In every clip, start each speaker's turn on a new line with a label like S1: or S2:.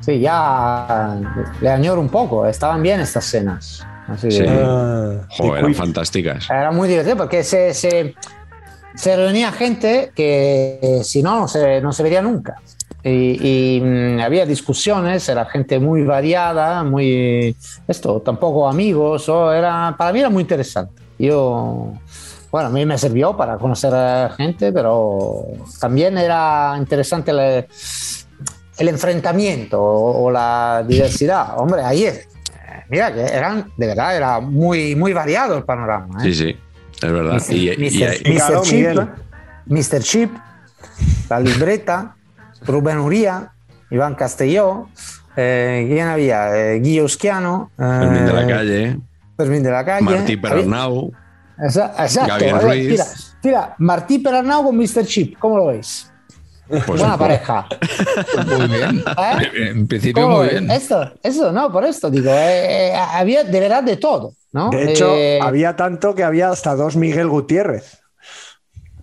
S1: Sí, ya le añoro un poco. Estaban bien estas cenas. Así que-
S2: Sí.
S3: Ah,
S2: Joder, eran fantásticas.
S1: Era muy divertido porque se, se, se reunía gente que eh, si no, no se, no se vería nunca. Y, y, mm, había discusiones, era gente muy variada, muy. Esto, tampoco amigos, o era, para mí era muy interesante. Yo. Bueno, a mí me sirvió para conocer a gente, pero también era interesante el, el enfrentamiento o, o la diversidad. Hombre, ahí es. Mira, que eran, de verdad, era muy, muy variado el panorama. ¿eh?
S2: Sí, sí, es verdad.
S1: Mr.
S2: Y, y
S3: Y
S1: Mr. Chip. Mr. Chip, la libreta, Rubén Uría, Iván Castelló, eh, ¿quién había? Eh, Guillo Usquiano, eh,
S2: Fermín de la calle,
S1: Fermín de la calle.
S2: Martí Perarnau.
S1: Exa- Exacto.
S2: Gabriel Ruiz.
S1: Mira, mira, Martí Perarnau con Mr. Chip, ¿cómo lo veis?
S2: Pues,
S1: Buena pareja.
S4: Muy bien.
S1: ¿Eh?
S4: En principio,
S1: ¿Cómo
S4: muy bien.
S1: Esto, eso, no, por esto digo, eh, eh, había de verdad de todo, ¿no?
S3: De hecho,
S1: Eh,
S3: había tanto que había hasta dos Miguel Gutiérrez.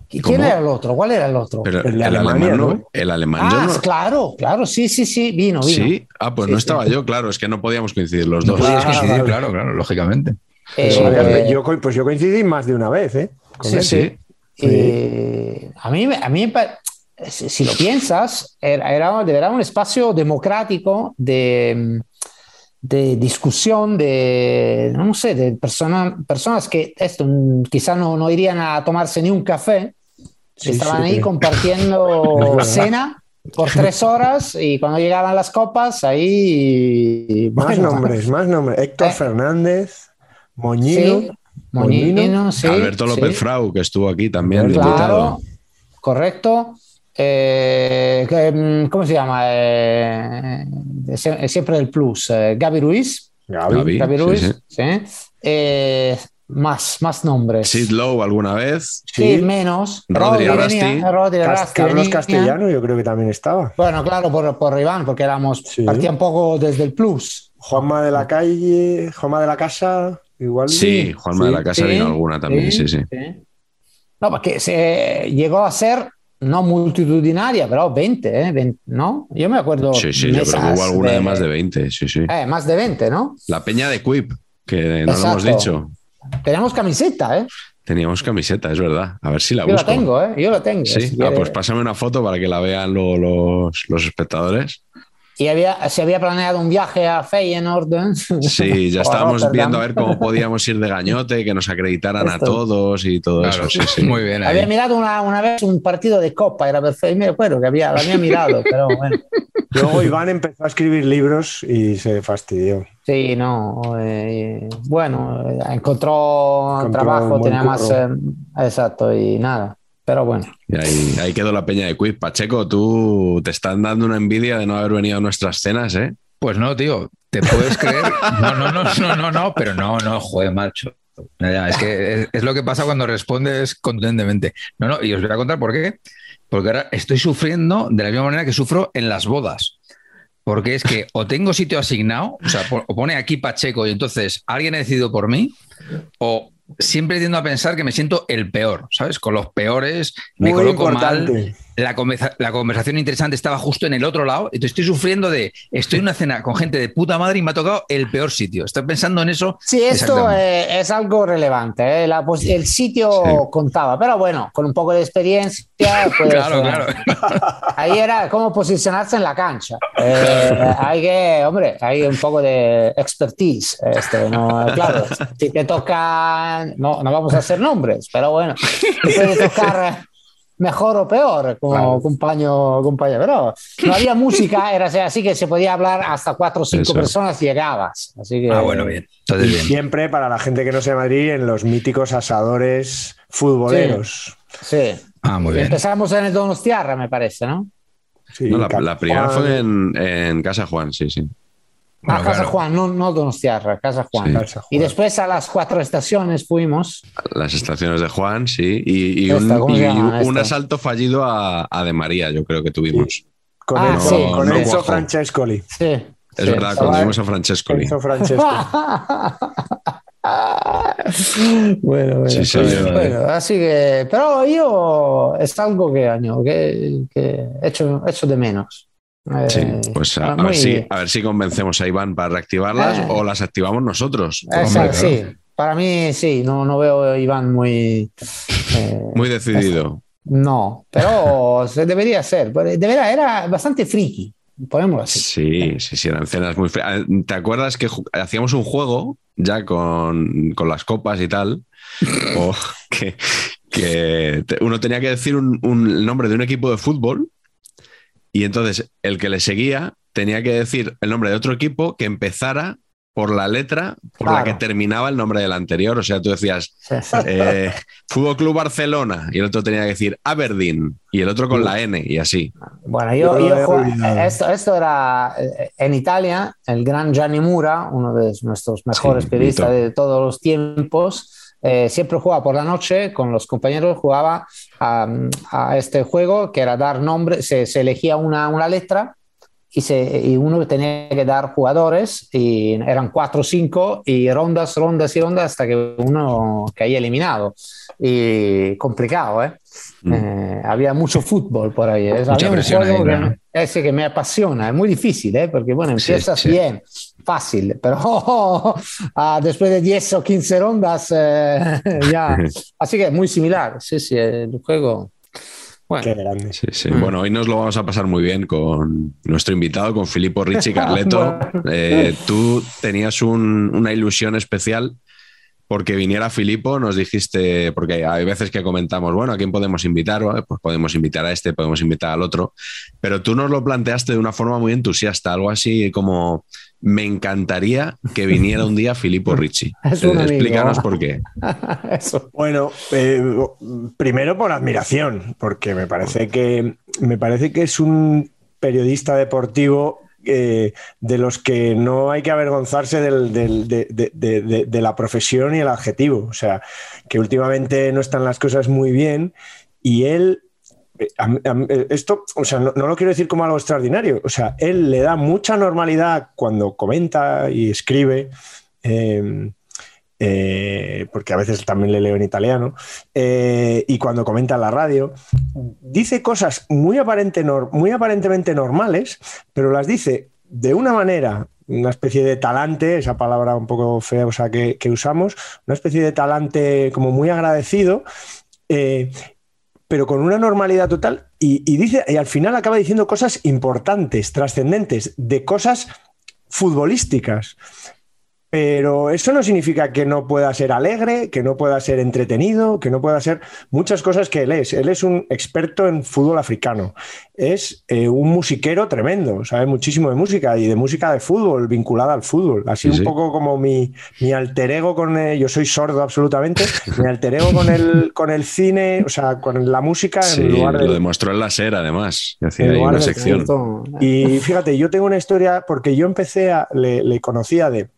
S1: ¿Quién
S2: ¿Cómo?
S1: era el otro? ¿Cuál era el otro?
S2: Pero
S3: El
S2: alemán, no, el alemán yo
S1: Ah,
S2: no-
S1: claro, claro, sí, sí, sí, vino, vino.
S2: Sí, ah, pues
S1: Sí,
S2: no
S1: sí.
S2: estaba yo, claro, es que no podíamos coincidir los
S4: No
S2: dos.
S4: podías coincidir, claro, claro, lógicamente.
S1: Eh, eh,
S3: yo, pues yo coincidí más de una vez, ¿eh? Con
S1: Sí,
S3: él.
S1: sí. eh, a mí, me- a mí si, si lo piensas, era, era de verdad un espacio democrático de, de discusión, de, no sé, de persona- personas que esto, mm, quizá no, no irían a tomarse ni un café,
S3: Sí,
S1: estaban
S3: sí.
S1: ahí compartiendo cena por tres horas y cuando llegaban las copas, ahí...
S3: Más
S1: bueno,
S3: nombres, más nombres. Héctor
S1: Eh.
S3: Fernández, Moñino.
S1: Sí, Moñino, sí,
S2: Alberto López
S1: sí.
S2: Frau, que estuvo aquí también,
S1: Claro,
S2: invitado.
S1: correcto. Eh, mm, ¿Cómo se llama? Eh, sie- siempre el plus. eh, Gaby Ruiz.
S3: Gaby.
S2: Gaby. Sí,
S1: Ruiz.
S2: sí.
S1: sí. Eh, más, más nombres.
S2: Sid Lowe alguna vez.
S1: Sí,
S3: Sí.
S1: menos.
S2: Rodri
S1: venía. Rodri
S3: Carlos
S1: venía.
S3: Castellano, yo creo que también estaba.
S1: Bueno, claro, por, por Iván, porque éramos,
S3: Sí.
S1: partía un poco desde el plus.
S3: Juanma de la calle, Juanma de la casa, igual.
S2: Sí, Juanma de la Casa
S1: Sí,
S2: vino alguna también, sí, sí.
S1: No, porque se llegó a ser no multitudinaria, pero 20, ¿eh? 20, ¿no? Yo me acuerdo.
S2: Sí, sí, yo creo que hubo alguna de más de 20, sí, sí.
S1: Eh, más de 20, ¿no?
S2: La peña de Quip, que no lo hemos dicho.
S1: Tenemos camiseta, ¿eh?
S2: Teníamos camiseta, es verdad. A ver si la
S1: Yo la tengo, ¿eh? Yo la tengo.
S2: Sí,
S1: si
S2: ah, pues pásame una foto para que la vean luego los, los espectadores.
S1: Y había, se había planeado un viaje a Feyenoord.
S2: Sí, ya
S1: a
S2: estábamos
S1: Rotterdam.
S2: viendo a ver cómo podíamos ir de gañote, que nos acreditaran a
S1: Esto.
S2: todos y todo
S4: Claro,
S2: eso. Sí, sí.
S4: Muy bien. ahí.
S1: Había mirado una, una vez un partido de Copa, era perfecto. y Me acuerdo que había, la había mirado, pero bueno.
S3: Luego Iván empezó a escribir libros y se fastidió.
S1: Sí, no. eh, bueno, encontró,
S3: Encontró
S1: trabajo, tenía más.
S3: curro.
S1: eh, exacto, y nada. Pero bueno.
S2: Y ahí, ahí quedó la peña de Quip. Pacheco, tú te están dando una envidia de no haber venido a nuestras cenas, ¿eh?
S4: Pues no, tío, ¿te puedes creer? No, no, no, no, no, no, pero no, no, joder, macho. Es que es, es lo que pasa cuando respondes contundentemente. No, no, y os voy a contar por qué. Porque ahora estoy sufriendo de la misma manera que sufro en las bodas. porque es que o tengo sitio asignado, o sea, o pone aquí Pacheco y entonces alguien ha decidido por mí, o siempre tiendo a pensar que me siento el peor, ¿sabes? Con los peores, me
S3: Muy
S4: coloco mal. La, conversa- la conversación interesante estaba justo en el otro lado. Entonces estoy sufriendo de. Estoy en una cena con gente de puta madre y me ha tocado el peor sitio. Estoy pensando en eso.
S1: Sí, esto eh, es algo relevante. eh, la pos- el sitio
S2: Sí.
S1: contaba, pero bueno, con un poco de experiencia. pues,
S4: Claro,
S1: eh,
S4: claro.
S1: Ahí era cómo posicionarse en la cancha. Eh, hay que, hombre, hay un poco de expertise. Este, ¿no? Claro, si te toca, no, no vamos a hacer nombres, pero bueno, te puede tocar mejor o peor como compañero, compañero. Pero no había música, era así que se podía hablar hasta cuatro o cinco
S2: Eso.
S1: personas llegabas. Así que,
S4: Ah, bueno, bien. Entonces,
S3: Y
S4: bien.
S3: siempre para la gente que no sea de Madrid en los míticos asadores futboleros.
S1: Sí.
S4: Ah, muy bien.
S1: Empezamos en el Donostiarra, me parece, ¿no?
S3: Sí,
S2: No, la, la primera
S3: Juan-
S2: fue en, en Casa Juan, sí, sí.
S4: Bueno,
S1: a Casa
S4: claro.
S1: Juan, no, no Donostiarra, Casa Juan.
S2: Sí.
S3: Casa Juan.
S1: Y después a las cuatro estaciones fuimos.
S2: Las estaciones de Juan, sí. Y, y
S1: Esta,
S2: un,
S1: ¿cómo se
S2: y un asalto fallido a, a De María, yo creo que tuvimos.
S3: Con,
S1: Ah,
S3: Enzo,
S1: sí,
S3: con
S2: no
S3: Enzo. Francescoli.
S1: Sí.
S2: Es
S1: sí.
S2: verdad, cuando vimos a Francescoli.
S3: Enzo Francescoli.
S1: bueno, bueno,
S2: Sí, sí,
S1: pues, bueno, así que, pero yo es algo que año que, que echo, echo de menos. Eh,
S2: Sí, pues a, a
S1: muy-
S2: ver si, a ver si convencemos a Iván para reactivarlas
S1: Eh.
S2: o las activamos nosotros.
S1: Esa,
S4: Hombre, claro.
S1: sí, para mí sí, no, no veo a Iván muy. eh,
S2: Muy decidido.
S1: No, pero se debería ser. De verdad, era bastante friki, ponémoslo así.
S2: Sí, sí, sí, eran cenas muy feas. ¿Te acuerdas que hacíamos un juego ya con, con las copas y tal? o que, que uno tenía que decir un, un- el nombre de un equipo de fútbol y entonces el que le seguía tenía que decir el nombre de otro equipo que empezara por la letra por la que terminaba el nombre del anterior. O sea, tú decías eh, Fútbol Club Barcelona y el otro tenía que decir Aberdeen y el otro con la N y así.
S1: Bueno, yo,
S3: Yo
S1: esto, esto era eh, en Italia, el gran Gianni Mura, uno de nuestros mejores
S2: Sí,
S1: periodistas de todos los tiempos, eh, siempre jugaba por la noche con los compañeros, jugaba a, a este juego que era dar nombre, se, se elegía una, una letra y, se, y uno tenía que dar jugadores y eran cuatro o cinco y rondas, rondas y rondas hasta que uno caía eliminado. Y complicado, ¿eh?
S2: Mm.
S1: Eh, había mucho fútbol por ahí. ¿eh?
S4: Mucha
S1: Había un juego
S4: ahí,
S1: que-
S4: claro.
S1: ese que me apasiona, es muy difícil, ¿eh? porque bueno,
S4: Sí,
S1: empiezas
S4: sí.
S1: bien, fácil, pero ah, después de 10 o 15 rondas eh, ya. Así que es muy similar, sí, sí, el juego. Bueno,
S3: Qué grande.
S2: Sí, sí.
S1: Mm.
S2: Bueno, hoy nos lo vamos a pasar muy bien con nuestro invitado, con Filippo Ricci Carleto.
S1: Bueno.
S2: Eh, tú tenías un- una ilusión especial porque viniera Filippo, nos dijiste, porque hay veces que comentamos, bueno, ¿a quién podemos invitar? Pues podemos invitar a este, podemos invitar al otro, pero tú nos lo planteaste de una forma muy entusiasta, algo así como, me encantaría que viniera un día Filippo Ricci.
S1: Es un amigo.
S2: Explícanos por qué.
S1: eso.
S3: Bueno, eh, primero por admiración, porque me parece que me parece que es un periodista deportivo eh, de los que no hay que avergonzarse del- de, la profesión y el adjetivo. O sea, que últimamente no están las cosas muy bien y él. eh, eh, Esto, o sea, no, lo quiero decir como algo extraordinario. O sea, él le da mucha normalidad cuando comenta y escribe. Eh, porque a veces también le leo en italiano, eh, y cuando comenta en la radio, dice cosas muy, aparente muy aparentemente normales, pero las dice de una manera, una especie de talante, esa palabra un poco fea que, usamos, una especie de talante como muy agradecido, eh, pero con una normalidad total, y dice, y al final acaba diciendo cosas importantes, trascendentes, de cosas futbolísticas. Pero eso no significa que no pueda ser alegre, que no pueda ser entretenido, que no pueda ser muchas cosas que él es. Él es un experto en fútbol africano. Es eh, un musiquero tremendo, sabe muchísimo de música y de música de fútbol, vinculada al fútbol. Así
S2: Sí,
S3: un
S2: sí.
S3: poco como mi, mi alter ego con... eh, yo soy sordo absolutamente. mi alter ego con el, con el cine, o sea, con la música
S2: Sí,
S3: en lugar de...
S2: lo demostró en la SER, además, hacía
S3: En
S2: ahí
S3: lugar
S2: una sección.
S3: Y fíjate, yo tengo una historia porque yo empecé a, le, le conocía de,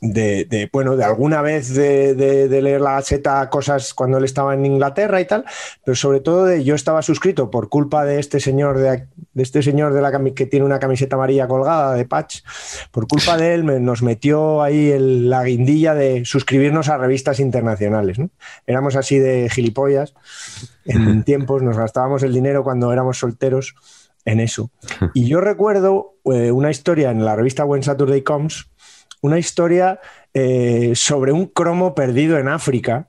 S3: de, bueno, de alguna vez de, leer la Gaceta cosas cuando él estaba en Inglaterra y tal, pero sobre todo de yo estaba suscrito por culpa de este señor de, este señor de la que tiene una camiseta amarilla colgada de patch, por culpa de él nos metió ahí la guindilla de suscribirnos a revistas internacionales. Éramos así de gilipollas en tiempos, nos gastábamos el dinero cuando éramos solteros en eso. Y yo recuerdo eh, una historia en la revista When Saturday Comes una historia eh, sobre un cromo perdido en África.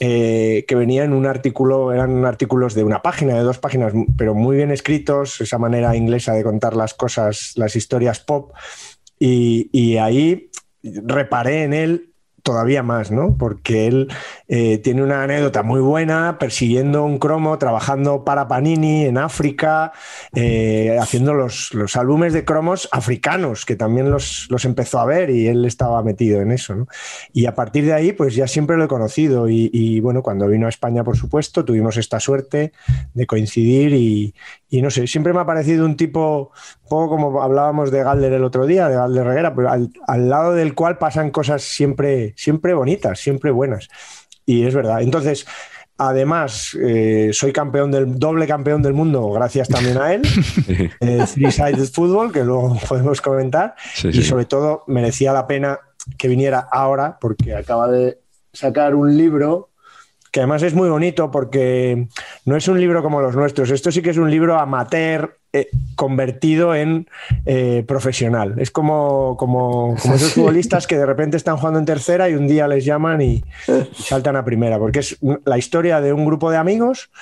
S3: Eh, que venía en un artículo, eran artículos de una página, de dos páginas, pero muy bien escritos, esa manera inglesa de contar las cosas, las historias pop, y, y ahí reparé en él todavía más, ¿no? Porque él eh, tiene una anécdota muy buena persiguiendo un cromo, trabajando para Panini en África, eh, haciendo los, los, álbumes de cromos africanos, que también los, los, empezó a ver y él estaba metido en eso. Y a partir de ahí, pues ya siempre lo he conocido y, bueno, cuando vino a España, por supuesto, tuvimos esta suerte de coincidir y, y no sé, siempre me ha parecido un tipo, un poco como hablábamos de Galder el otro día, de Galder Reguera, pero al, al lado del cual pasan cosas siempre siempre bonitas, siempre buenas. Y es verdad. Entonces, Además, eh, soy campeón del doble campeón del mundo, gracias también a él, eh, Three Sided Football, que luego podemos comentar. y sobre todo, merecía la pena que viniera ahora, porque acaba de sacar un libro que además es muy bonito porque no es un libro como los nuestros. Esto sí que es un libro amateur eh, convertido en eh, profesional. Es como, como, esos futbolistas que de repente están jugando en tercera y un día les llaman y, saltan a primera, porque es la historia de un grupo de amigos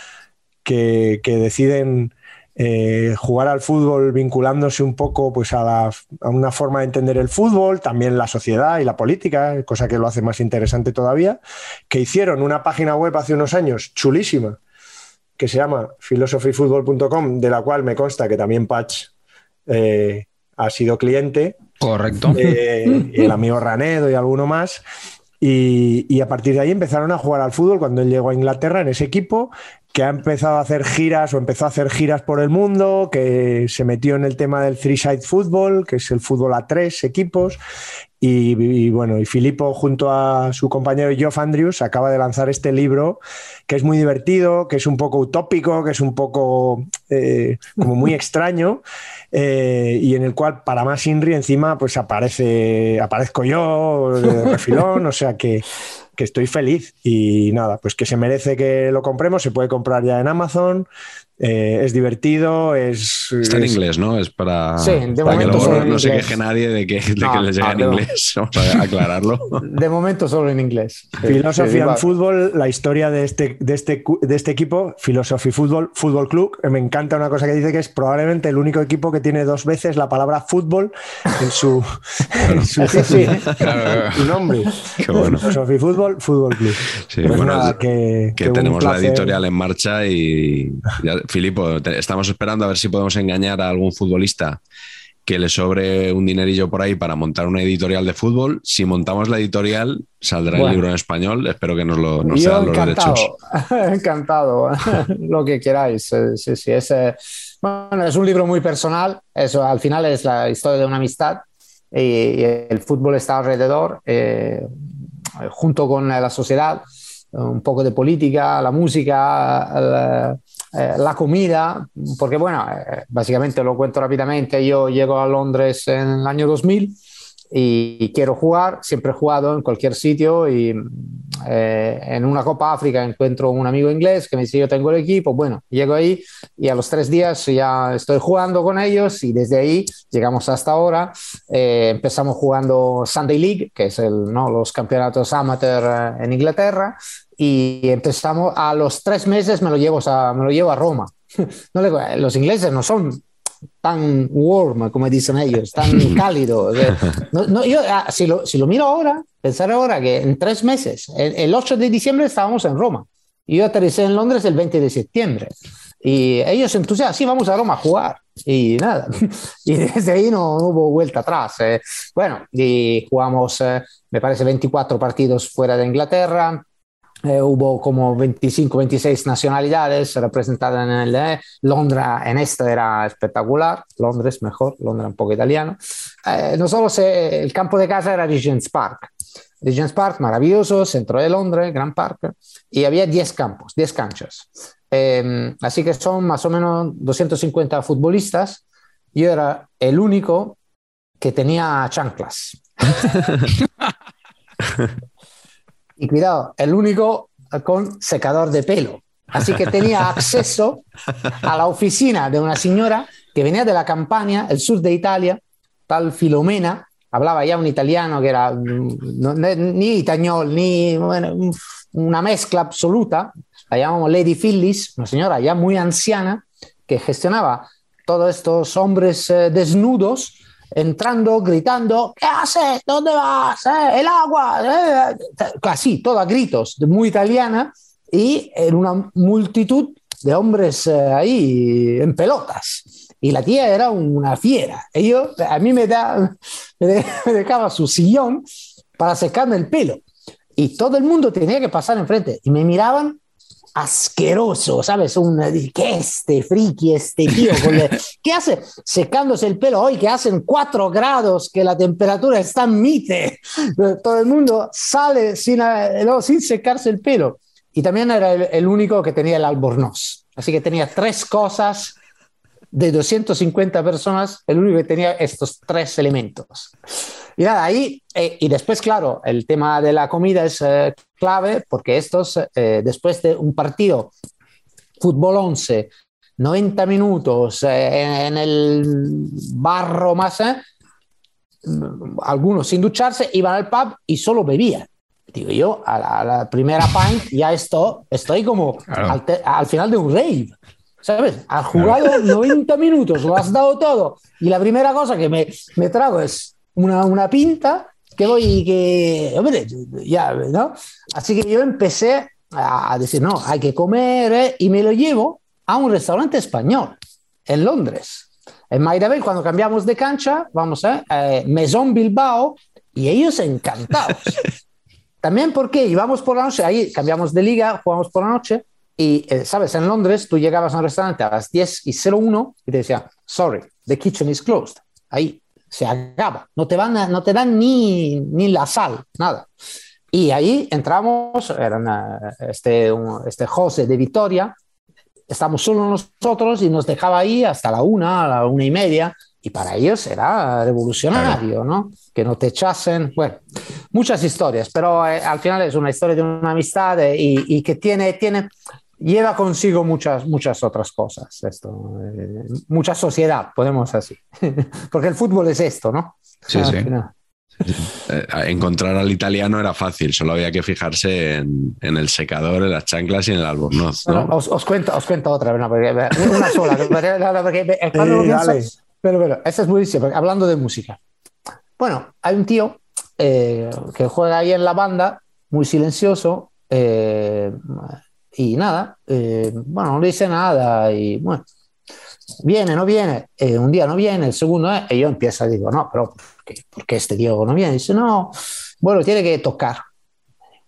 S3: que, deciden eh, jugar al fútbol vinculándose un poco pues, a, a, una forma de entender el fútbol, también la sociedad y la política, cosa que lo hace más interesante todavía, que hicieron una página web hace unos años chulísima, que se llama philosophyfootball.com, de la cual me consta que también Patch eh, ha sido cliente.
S4: Correcto.
S3: Eh, el amigo Ranedo y alguno más. Y, y, a partir de ahí empezaron a jugar al fútbol cuando él llegó a Inglaterra en ese equipo, que ha empezado a hacer giras o empezó a hacer giras por el mundo, que se metió en el tema del three-side football, que es el fútbol a tres equipos, y, bueno, y Filippo junto a su compañero Geoff Andrews acaba de lanzar este libro que es muy divertido, que es un poco utópico, que es un poco eh, como muy extraño eh, y en el cual para más Inri encima pues aparece, aparezco yo refilón, o sea que que estoy feliz. Y nada, pues que se merece que lo compremos, se puede comprar ya en Amazon, eh, es divertido, es...
S2: Está en inglés, ¿no? Es para,
S1: sí, de
S2: para que
S1: luego
S2: no, se queje nadie de que, de que les llega en inglés. Vamos a aclararlo.
S1: De momento solo en inglés.
S3: Filosofía en fútbol, la historia de este, de este, de este equipo, Philosophy Fútbol, Fútbol Club, me encanta una cosa que dice que es probablemente el único equipo que tiene dos veces la palabra fútbol en su, en su, sí, su nombre. Qué bueno. Philosophy Fútbol, Fútbol Club.
S2: Sí, pues bueno, nada, que, que tenemos la editorial en marcha y ya, Filipo, estamos esperando a ver si podemos engañar a algún futbolista que le sobre un dinerillo por ahí para montar una editorial de fútbol. Si montamos la editorial, saldrá el libro en español. Espero que nos lo nos
S1: sean los derechos. encantado, lo que queráis. Sí, sí, es, bueno, es un libro muy personal. Eso al final es la historia de una amistad y, el fútbol está alrededor, eh, junto con la sociedad, un poco de política, la música, eh, la comida, porque bueno, eh, básicamente lo cuento rápidamente, yo llego a Londres en el año 2000 y quiero jugar, siempre he jugado en cualquier sitio y eh, en una Copa África encuentro un amigo inglés que me dice yo tengo el equipo, bueno, llego ahí y a los tres días ya estoy jugando con ellos y desde ahí llegamos hasta ahora, empezamos jugando Sunday League, que es el, ¿no? los campeonatos amateur en Inglaterra, y empezamos a los tres meses me lo llevo a, me lo llevo a Roma. No le, los ingleses no son tan warm, como dicen ellos, tan cálidos. No, yo, ah, si, lo, si, lo, miro ahora, pensar ahora que en tres meses, el, 8 de diciembre estábamos en Roma. Y yo aterricé en Londres el 20 de septiembre. Y ellos entusiasmados, sí, vamos a Roma a jugar. Y nada, y desde ahí no, hubo vuelta atrás. Eh. Bueno, y jugamos, eh, me parece, 24 partidos fuera de Inglaterra, eh, hubo como 25, 26 nacionalidades representadas en el eh, Londres, en este era espectacular, Londres mejor, Londres un poco italiano. Eh, no solo se, el campo de casa era Regent's Park, Regent's Park, maravilloso, centro de Londres, gran parque, y había 10 campos, 10 canchas. Eh, así que son más o menos 250 futbolistas. Yo era el único que tenía chanclas. y cuidado, el único con secador de pelo. Así que tenía acceso a la oficina de una señora que venía de la campaña, el sur de Italia, tal Filomena, hablaba ya un italiano que era no, ni itañol, ni bueno, una mezcla absoluta. La llamamos Lady Phyllis, una señora ya muy anciana que gestionaba todos estos hombres eh, desnudos entrando, gritando, ¿qué haces? ¿Dónde vas? ¿Eh? El agua. ¿Eh? Así, gritos, muy italiana, y en una multitud de hombres eh, ahí en pelotas. Y la tía era una fiera. Y a mí me, da, me dejaba su sillón para secarme el pelo. Y todo el mundo tenía que pasar enfrente. Y me miraban asqueroso, ¿sabes? Un, ¿Qué este friki, este tío? ¿Qué hace? Secándose el pelo hoy, que hacen cuatro grados, que la temperatura está en mite. Todo el mundo sale sin, no, sin secarse el pelo. Y también era el, el, único que tenía el albornoz. Así que tenía tres cosas de 250 personas, el único que tenía estos tres elementos. Y nada, ahí, eh, y después, claro, el tema de la comida es eh, clave porque estos, eh, después de un partido, fútbol 11, 90 minutos eh, en el barro más, eh, algunos sin ducharse, iban al pub y solo bebían. Digo yo, a la, a la primera pint ya estoy, estoy como claro. al, te, al, final de un rave. ¿Sabes? Has jugado claro. 90 minutos, lo has dado todo. Y la primera cosa que me, me trago es una, una pinta que voy que, hombre, ya, ¿no? Así que yo empecé a decir, no, hay que comer ¿eh? y me lo llevo a un restaurante español en Londres. En Maidabel, cuando cambiamos de cancha, vamos a eh, Maison Bilbao y ellos encantados. También porque íbamos por la noche, ahí cambiamos de liga, jugamos por la noche y, eh, ¿sabes? En Londres tú llegabas a un restaurante a las 10 y 01 y te decía, sorry, the kitchen is closed. Ahí se acaba, no te, van a, no te dan ni, ni la sal, nada. Y ahí entramos, era una, este, un, este José de Vitoria, estamos solo nosotros y nos dejaba ahí hasta la una, a la una y media, y para ellos era revolucionario, ¿no? Que no te echasen, bueno, muchas historias, pero eh, al final es una historia de una amistad eh, y, y, que tiene, tiene, lleva consigo muchas, muchas otras cosas, esto, eh, mucha sociedad, podemos así, porque el fútbol es esto, ¿no?
S2: Sí, al sí. Eh, encontrar al italiano era fácil, solo había que fijarse en, en, el secador, en las chanclas y en el albornoz. ¿no?
S1: Bueno, os, os, cuento, os cuento otra, no, porque, una sola. porque, eh, cuando eh, pienso, pero bueno, esta es buenísima, hablando de música. Bueno, hay un tío eh, que juega ahí en la banda, muy silencioso, eh, y nada, eh, bueno, no le dice nada, y bueno, viene, no viene, un día no viene, el segundo, y yo empiezo a digo, no, pero ¿por qué, ¿por qué este tío no viene? dice, no, bueno, tiene que tocar.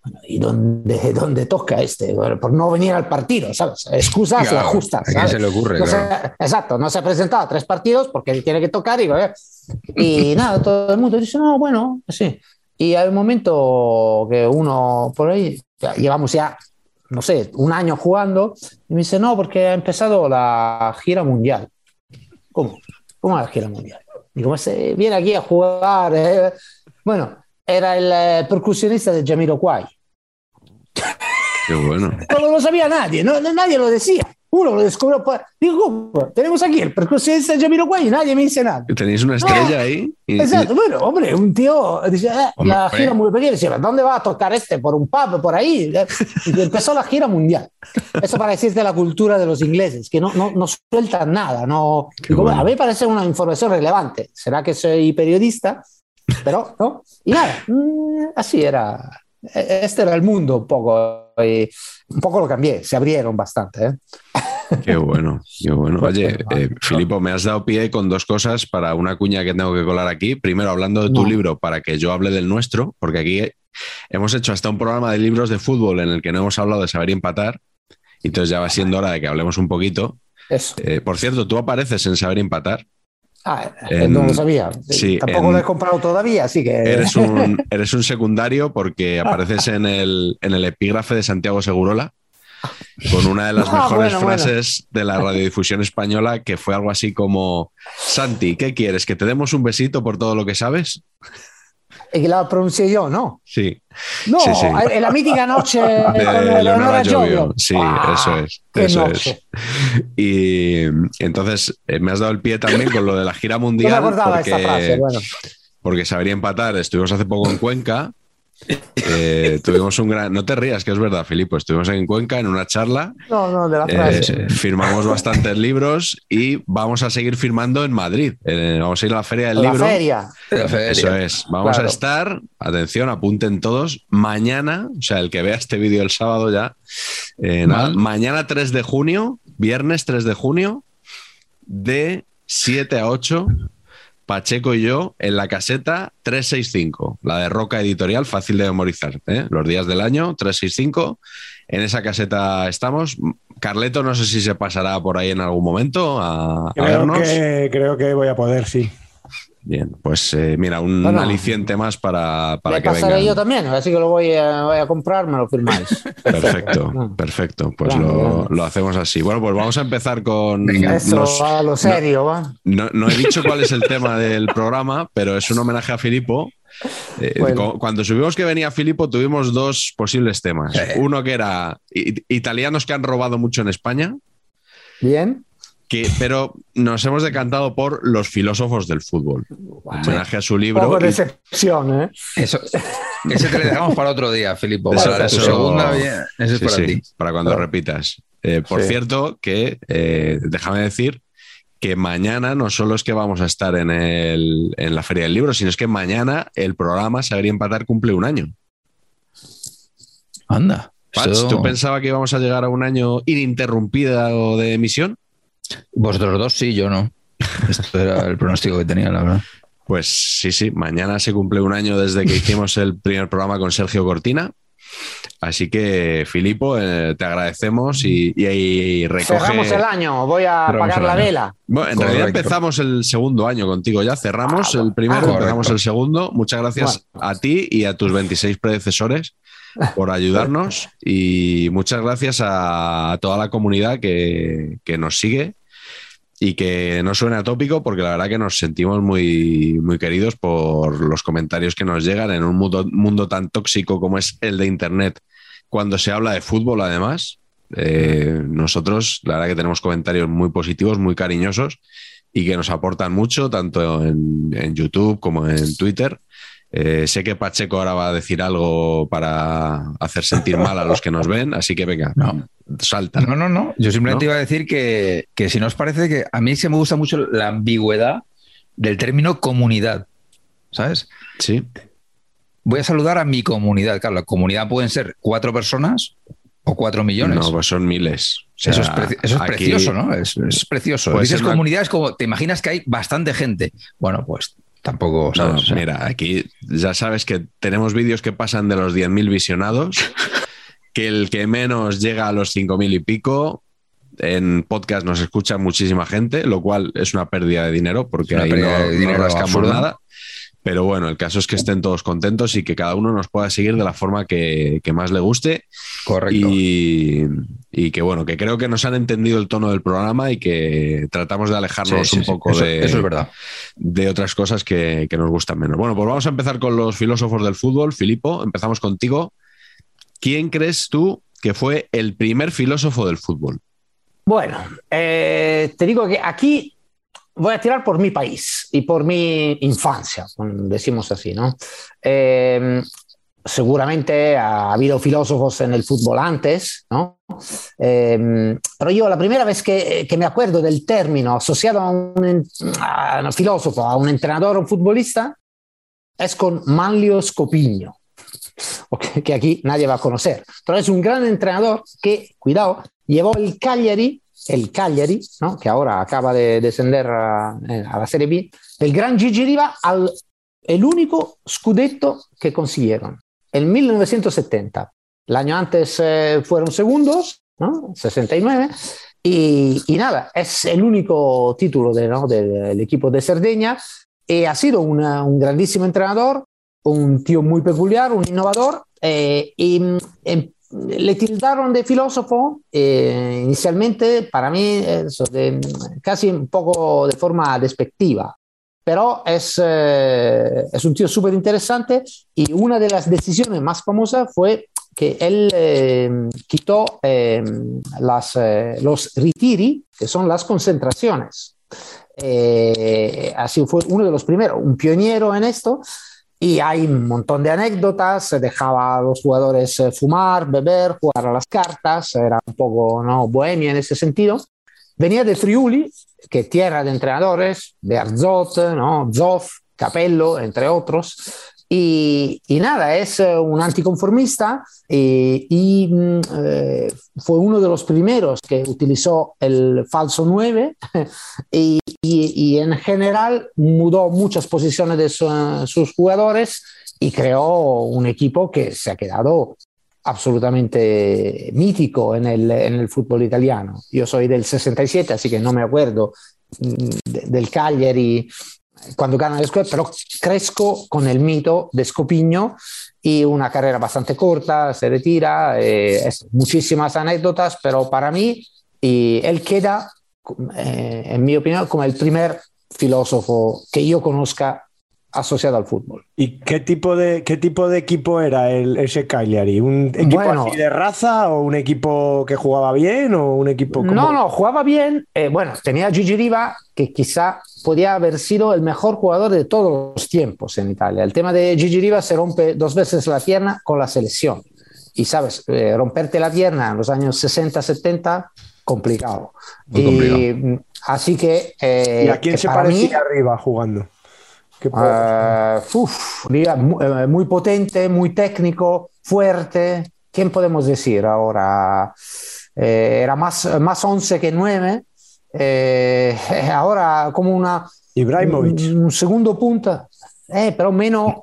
S1: Bueno, ¿Y dónde, dónde toca este? Bueno, por no venir al partido, ¿sabes? Excusas claro, justas.
S4: ¿A quién se le ocurre?
S1: No
S4: claro.
S1: se, exacto, no se ha presentado a tres partidos porque tiene que tocar y, y nada, todo el mundo dice, no, bueno, sí. Y hay un momento que uno por ahí, ya, llevamos ya, no sé, un año jugando, y me dice, no, porque ha empezado la gira mundial. ¿Cómo? ¿Cómo la gira mundial? Digo, se viene aquí a jugar. Eh. Bueno, era el eh, percusionista de Jamiroquai.
S2: Qué bueno.
S1: No lo sabía nadie, no, nadie lo decía. Uno lo descubrió. Digo, tenemos aquí el percusionista Jamiroquai y nadie me dice nada.
S2: ¿Tenéis una estrella
S1: no.
S2: ahí?
S1: Y, Exacto, y... bueno, hombre, un tío dice, eh, hombre, la gira muy pequeña, dice, ¿dónde va a tocar este? ¿Por un pub? ¿Por ahí? Y empezó la gira mundial. Eso para decirte la cultura de los ingleses, que no, no, no sueltan nada. No, digo, bueno. A mí parece una información relevante. ¿Será que soy periodista? Pero, ¿no? Y nada, mm, así era. Este era el mundo un poco. Y un poco lo cambié, se abrieron bastante. ¿eh?
S2: Qué bueno, qué bueno. Oye, eh, Filipo, me has dado pie con dos cosas para una cuña que tengo que colar aquí. Primero, hablando de tu no. libro, para que yo hable del nuestro, porque aquí hemos hecho hasta un programa de libros de fútbol en el que no hemos hablado de saber empatar. Y entonces ya va siendo hora de que hablemos un poquito.
S1: Eso.
S2: Eh, por cierto, tú apareces en saber empatar.
S1: Ah,
S2: en-
S1: no lo sabía.
S2: sí,
S1: Tampoco
S2: en-
S1: lo he comprado todavía, así que.
S2: Eres un, eres un secundario porque apareces en el, en el epígrafe de Santiago Segurola con una de las
S1: Ah,
S2: mejores
S1: bueno, bueno.
S2: frases de la radiodifusión española que fue algo así como Santi, ¿qué quieres? ¿Que te demos un besito por todo lo que sabes?
S1: Y la pronuncié yo, ¿no?
S2: Sí.
S1: No,
S2: Sí, sí.
S1: en la mítica noche
S2: De
S1: con
S2: Leonora. Giovio. Sí,
S1: Ah,
S2: eso es. eso
S1: noche.
S2: es. Y entonces eh, me has dado el pie también con lo de la gira
S1: No me
S2: mundial.
S1: acordaba
S2: porque-
S1: frase. Bueno,
S2: porque sabería empatar. Estuvimos hace poco en Cuenca. Eh, tuvimos un gran. No te rías, que es verdad, Filipo. Estuvimos en Cuenca en una charla.
S1: no, no, de la
S2: eh,
S1: frase.
S2: firmamos bastantes libros y vamos a seguir firmando en Madrid. Eh, vamos a ir a la Feria del
S1: la
S2: Libro.
S1: feria.
S4: La feria.
S2: Eso es. Vamos
S1: Claro.
S2: a estar, atención, apunten todos, mañana, o sea, el que vea este vídeo el sábado ya, eh, nada, mañana 3 de junio, viernes 3 de junio, de 7 a 8, Pacheco y yo en la caseta 365, la de Roca Editorial, fácil de memorizar, ¿eh? los días del año 365. En esa caseta estamos. Carleto, no sé si se pasará por ahí en algún momento a, a
S3: Creo
S2: vernos.
S3: que, creo que voy a poder, sí.
S2: Bien, pues eh, mira, un
S1: Bueno.
S2: aliciente más para, para que
S1: pasaré
S2: vengan.
S1: yo también, así que lo voy a, voy a comprar, me lo firmáis.
S2: Perfecto,
S1: No.
S2: perfecto. Pues lo, lo hacemos así. Bueno, pues vamos a empezar con.
S4: Venga.
S1: Eso,
S2: nos-
S1: a lo serio, va.
S2: no, no he dicho cuál es el tema del programa, pero es un homenaje a Filipo. Eh,
S1: Bueno.
S2: Cuando subimos que venía Filipo, tuvimos dos posibles temas. Uno que era italianos que han robado mucho en España,
S1: Bien.
S2: Que, pero nos hemos decantado por los filósofos del fútbol. Homenaje a su libro.
S1: Poco de
S2: y-
S1: excepción, ¿eh?
S4: Eso, ese te lo dejamos para otro día, Filipo.
S2: Eso-
S4: Para tu
S2: eso-
S4: segunda, bien, ese es para
S2: sí,
S4: ti.
S2: para cuando
S1: Claro.
S2: repitas. Eh, por
S1: Sí.
S2: cierto, que eh, déjame decir que mañana no solo es que vamos a estar en, el- en la Feria del Libro, sino es que mañana el programa Saber y Empatar cumple un año.
S4: Anda.
S2: ¿tú pensabas que íbamos a llegar a un año ininterrumpido de emisión?
S4: Vosotros dos sí, yo no. Esto era el pronóstico que tenía, la verdad.
S2: Pues sí, sí, mañana se cumple un año desde que hicimos el primer programa con Sergio Cortina. Así que, Filipo, eh, te agradecemos y, y, y recoge...
S1: Cerramos el año, voy a
S4: Cerramos
S1: apagar la vela.
S2: Bueno, en realidad empezamos el segundo año contigo ya, cerramos
S1: Ah,
S2: el primero,
S4: ah,
S2: empezamos el segundo. Muchas gracias a ti y a tus 26 predecesores por ayudarnos y muchas gracias a, toda la comunidad que, que nos sigue y que no suena tópico porque la verdad que nos sentimos muy, muy queridos por los comentarios que nos llegan en un mundo, mundo tan tóxico como es el de Internet cuando se habla de fútbol además. Eh, nosotros, la verdad que tenemos comentarios muy positivos, muy cariñosos y que nos aportan mucho, tanto en, en YouTube como en Twitter. Eh, sé que Pacheco ahora va a decir algo para hacer sentir mal a los que nos ven, así que venga,
S4: No.
S2: salta.
S4: No, no, no. Yo simplemente
S2: ¿No?
S4: iba a decir que, que si no os parece que a mí sí me gusta mucho la ambigüedad del término comunidad. ¿Sabes?
S2: Sí,
S4: Voy a saludar a mi comunidad. Claro, la comunidad pueden ser cuatro personas o cuatro millones.
S2: no, pues son miles. O sea,
S4: eso es, preci- eso es
S2: aquí-
S4: precioso, ¿no? Es, es precioso.
S2: Puede
S4: Dices
S2: ser una-
S4: comunidad, es como, te imaginas que hay bastante gente. Bueno, pues tampoco,
S2: No,
S4: ¿sabes? O sea,
S2: mira, aquí ya sabes que tenemos vídeos que pasan de los 10.000 visionados, que el que menos llega a los 5.000 y pico. En podcast nos escucha muchísima gente, lo cual es una pérdida de dinero porque ahí no, no rascamos nada. Pero bueno, el caso es que estén todos contentos y que cada uno nos pueda seguir de la forma que, que más le guste.
S4: correcto.
S2: Y, y que bueno, que creo que nos han entendido el tono del programa y que tratamos de alejarnos
S4: Sí, sí,
S2: un
S4: sí.
S2: poco
S4: Eso-
S2: de,
S4: eso es verdad.
S2: de otras cosas que, que nos gustan menos. Bueno, pues vamos a empezar con los filósofos del fútbol. Filipo, empezamos contigo. ¿Quién crees tú que fue el primer filósofo del fútbol?
S1: Bueno, eh, te digo que aquí voy a tirar por mi país y por mi infancia, decimos así, ¿no? Eh, seguramente ha habido filósofos en el fútbol antes, ¿no? Eh, pero yo la primera vez que, me acuerdo del término asociado a un, filósofo, a un entrenador o un futbolista, es con Manlio Scopiño, que aquí nadie va a conocer. Pero es un gran entrenador que, cuidado, llevó el Cagliari, el Cagliari, ¿no? que ahora acaba de descender a, a la Serie B, el gran Gigi Riva al el único scudetto que consiguieron. en 1970. El año antes eh, fueron segundos, ¿no? 69. Y, y, nada, es el único título del equipo de Cerdeña. Y ha sido un grandísimo entrenador, un tío muy peculiar, un innovador. Eh, y eh, le tildaron de filósofo eh, inicialmente, para mí, eso, de, casi un poco de forma despectiva. Pero es, eh, es un tío súper interesante y una de las decisiones más famosas fue que él eh, quitó eh, las, eh, los ritiri, que son las concentraciones. Eh, así fue uno de los primeros, un pionero en esto. Y hay un montón de anécdotas, dejaba a los jugadores eh, fumar, beber, jugar a las cartas, era un poco ¿no? bohemia en ese sentido. Venía de Friuli, que tierra de entrenadores, de Arzot, ¿no? Zoff, Capello, entre otros. Y, y, nada, es eh, un anticonformista y, y eh, fue uno de los primeros que utilizó el falso 9 y, y en general mudó muchas posiciones de su, sus jugadores y creó un equipo que se ha quedado absolutamente mítico en el, en el fútbol italiano. Yo soy del 67, así que no me acuerdo de, del Cagliari cuando gana el Scudetto, pero crezco con el mito de Scopiño y una carrera bastante corta, se retira, eh, es, muchísimas anécdotas, pero para mí y él queda, eh, en mi opinión, como el primer filósofo que yo conozca asociado al fútbol.
S3: ¿Y qué tipo de, qué tipo de equipo era el, ese Cagliari? ¿Un equipo bueno, así de raza o un equipo que jugaba bien o un equipo como...
S1: No, no, jugaba bien. Eh, bueno, tenía Gigi Riva, que quizá podía haber sido el mejor jugador de todos los tiempos en Italia. El tema de Gigi Riva se rompe dos veces la pierna con la selección. Y sabes, eh, romperte la pierna en los años 60, 70, complicado.
S2: Muy complicado.
S1: Y, así que... Eh,
S3: ¿Y a quién se parecía
S1: mí,
S3: arriba jugando?
S1: Uh, uf, muy, muy, potente, muy técnico, fuerte. ¿Quién podemos decir ahora? Eh, era más, más 11 que 9. Eh, ahora como una...
S3: Ibrahimovic.
S1: Un, un segundo punta, eh, pero menos,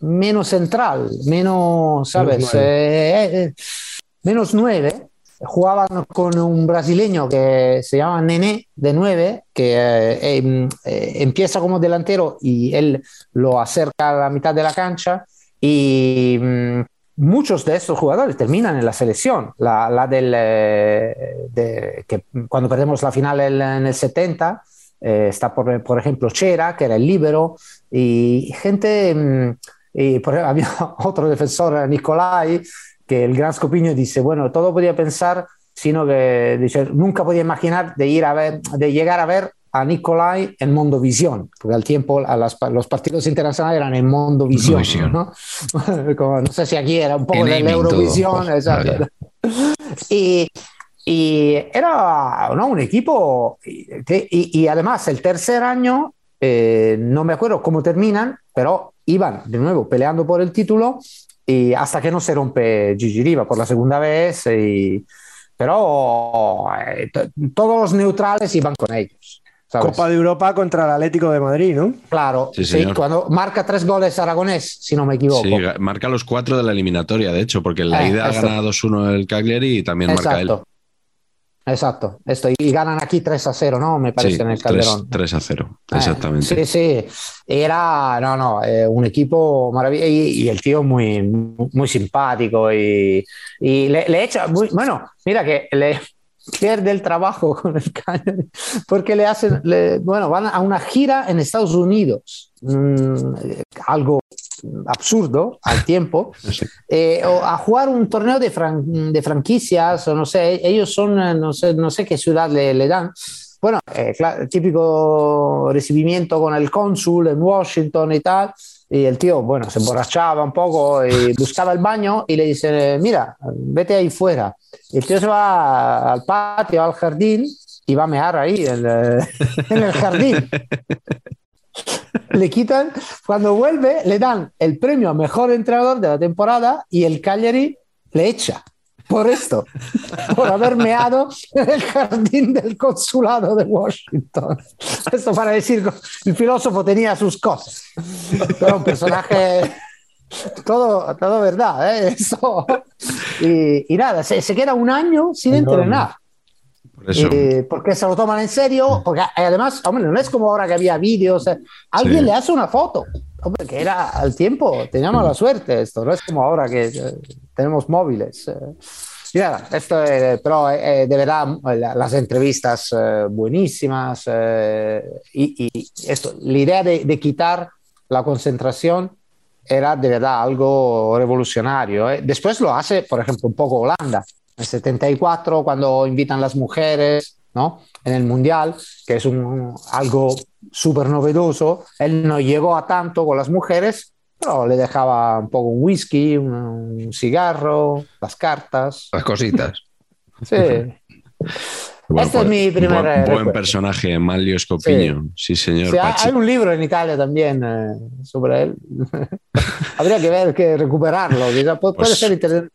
S1: menos central, menos, ¿sabes? Menos 9. Menos 9 jugaban con un brasileño que se llama Nené de 9, que eh, eh, empieza como delantero y él lo acerca a la mitad de la cancha y mm, muchos de estos jugadores terminan en la selección, la, la del, eh, de, que cuando perdemos la final en, en el 70. está por, por, ejemplo Chera, que era el libero, y gente, mm, y por ejemplo, había otro defensor, Nicolai, que el gran Scopiño dice, bueno, todo podía pensar, sino que dice, nunca podía imaginar de, ir a ver, de llegar a ver a Nicolai en Mondovisión, porque al tiempo a las, los partidos internacionales eran en Mondovisión, ¿no? Como, no sé si aquí era un poco de la Eurovisión, exacto. Y, y, era ¿no? un equipo, y, y, además el tercer año, eh, no me acuerdo cómo terminan, pero iban de nuevo peleando por el título y hasta que no se rompe Gigi Riva por la segunda vez. Y, pero eh, todos los neutrales iban con ellos.
S3: ¿sabes? Copa de Europa contra el Atlético de Madrid, ¿no?
S1: Claro, sí, sí, cuando marca tres goles Aragonés, si no me equivoco.
S2: Sí, marca los cuatro de la eliminatoria, de hecho, porque en la eh, ida esto. gana 2-1 el Cagliari y también
S1: Exacto.
S2: marca él.
S1: Exacto, esto, y ganan aquí 3 a 0, ¿no? Me parece
S2: sí,
S1: en el Calderón.
S2: 3, 3 a 0, exactamente.
S1: Eh, sí, sí, era, no, no, eh, un equipo maravilloso y, y, el tío muy, muy simpático y, y le, le, echa, muy, bueno, mira que le pierde el trabajo con el Cagliari porque le hacen, le, bueno, van a una gira en Estados Unidos, mmm, algo absurdo al tiempo, eh, o a jugar un torneo de, fran de, franquicias, o no sé, ellos son, no sé, no sé qué ciudad le, le dan. Bueno, eh, claro, típico recibimiento con el cónsul en Washington y tal. Y el tío, bueno, se emborrachaba un poco y buscaba el baño y le dice, mira, vete ahí fuera. Y el tío se va al patio, al jardín y va a mear ahí en, en el jardín le quitan, cuando vuelve, le dan el premio a mejor entrenador de la temporada y el Cagliari le echa por esto, por haber meado en el jardín del consulado de Washington. Esto para decir, el filósofo tenía sus cosas, pero un personaje todo, todo verdad, ¿eh? Eso. Y, y nada, se, se queda un año sin
S3: Enorme.
S1: entrenar.
S2: Por eso.
S1: Eh, porque se lo toman en serio, porque además, hombre, no es como ahora que había vídeos, eh, alguien
S2: Sí.
S1: le hace una foto, hombre, que era al tiempo, teníamos la suerte esto, no es como ahora que eh, tenemos móviles. eh. Y nada, esto, eh, pero eh, de verdad, la- las entrevistas eh, buenísimas eh, y, y esto, la idea de, de quitar la concentración era de verdad algo revolucionario. eh. Después lo hace, por ejemplo, un poco Holanda, el 74, cuando invitan las mujeres ¿no? en el Mundial, que es un, algo súper novedoso. Él no llegó a tanto con las mujeres, pero le dejaba un poco un whisky, un, un cigarro, las cartas.
S4: Las cositas.
S1: Sí.
S2: Bueno,
S1: este es
S2: pues,
S1: mi primer,
S2: Buen, buen personaje, Manlio Scopiño. Sí, señor.
S1: Sí, hay-
S2: Pachi.
S1: hay un libro en Italia también eh, sobre él. Habría que ver, que recuperarlo. puede
S2: Pues-
S1: ser interesante.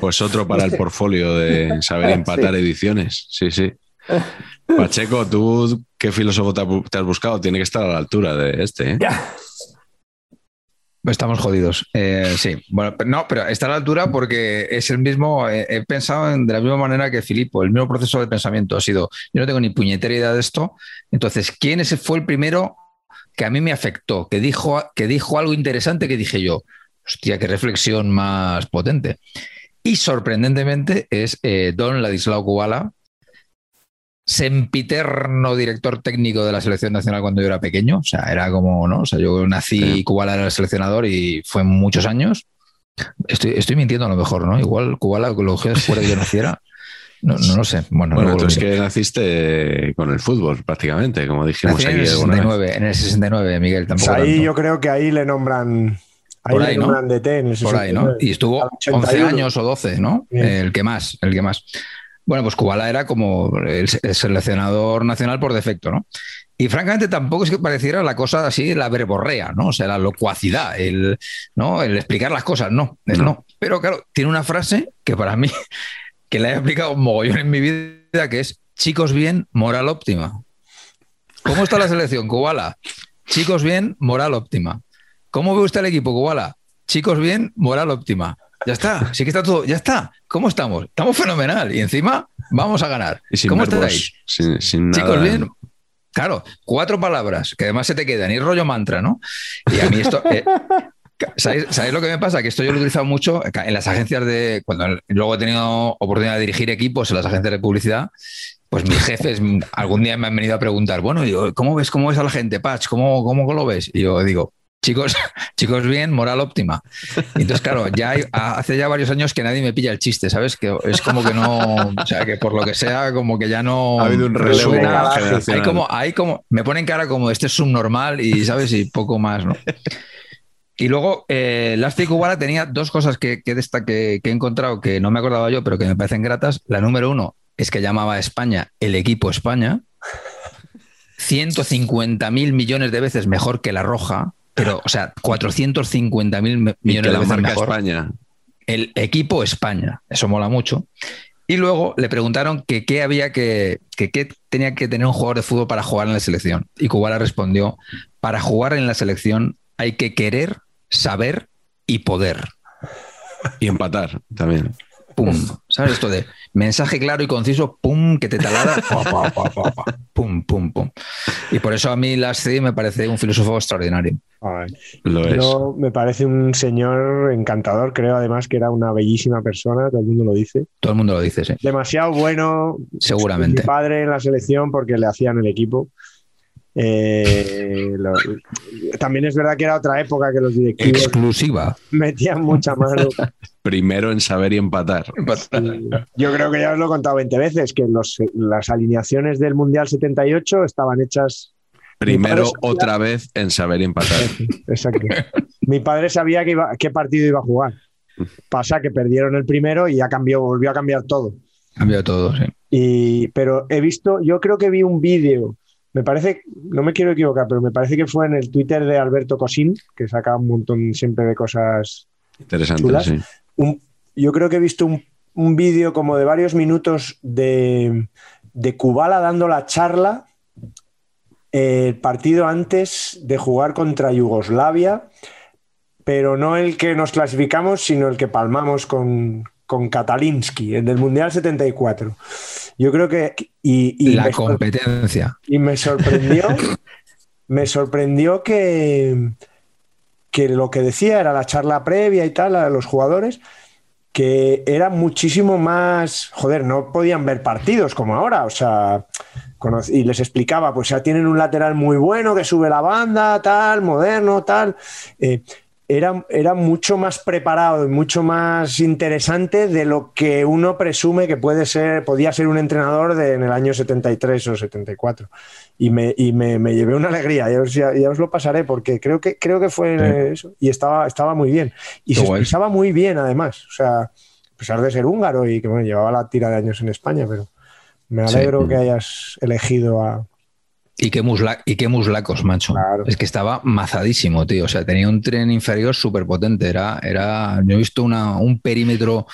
S2: Pues otro para el portfolio de saber empatar ediciones. Sí, sí. Pacheco, ¿tú qué filósofo te has buscado? Tiene que estar a la altura de este. ¿eh?
S4: Estamos jodidos. Eh, sí, bueno, pero no, pero está a la altura porque es el mismo. eh, he pensado en- de la misma manera que Filipo, el mismo proceso de pensamiento ha sido. Yo no tengo ni puñetera idea de esto. Entonces, ¿quién ese fue el primero que a mí me afectó? Que dijo, que dijo algo interesante que dije yo. Hostia, qué reflexión más potente. Y sorprendentemente es eh, Don Ladislao Kubala, sempiterno director técnico de la selección nacional cuando yo era pequeño. O sea, era como, ¿no? O sea, yo nací,
S2: Sí.
S4: Kubala era el seleccionador y fue muchos años. Estoy, estoy mintiendo a lo mejor, ¿no? Igual Kubala lo cogió después de que yo naciera. No, no lo sé. Bueno,
S2: tú es que naciste con el fútbol prácticamente, como dijimos
S4: Nací en el
S2: alguna vez.
S4: 69, en el 69, Miguel,
S3: Pues ahí
S4: tanto.
S3: yo creo que ahí le nombran. Ahí
S4: Por ahí, ¿no?
S3: DT
S4: por ahí, ¿no?
S3: 69.
S4: Y estuvo
S3: Al
S4: 11
S3: 81.
S4: años o 12, ¿no?
S3: Bien.
S4: El que más, el que más. Bueno, pues Kubala era como el, el seleccionador nacional por defecto, ¿no? Y francamente tampoco es que pareciera la cosa así, la verborrea, ¿no? O sea, la locuacidad, el, ¿no? el explicar las cosas, No.
S2: no.
S4: Pero claro, tiene una frase que para mí, que la he aplicado un mogollón en mi vida, que es chicos bien, moral óptima. ¿Cómo está la selección, Kubala? Chicos bien, moral óptima. ¿Cómo ve usted el equipo, Kubala? Chicos bien, moral óptima. Ya está, sí que está todo, ya está. ¿Cómo estamos? Estamos fenomenal. Y encima vamos a ganar.
S2: Y
S4: ¿Cómo
S2: verbos,
S4: estáis?
S2: Sin, sin
S4: Chicos, bien. Claro, cuatro palabras que además se te quedan y rollo mantra, ¿no? Y a mí esto. eh, ¿sabéis, sabéis lo que me pasa? Que esto yo lo he utilizado mucho en las agencias de. Cuando luego he tenido oportunidad de dirigir equipos en las agencias de publicidad, pues mis jefes algún día me han venido a preguntar, bueno, yo, ¿cómo ves, cómo ves a la gente, Patch? ¿Cómo, cómo lo ves? Y yo digo, chicos, chicos bien, moral óptima. Entonces, claro, ya hay- hace ya varios años que nadie me pilla el chiste, ¿sabes? Que es como que no, o sea, que por lo que sea, como que ya no.
S2: Ha habido un relevo.
S4: Hay como, hay como, me ponen cara como este es subnormal y, ¿sabes? Y poco más, ¿no? Y luego, eh, Elastic Kubala tenía dos cosas que, que, desta- que- que he encontrado que no me acordaba yo, pero que me parecen gratas. La número uno es que llamaba a España el equipo España. 150 mil millones de veces mejor que la roja, pero, o sea, 450 mil
S2: Y
S4: millones
S2: que
S4: de
S2: la marca
S4: mejor
S2: España.
S4: el equipo España. Eso mola mucho. Y luego le preguntaron que qué había que, que qué tenía que tener un jugador de fútbol para jugar en la selección. Y Kubala respondió: para jugar en la selección hay que querer, saber y poder.
S2: Y empatar también.
S4: Pum. ¿Sabes esto de mensaje claro y conciso? Pum, que te talada. pa, pa, pa, pa, pa, Pum, pum, pum. Y por eso a mí Lasci me parece un filósofo extraordinario.
S3: Ay,
S2: Lo es.
S3: yo me parece un señor encantador. Creo además que era una bellísima persona, todo el mundo lo dice.
S4: Todo el mundo lo dice, sí.
S3: Demasiado bueno.
S4: Seguramente.
S3: Mi padre en la selección porque le hacían el equipo. Eh, lo- también es verdad que era otra época que los directivos
S4: Exclusiva.
S3: metían mucha mano.
S2: Primero en saber y empatar.
S3: Yo creo que ya os lo he contado 20 veces, que los- las alineaciones del Mundial 78 estaban hechas.
S2: Primero
S3: Mi padre sabía-
S2: otra vez en saber y empatar.
S3: Exacto. Mi padre sabía que iba- qué partido iba a jugar. Pasa que perdieron el primero y ya cambió, volvió a cambiar todo.
S4: Cambió todo, sí.
S3: Y, pero he visto, yo creo que vi un vídeo, me parece, no me quiero equivocar, pero me parece que fue en el Twitter de Alberto Cosín, que saca un montón siempre de cosas.
S2: Interesante,
S3: Chulas.
S2: sí.
S3: un- yo creo que he visto un, un vídeo como de varios minutos de, de Kubala dando la charla eh, el partido antes de jugar contra Yugoslavia, pero no el que nos clasificamos, sino el que palmamos con, con Katalinsky, el del Mundial 74. Yo creo que... Y,
S4: la competencia.
S3: Y me sorprendió, me sorprendió que, que lo que decía era la charla previa y tal a los jugadores, que era muchísimo más, joder, no podían ver partidos como ahora, o sea, y les explicaba, pues ya tienen un lateral muy bueno que sube la banda, tal, moderno, tal. Eh, era, era, mucho más preparado y mucho más interesante de lo que uno presume que puede ser, podía ser un entrenador de, en el año 73 o 74. Y me, y me, me llevé una alegría, ya os, ya, os, lo pasaré porque creo que, creo que fue eso y estaba, estaba muy bien. Y se expresaba muy bien además, o sea, a pesar de ser húngaro y que bueno, llevaba la tira de años en España, pero me alegro que hayas elegido a...
S4: Y qué, y qué muslacos, macho. Es que estaba mazadísimo, tío. O sea, tenía un tren inferior súper potente. Era, era, yo he visto una, un perímetro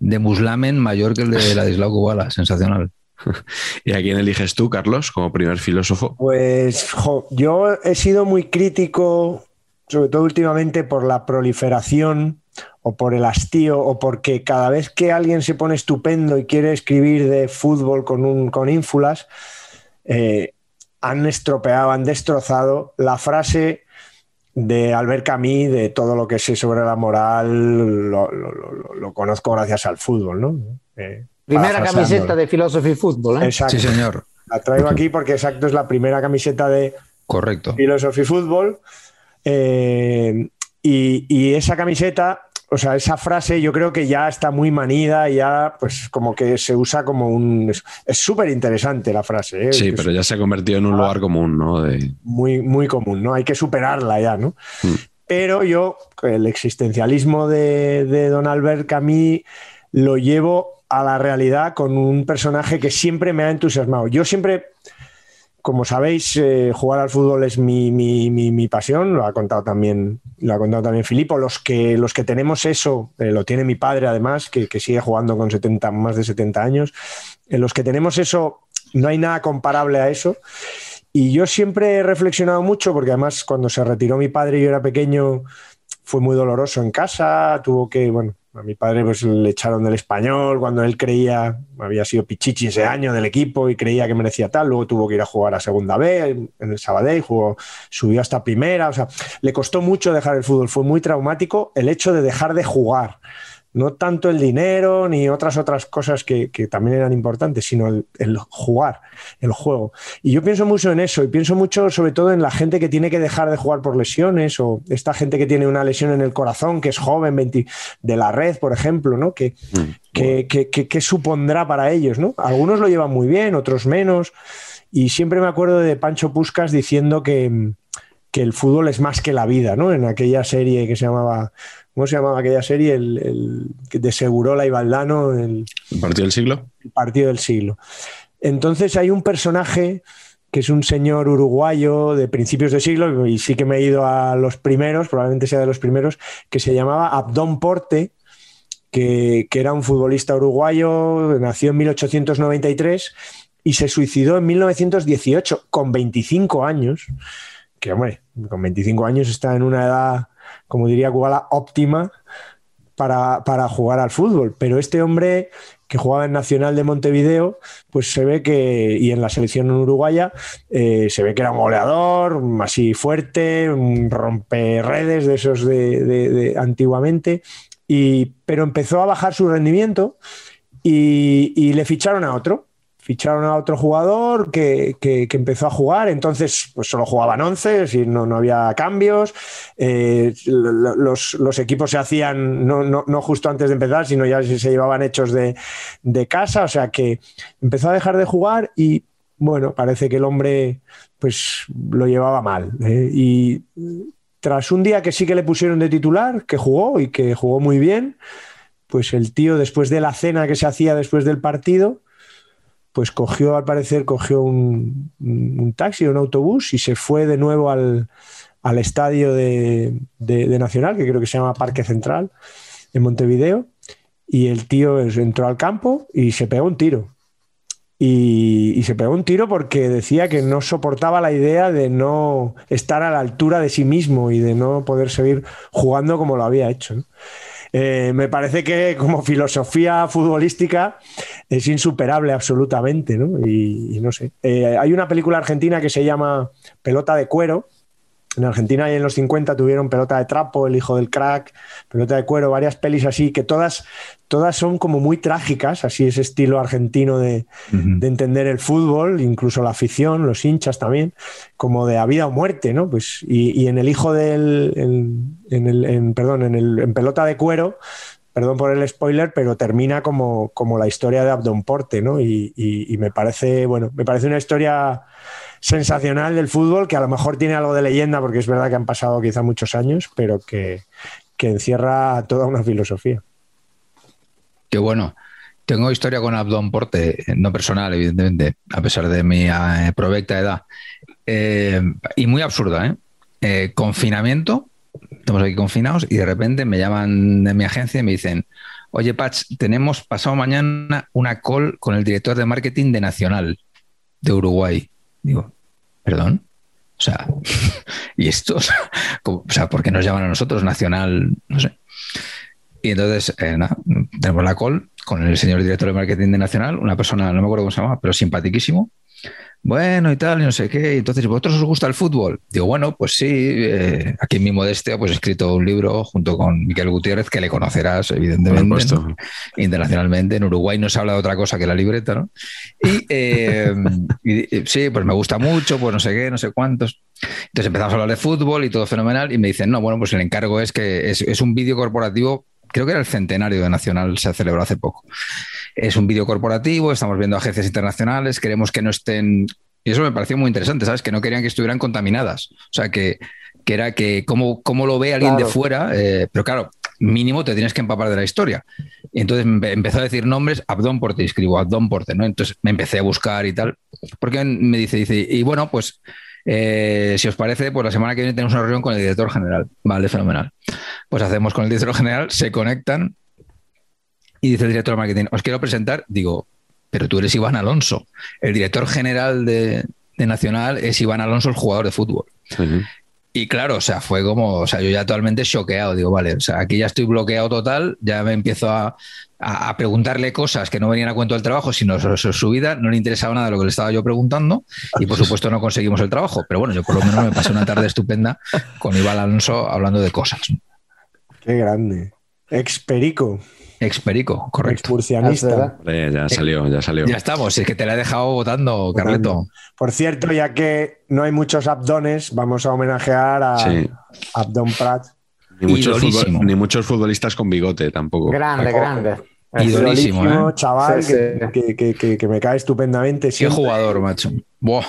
S4: de muslamen mayor que el de Ladislao Kubala. Sensacional.
S2: ¿Y a quién eliges tú, Carlos, como primer filósofo?
S3: Pues yo he sido muy crítico, sobre todo últimamente, por la proliferación o por el hastío o porque cada vez que alguien se pone estupendo y quiere escribir de fútbol con, un, con ínfulas, eh, han estropeado, han destrozado la frase de Albert Camus, de todo lo que sé sobre la moral, lo, conozco gracias al fútbol, ¿no?
S1: Eh, primera camiseta de Philosophy Football, ¿eh?
S4: Sí, señor.
S3: La traigo aquí porque exacto es la primera camiseta de
S4: Correcto.
S3: Philosophy Football. Eh, y, esa camiseta, o sea, esa frase yo creo que ya está muy manida, ya pues como que se usa como un... Es súper interesante la frase. ¿eh?
S2: Sí, pero ya se ha convertido en un lugar común, ¿no?
S3: Muy, muy común, ¿no? Hay que superarla ya, ¿no? Mm. Pero yo, el existencialismo de, de Don Albert Camus lo llevo a la realidad con un personaje que siempre me ha entusiasmado. Yo siempre como sabéis, eh, jugar al fútbol es mi, pasión, lo ha contado también, lo ha contado también Filipo. Los que, los que tenemos eso, eh, lo tiene mi padre además, que, sigue jugando con 70, más de 70 años. En los que tenemos eso, no hay nada comparable a eso. Y yo siempre he reflexionado mucho, porque además cuando se retiró mi padre y yo era pequeño, fue muy doloroso en casa, tuvo que, bueno, a mi padre pues le echaron del español cuando él creía, había sido pichichi ese año del equipo y creía que merecía tal, luego tuvo que ir a jugar a segunda B en el Sabadell, jugó, subió hasta primera, o sea, le costó mucho dejar el fútbol, fue muy traumático el hecho de dejar de jugar no tanto el dinero ni otras otras cosas que, también eran importantes, sino el, jugar, el juego. Y yo pienso mucho en eso y pienso mucho sobre todo en la gente que tiene que dejar de jugar por lesiones o esta gente que tiene una lesión en el corazón, que es joven, de la red, por ejemplo, ¿no? Que, mm, que, supondrá para ellos, ¿no? Algunos lo llevan muy bien, otros menos. Y siempre me acuerdo de Pancho Puscas diciendo que, que el fútbol es más que la vida, ¿no? En aquella serie que se llamaba ¿Cómo se llamaba aquella serie? El, que de Segurola y Valdano. El,
S2: partido del siglo?
S3: El partido del siglo. Entonces hay un personaje que es un señor uruguayo de principios de siglo, y sí que me he ido a los primeros, probablemente sea de los primeros, que se llamaba Abdón Porte, que, que era un futbolista uruguayo, nació en 1893 y se suicidó en 1918 con 25 años, que hombre, con 25 años está en una edad como diría Kubala, óptima para, jugar al fútbol. Pero este hombre que jugaba en Nacional de Montevideo, pues se ve que, y en la selección uruguaya, eh, se ve que era un goleador, así fuerte, un romperredes de esos de, antiguamente, y, pero empezó a bajar su rendimiento y le ficharon a otro ficharon a otro jugador que, empezó a jugar, entonces pues solo jugaban 11, es no, no había cambios, eh, los, equipos se hacían no, justo antes de empezar, sino ya se, llevaban hechos de, casa, o sea que empezó a dejar de jugar y bueno, parece que el hombre pues lo llevaba mal. ¿eh? Y tras un día que sí que le pusieron de titular, que jugó y que jugó muy bien, pues el tío después de la cena que se hacía después del partido, pues cogió, al parecer, cogió un, taxi, un autobús y se fue de nuevo al, estadio de, Nacional, que creo que se llama Parque Central, en Montevideo, y el tío entró al campo y se pegó un tiro. y, se pegó un tiro porque decía que no soportaba la idea de no estar a la altura de sí mismo y de no poder seguir jugando como lo había hecho. Eh, me parece que como filosofía futbolística es insuperable absolutamente, ¿no? Y, no sé. Eh, hay una película argentina que se llama Pelota de cuero. En Argentina y en los 50 tuvieron pelota de trapo, el hijo del crack, pelota de cuero, varias pelis así, que todas, todas son como muy trágicas, así ese estilo argentino de, de entender el fútbol, incluso la afición, los hinchas también, como de a vida o muerte, ¿no? Pues, y, y en el hijo del, en, en el, en, perdón, en, el, en pelota de cuero, perdón por el spoiler, pero termina como, como la historia de Abdon Porte, ¿no? Y, me parece, bueno, me parece una historia sensacional del fútbol, que a lo mejor tiene algo de leyenda, porque es verdad que han pasado quizá muchos años, pero que, que encierra toda una filosofía.
S4: Qué bueno. Tengo historia con Abdón Porte, no personal, evidentemente, a pesar de mi eh, provecta edad. Eh, y muy absurda, ¿eh? ¿eh? Confinamiento, estamos aquí confinados y de repente me llaman de mi agencia y me dicen, oye, Patch, tenemos pasado mañana una call con el director de marketing de Nacional de Uruguay. Digo, ¿perdón? O sea, ¿y esto? O sea, ¿por qué nos llaman a nosotros Nacional? No sé. Y entonces, eh, tenemos la call con el señor director de marketing de Nacional, una persona, no me acuerdo cómo se llama, pero simpaticísimo. Bueno, y tal, y no sé qué. Entonces, ¿vosotros os gusta el fútbol? Digo, bueno, pues sí, eh, aquí en mi modestia, pues he escrito un libro junto con Miquel Gutiérrez, que le conocerás, evidentemente, ¿no? internacionalmente. En Uruguay no se habla de otra cosa que la libreta, ¿no? Y, eh, y, sí, pues me gusta mucho, pues no sé qué, no sé cuántos. Entonces empezamos a hablar de fútbol y todo fenomenal, y me dicen, no, bueno, pues el encargo es que es, es un vídeo corporativo creo que era el centenario de Nacional, se celebró hace poco. Es un vídeo corporativo, estamos viendo agencias internacionales, queremos que no estén... Y eso me pareció muy interesante, ¿sabes? Que no querían que estuvieran contaminadas. O sea, que, que era que cómo, cómo lo ve alguien claro. de fuera, eh, pero claro, mínimo te tienes que empapar de la historia. Y entonces me empezó a decir nombres, Abdón Porte, escribo Abdón Porte, ¿no? Entonces me empecé a buscar y tal, porque me dice, dice, y bueno, pues eh, si os parece, pues la semana que viene tenemos una reunión con el director general. Vale, fenomenal. Pues hacemos con el director general, se conectan y dice el director de marketing, os quiero presentar, digo, pero tú eres Iván Alonso. El director general de, Nacional es Iván Alonso, el jugador de fútbol. Uh. Y claro, o sea, fue como, o sea, yo ya actualmente choqueado, digo, vale, o sea, aquí ya estoy bloqueado total, ya me empiezo a, a, preguntarle cosas que no venían a cuento del trabajo, sino sobre, su vida, no le interesaba nada lo que le estaba yo preguntando y por supuesto no conseguimos el trabajo, pero bueno, yo por lo menos me pasé una tarde estupenda con Iván Alonso hablando de cosas.
S3: Qué grande. Experico.
S4: Experico, correcto.
S3: Expurcianista.
S2: Eh, ya salió, ya salió.
S4: Ya estamos, es que te la he dejado votando, Carleto.
S3: Por cierto, ya que no hay muchos abdones, vamos a homenajear a sí. Abdon Prat.
S2: Ni muchos, futbol, ni muchos, futbolistas con bigote tampoco.
S1: Grande, grande.
S4: Idolísimo, ¿eh?
S3: chaval, sí, sí. Que, que, que, me cae estupendamente.
S4: Qué jugador, macho. Buah.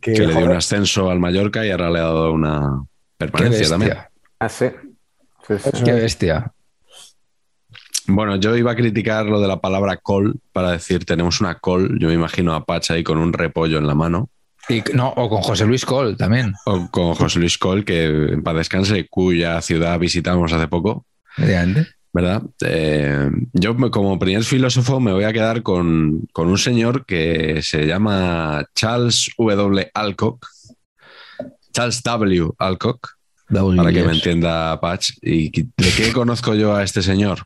S2: Que, le dio un ascenso al Mallorca y ahora le ha dado una permanencia también.
S1: Ah, sí.
S4: Qué bestia.
S2: Bueno, yo iba a criticar lo de la palabra col para decir tenemos una col. Yo me imagino a Pacha ahí con un repollo en la mano.
S4: Y, no, o con José Luis Col también.
S2: O con José Luis Col, que en paz descanse, cuya ciudad visitamos hace poco.
S4: Mediante.
S2: ¿Verdad? Eh, yo, como primer filósofo, me voy a quedar con, con, un señor que se llama Charles W. Alcock. Charles W. Alcock. Para que me entienda Patch. ¿Y de qué conozco yo a este señor?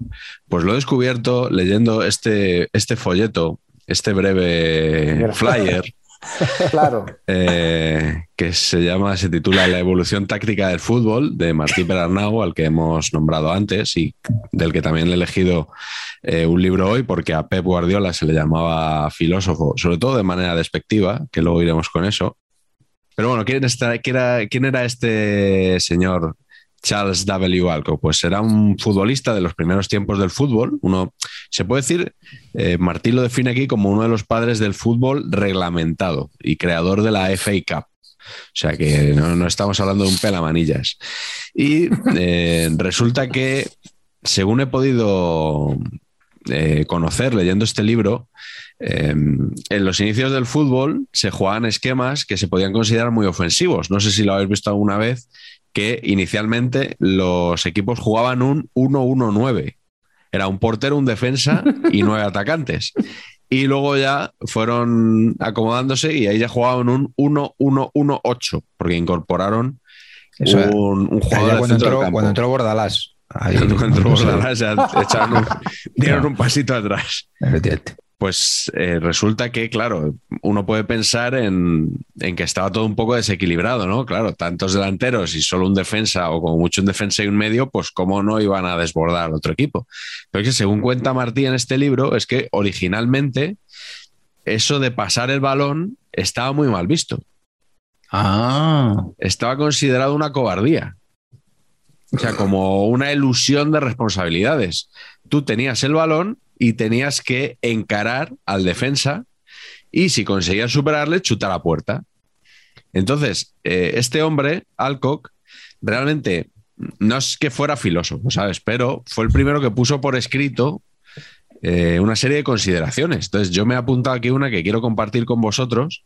S2: Pues lo he descubierto leyendo este, este folleto, este breve flyer.
S1: claro.
S2: Eh, que se llama, se titula La evolución táctica del fútbol de Martí Perarnau, al que hemos nombrado antes y del que también he elegido eh, un libro hoy porque a Pep Guardiola se le llamaba filósofo, sobre todo de manera despectiva, que luego iremos con eso. Pero bueno, ¿quién, era, ¿quién era este señor Charles W. Alcock? Pues era un futbolista de los primeros tiempos del fútbol. Uno, se puede decir, eh, Martí lo define aquí como uno de los padres del fútbol reglamentado y creador de la FA Cup. O sea que no, no estamos hablando de un pelamanillas. Y eh, resulta que, según he podido eh, conocer leyendo este libro, eh, en los inicios del fútbol se jugaban esquemas que se podían considerar muy ofensivos. No sé si lo habéis visto alguna vez, que inicialmente los equipos jugaban un 1-1-9. Era un portero, un defensa y nueve atacantes. y luego ya fueron acomodándose y ahí ya jugaban un 1-1-1-8, porque incorporaron
S4: Eso
S2: un, jugador del
S4: cuando,
S2: del campo.
S4: cuando entró Bordalás. Ahí,
S2: echaron un- dieron un pasito atrás.
S4: Efectivamente.
S2: Pues eh, resulta que, claro, uno puede pensar en, en que estaba todo un poco desequilibrado, ¿no? Claro, tantos delanteros y solo un defensa, o como mucho un defensa y un medio, pues cómo no iban a desbordar otro equipo. Pero es que según cuenta Martí en este libro, es que originalmente eso de pasar el balón estaba muy mal visto.
S4: Ah,
S2: Estaba considerado una cobardía. O sea, como una ilusión de responsabilidades. Tú tenías el balón y tenías que encarar al defensa y si conseguías superarle, chutar a puerta. Entonces, eh, este hombre, Alcock, realmente no es que fuera filósofo, ¿sabes? Pero fue el primero que puso por escrito eh, una serie de consideraciones. Entonces, yo me he apuntado aquí una que quiero compartir con vosotros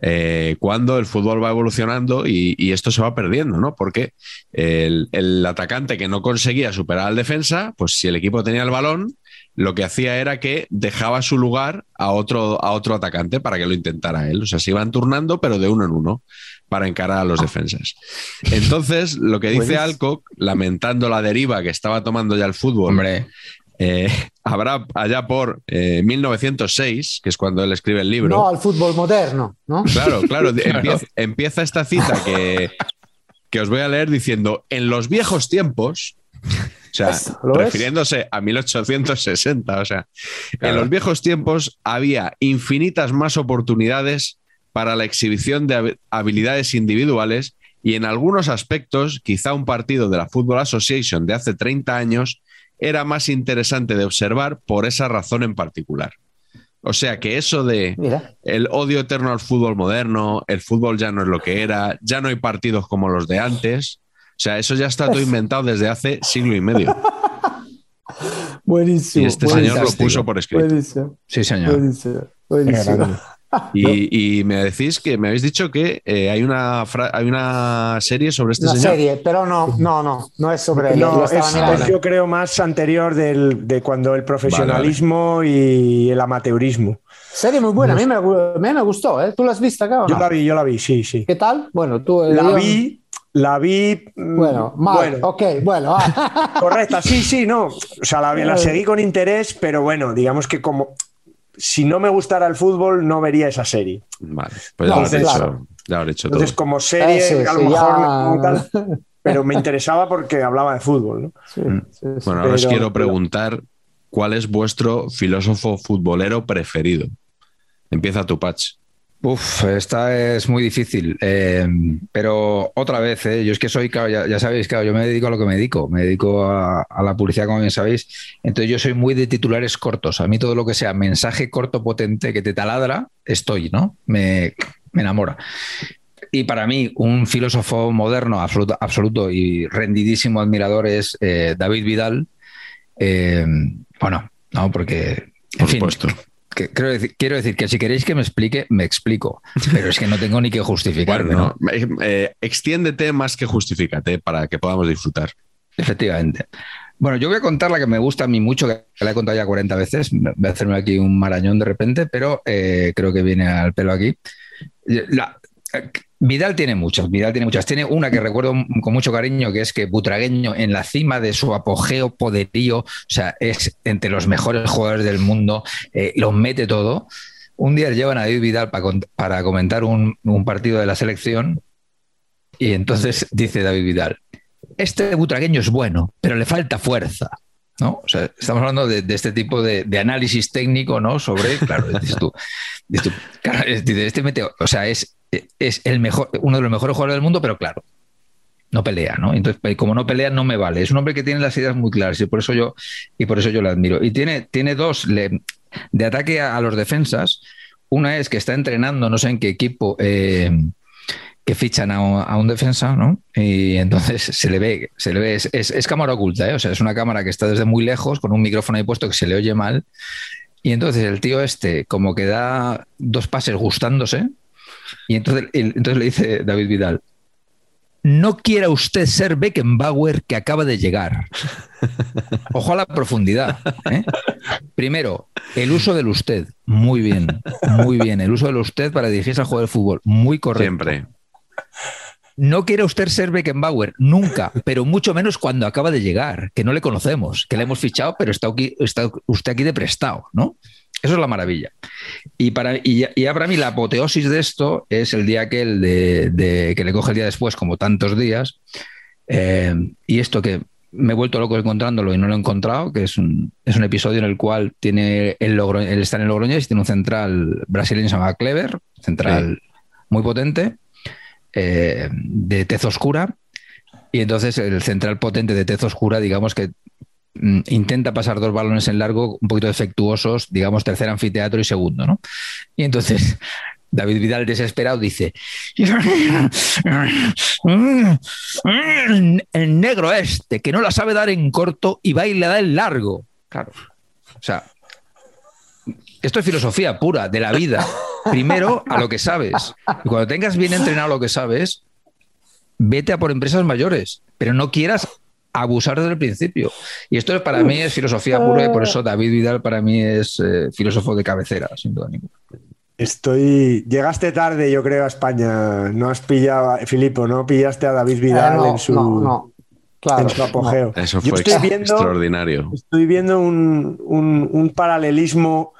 S2: eh, cuando el fútbol va evolucionando y, y esto se va perdiendo, ¿no? Porque el, el atacante que no conseguía superar al defensa, pues si el equipo tenía el balón, lo que hacía era que dejaba su lugar a otro, a otro atacante para que lo intentara él. O sea, se iban turnando, pero de uno en uno, para encarar a los defensas. Entonces, lo que dice
S1: Buenísimo.
S2: Alcock, lamentando la deriva que estaba tomando ya el fútbol,
S4: hombre.
S2: Eh, habrá allá por eh, 1906, que es cuando él escribe el libro.
S1: No al fútbol moderno, ¿no?
S2: Claro, claro. Empieza, empieza esta cita que, que os voy a leer diciendo, en los viejos tiempos, o sea, refiriéndose a 1860, o sea, en los viejos tiempos había infinitas más oportunidades para la exhibición de hab- habilidades individuales y en algunos aspectos, quizá un partido de la Football Association de hace 30 años era más interesante de observar por esa razón en particular. O sea que eso de
S1: Mira,
S2: el odio eterno al fútbol moderno, el fútbol ya no es lo que era, ya no hay partidos como los de antes. O sea, eso ya está todo inventado desde hace siglo y medio.
S1: buenísimo.
S2: Y este señor lo puso por escrito.
S1: Buenísimo,
S4: Sí, señor.
S1: buenísimo, buenísimo.
S2: Y, y me decís que me habéis dicho que eh, hay, una hay una serie sobre este
S1: Una
S2: señor.
S1: serie, pero no, no, no, no es sobre él.
S3: No,
S1: Yo
S3: es, es yo creo más anterior del- de cuando el profesionalismo y el amateurismo.
S1: Serie muy buena, a mí me, mí me gustó, ¿eh? ¿Tú la has visto acá o
S3: Yo
S1: no?
S3: la vi, yo la vi, sí, sí.
S1: ¿Qué tal? Bueno, tú...
S3: La
S1: yo-
S3: vi, la vi. mm,
S1: Bueno, mal,
S3: bueno,
S1: ok, bueno. ah.
S3: correcta, sí, sí, no. O sea, la, la seguí con interés, pero bueno, digamos que como si no me gustara el fútbol, no vería esa serie.
S2: Vale, pues ya
S1: No,
S2: lo habré
S1: claro.
S2: hecho, ya lo habré hecho todo.
S3: Entonces, como serie,
S1: Ese,
S3: a lo
S1: sí,
S3: mejor
S1: ya-
S3: no tal, pero me interesaba porque hablaba de fútbol, ¿no?
S1: Sí, sí, sí.
S2: Bueno, ahora os quiero preguntar cuál es vuestro filósofo futbolero preferido. Empieza tu patch.
S4: Uf, esta es muy difícil. eh, pero otra vez, eh, yo es que soy, claro, ya, ya sabéis, claro, yo me dedico a lo que me dedico. Me dedico a, a la publicidad, como bien sabéis. Entonces yo soy muy de titulares cortos. A mí todo lo que sea mensaje corto, potente, que te taladra, estoy, ¿no? Me, me enamora. Y para mí, un filósofo moderno, absoluto, absoluto y rendidísimo admirador es eh, David Vidal. Bueno, no, porque, en
S2: Por
S4: fin,
S2: supuesto.
S4: Que- quiero, decir, quiero decir que si queréis que me explique, me explico. Pero es que no tengo ni que justificarme,
S2: Bueno,
S4: ¿no?
S2: eh, eh, extiéndete más que justifícate para que podamos disfrutar.
S4: Efectivamente. Bueno, yo voy a contar la que me gusta a mí mucho, que la he contado ya 40 veces. Voy a hacerme aquí un marañón de repente, pero eh, creo que viene al pelo aquí. La- Vidal tiene muchas, Vidal tiene muchas. Tiene una que recuerdo con mucho cariño, que es que Butragueño, en la cima de su apogeo, poderío, o sea, es entre los mejores jugadores del mundo, eh, lo mete todo. Un día llevan a David Vidal para, comentar un, partido de la selección y entonces dice David Vidal, este butragueño es bueno, pero le falta fuerza. ¿no? O sea, estamos hablando de, este tipo de, análisis técnico, ¿no? Sobre, claro, dices tú, dices este meteo, o sea, es, es el mejor, uno de los mejores jugadores del mundo, pero claro, no pelea, ¿no? Entonces, pues, como no pelea, no me vale. Es un hombre que tiene las ideas muy claras y por eso yo, y por eso yo lo admiro. Y tiene, tiene dos de ataque a, los defensas. Una es que está entrenando, no sé en qué equipo, eh, que fichan a, un- defensa, ¿no? Y entonces se le ve, se le ve, es, es- es cámara oculta, ¿eh? O sea, es una cámara que está desde muy lejos, con un micrófono ahí puesto que se le oye mal. Y entonces el tío este, como que da dos pases gustándose, y entonces, entonces le dice David Vidal, no quiera usted ser Beckenbauer que acaba de llegar. Ojo a la profundidad. ¿eh? Primero, El uso del usted, muy bien, muy bien. El uso del usted para dirigirse al juego de fútbol, muy correcto.
S2: Siempre.
S4: No quiere usted ser Beckenbauer, nunca, pero mucho menos cuando acaba de llegar, que no le conocemos, que le hemos fichado, pero está, aquí, está usted aquí de prestado, ¿no? Eso es la maravilla. Y, para, y, y para mí la apoteosis de esto es el día aquel de, de- que le coge el día después, como tantos días, eh, y esto que me he vuelto loco encontrándolo y no lo he encontrado, que es un, es un episodio en el cual tiene el Logro, él está en el Logroñés y tiene un central brasileño que se llama Clever, central muy potente, eh, de tez oscura, y entonces el central potente de tez oscura, digamos que intenta pasar dos balones en largo un poquito defectuosos, digamos tercer anfiteatro y segundo, ¿no? Y entonces David Vidal desesperado dice, el negro este, que no la sabe dar en corto y va y le da en largo. Claro. O sea, esto es filosofía pura de la vida. Primero a lo que sabes. Y cuando tengas bien entrenado lo que sabes, vete a por empresas mayores, pero no quieras abusar desde el principio. Y esto es, para mí es filosofía pura y por eso David Vidal para mí es eh, filósofo de cabecera, sin duda ninguna.
S3: Estoy. Llegaste tarde, yo creo, a España. No has pillado, Filipo, no pillaste a David Vidal
S1: Eh, no,
S3: en su,
S1: no, no. Claro,
S3: en su apogeo.
S2: Eso
S3: Yo
S2: fue
S3: estoy
S2: ex-
S3: viendo-
S2: extraordinario.
S3: Estoy viendo un, un- un paralelismo,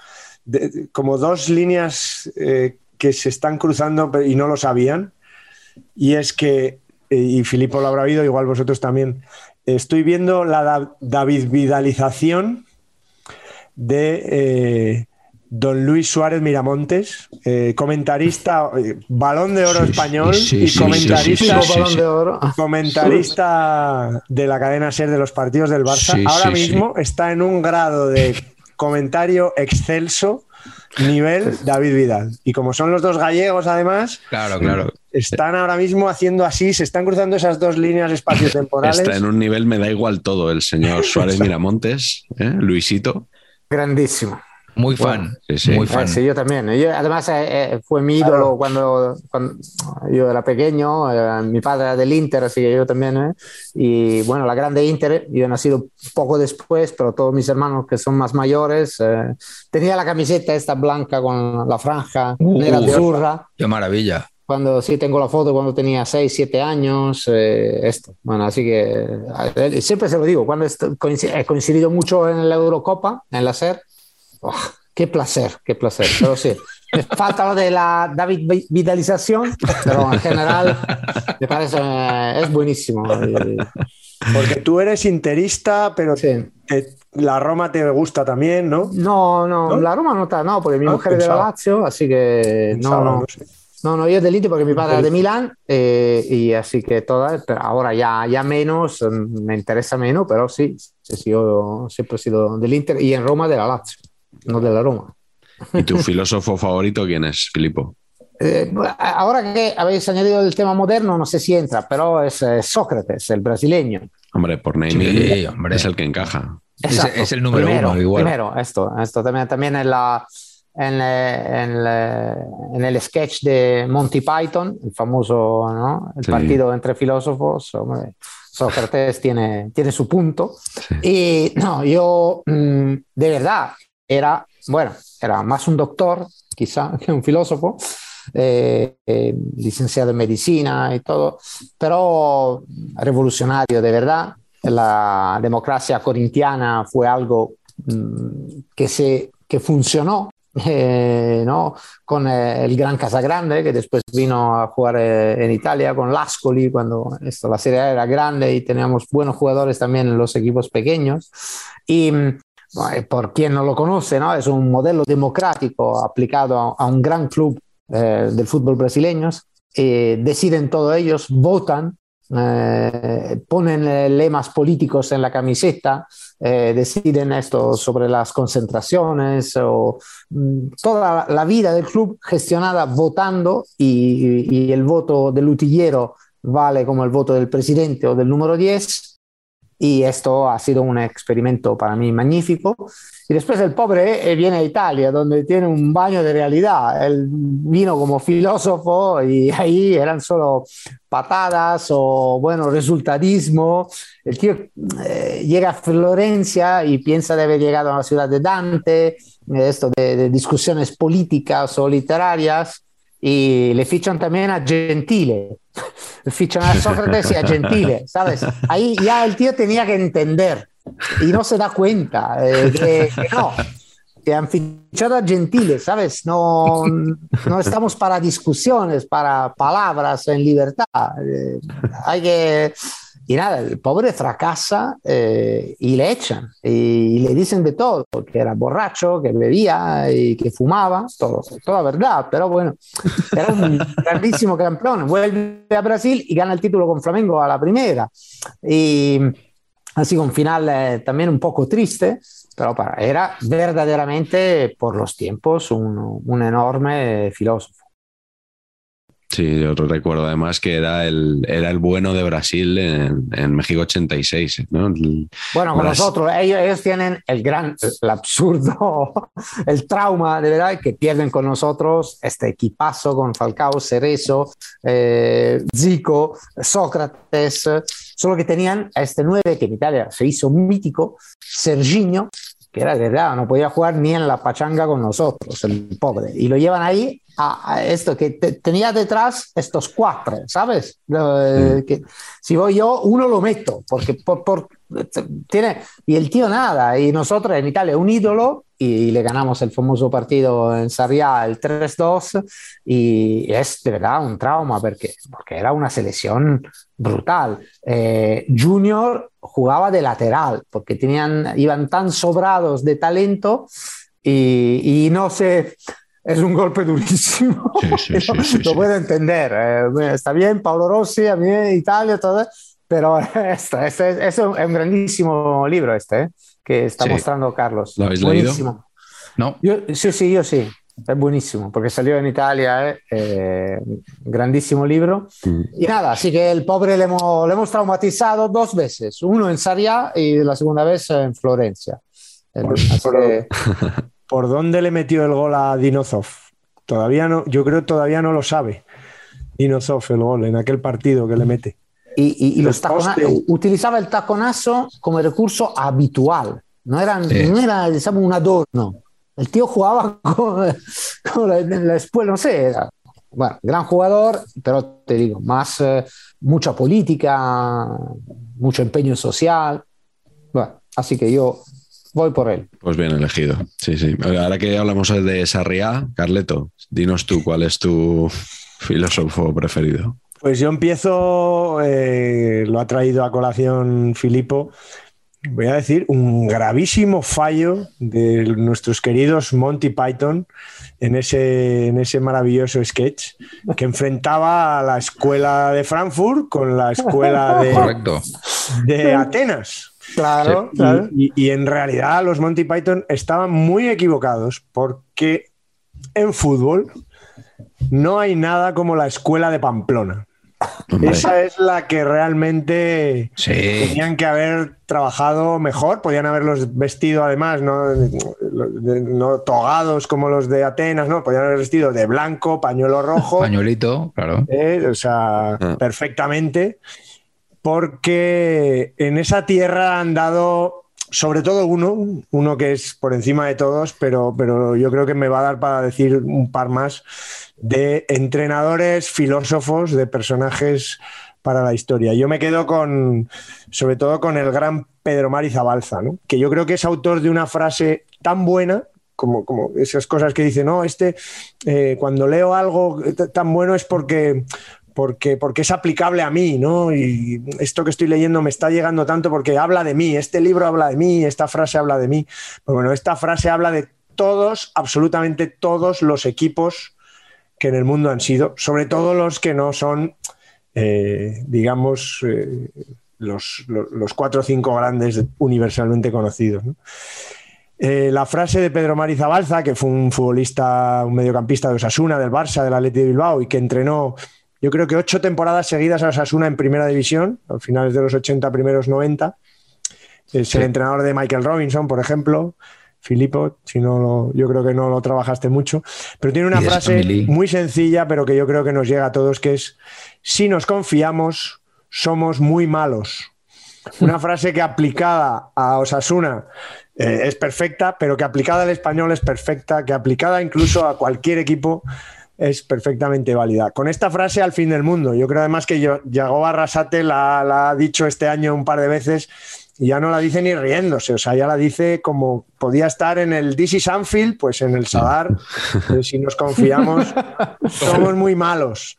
S3: de- como dos líneas eh, que se están cruzando y no lo sabían. Y es que, eh, y Filipo lo habrá oído, igual vosotros también, estoy viendo la da- David Vidalización de eh, don Luis Suárez Miramontes, eh, comentarista, eh, balón de oro
S4: Sí,
S3: español
S4: sí,
S3: y
S4: sí,
S3: comentarista
S1: de oro.
S3: comentarista de la cadena SER de los partidos del Barça,
S4: Sí,
S3: ahora
S4: sí,
S3: mismo está en un grado de comentario excelso nivel David Vidal. Y como son los dos gallegos, además,
S4: Claro, claro.
S3: están ahora mismo haciendo así, se están cruzando esas dos líneas espaciotemporales.
S2: Está en un nivel, me da igual todo, el señor Suárez Miramontes, ¿eh? Luisito.
S1: Grandísimo.
S4: Muy fan,
S2: sí, sí.
S4: muy
S1: Eh,
S4: fan.
S1: sí, yo también. Yo, además, eh, eh, fue mi ídolo
S3: Claro.
S1: cuando, cuando yo era pequeño. eh, mi padre era del Inter, así que yo también. eh. Y bueno, la grande Inter, yo he nacido poco después, pero todos mis hermanos que son más mayores, eh, tenía la camiseta esta blanca con la franja
S4: Uh,
S1: negra
S4: uh.
S1: azurra.
S4: Qué maravilla.
S1: Cuando sí tengo la foto cuando tenía 6, 7 años, eh, esto. Bueno, así que eh, siempre se lo digo, cuando he coincidido mucho en la Eurocopa, en la SER, ¡oh, qué placer, qué placer. Pero sí, me falta lo de la David Vi- Vidalización, pero en general me parece, eh, es buenísimo.
S3: Porque tú eres interista, pero
S1: sí.
S3: te- la Roma te gusta también, ¿no?
S1: No, no,
S3: ¿No?
S1: la Roma no está, no, porque mi
S3: Ah,
S1: mujer es de la
S3: pensaba.
S1: Lazio, así que no,
S3: Pensaba,
S1: no.
S3: sé.
S1: No, no, yo del Inter porque mi padre era de Milán eh, y así que toda, pero ahora ya, ya menos, mm, me interesa menos, pero sí, sí, sí, yo siempre he sido del Inter y en Roma de la Lazio, no de la Roma.
S2: ¿Y tu filósofo favorito quién es, Filipo?
S1: Eh, ahora que habéis añadido el tema moderno, no sé si entra, pero es eh, Sócrates, el brasileño.
S2: Hombre, por
S4: Sí, hombre.
S2: es el que encaja.
S4: Es- el número
S1: primero,
S4: uno, igual.
S1: Primero, esto, esto también, también en, la, en, eh, en, en el sketch de Monty Python, el famoso, ¿no? El
S2: Sí.
S1: partido entre filósofos, hombre, Sócrates tiene, tiene su punto. Y no, yo mm, de verdad era, bueno, era más un doctor, quizá, que un filósofo. eh, eh, licenciado en medicina y todo, pero revolucionario de verdad. La democracia corintiana fue algo mm, que, se, que funcionó eh, ¿no? con el gran Casagrande, que después vino a jugar en Italia con l'Ascoli, cuando esto, la Serie era grande y teníamos buenos jugadores también en los equipos pequeños. Y mm, por quien no lo conoce, ¿no? es un modelo democrático aplicado a, un gran club eh, del fútbol brasileño. Eh, deciden todos ellos, votan, eh, ponen eh, lemas políticos en la camiseta, eh, deciden esto sobre las concentraciones o mm, toda la vida del club gestionada votando y, y el voto del utillero vale como el voto del presidente o del número 10 y esto ha sido un experimento para mí magnífico. Y después el pobre eh, viene a Italia, donde tiene un baño de realidad. Él vino como filósofo y ahí eran solo patadas o, bueno, resultadismo. El tío eh, llega a Florencia y piensa de haber llegado a la ciudad de Dante, esto de, de discusiones políticas o literarias, y le fichan también a Gentile. fichan a Sócrates y a Gentile, ¿sabes? Ahí ya el tío tenía que entender y no se da cuenta eh, que, que, no, que han fichado a Gentile, ¿sabes? No, no estamos para discusiones, para palabras en libertad. Eh, hay que y nada, el pobre fracasa eh, y le echan y, le dicen de todo, que era borracho, que bebía y que fumaba, todo, toda verdad, pero bueno, era un grandísimo campeón. Vuelve a Brasil y gana el título con Flamengo a la primera. Y así con final eh, también un poco triste, pero para, era verdaderamente por los tiempos un, un enorme filósofo.
S2: Sí, yo recuerdo además que era el, era el bueno de Brasil en, en México 86. ¿no? El,
S1: bueno, con nosotros, ellos, ellos, tienen el gran, el absurdo, el trauma de verdad que pierden con nosotros este equipazo con Falcao, Cerezo, eh, Zico, Sócrates, solo que tenían a este 9 que en Italia se hizo mítico, Serginho, que era verdad, no podía jugar ni en la pachanga con nosotros, el pobre. Y lo llevan ahí a, a esto que te, tenía detrás estos cuatro, ¿sabes? Eh, que si voy yo, uno lo meto, porque por, por, tiene, y el tío nada, y nosotros en Italia un ídolo, y le ganamos el famoso partido en Sarriá, el 3-2, y es de verdad un trauma, porque, porque era una selección brutal. Eh, junior jugaba de lateral, porque tenían, iban tan sobrados de talento, y, y no sé, es un golpe durísimo.
S2: Sí, sí, sí,
S1: lo, puedo entender. Eh, está bien, Paolo Rossi, a mí Italia, todo, pero esto, este, es un, un, grandísimo libro este, eh, que está mostrando Carlos.
S2: ¿Lo habéis
S1: buenísimo.
S2: leído?
S4: No.
S1: Yo, sí, sí, yo sí. Es buenísimo, porque salió en Italia, eh, eh, grandísimo libro. Mm. Y nada, así que el pobre le hemos, le hemos traumatizado dos veces, uno en Sarriá y la segunda vez en Florencia.
S3: Por, por, que... ¿Por dónde le metió el gol a Dinozov? Todavía no, yo creo que todavía no lo sabe. Dinozov el gol en aquel partido que le mete.
S1: Y, y, y los tacona, utilizaba el taconazo como recurso habitual, no, eran, sí. no era digamos, un adorno. El tío jugaba con, con la, la, escuela, no sé, era, bueno, gran jugador, pero te digo, más eh, mucha política, mucho empeño social. Bueno, así que yo voy por él.
S2: Pues bien elegido. Sí, sí. Ahora que hablamos de Sarriá, Carleto, dinos tú cuál es tu filósofo preferido.
S3: Pues yo empiezo, eh, lo ha traído a colación Filipo, voy a decir, un gravísimo fallo de nuestros queridos Monty Python en ese, en ese maravilloso sketch que enfrentaba a la escuela de Frankfurt con la escuela de, de Atenas.
S1: Claro,
S3: sí.
S1: claro.
S3: Y, y, y, en realidad los Monty Python estaban muy equivocados porque en fútbol no hay nada como la escuela de Pamplona. Hombre. Esa es la que realmente
S4: sí.
S3: tenían que haber trabajado mejor, podían haberlos vestido además, no, no, togados como los de Atenas, no, podían haber vestido de blanco, pañuelo rojo.
S4: Pañuelito, claro.
S3: Eh, o sea, ah. perfectamente porque en esa tierra han dado, sobre todo uno, uno que es por encima de todos, pero, pero yo creo que me va a dar para decir un par más de entrenadores, filósofos, de personajes para la historia. Yo me quedo con, sobre todo con el gran Pedro Mari Zabalza, ¿no? que yo creo que es autor de una frase tan buena como, como, esas cosas que dice, no, este, eh, cuando leo algo tan bueno es porque, porque, porque es aplicable a mí, ¿no? Y esto que estoy leyendo me está llegando tanto porque habla de mí, este libro habla de mí, esta frase habla de mí. Pues bueno, esta frase habla de todos, absolutamente todos los equipos que en el mundo han sido, sobre todo los que no son, eh, digamos, eh, los, los, cuatro o cinco grandes universalmente conocidos. ¿no? Eh, la frase de Pedro Mari Zabalza, que fue un futbolista, un mediocampista de Osasuna, del Barça, del Atleti de Bilbao y que entrenó yo creo que ocho temporadas seguidas a Osasuna en primera división, a finales de los 80, primeros 90, Es el entrenador de Michael Robinson, por ejemplo. Filippo, si no lo- yo creo que no lo trabajaste mucho, pero tiene una frase muy sencilla, pero que yo creo que nos llega a todos, que es, si nos confiamos, somos muy malos. Una frase que aplicada a Osasuna eh, es perfecta, pero que aplicada al español es perfecta, que aplicada incluso a cualquier equipo es perfectamente válida. Con esta frase al fin del mundo, yo creo además que yo, Yagoba Arrasate la, la ha dicho este año un par de veces y ya no la dice ni riéndose, o sea, ya la dice como podía estar en el DC Sanfield, pues en el Sadar, eh, si nos confiamos, somos muy malos,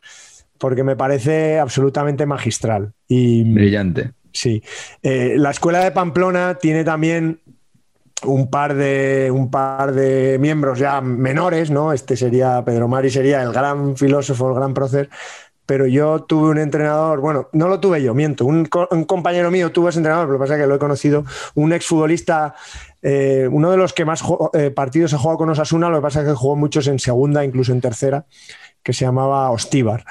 S3: porque me parece absolutamente magistral. Y,
S4: Brillante.
S3: Sí. Eh, la escuela de Pamplona tiene también un par de un par de miembros ya menores, ¿no? Este sería Pedro Mari sería el gran filósofo, el gran prócer. Pero yo tuve un entrenador, bueno, no lo tuve yo, miento, un, co- un compañero mío tuvo ese entrenador, pero lo que pasa es que lo he conocido, un exfutbolista, eh, uno de los que más eh, partidos ha jugado con Osasuna, lo que pasa es que jugó muchos en segunda, incluso en tercera, que se llamaba Ostíbar.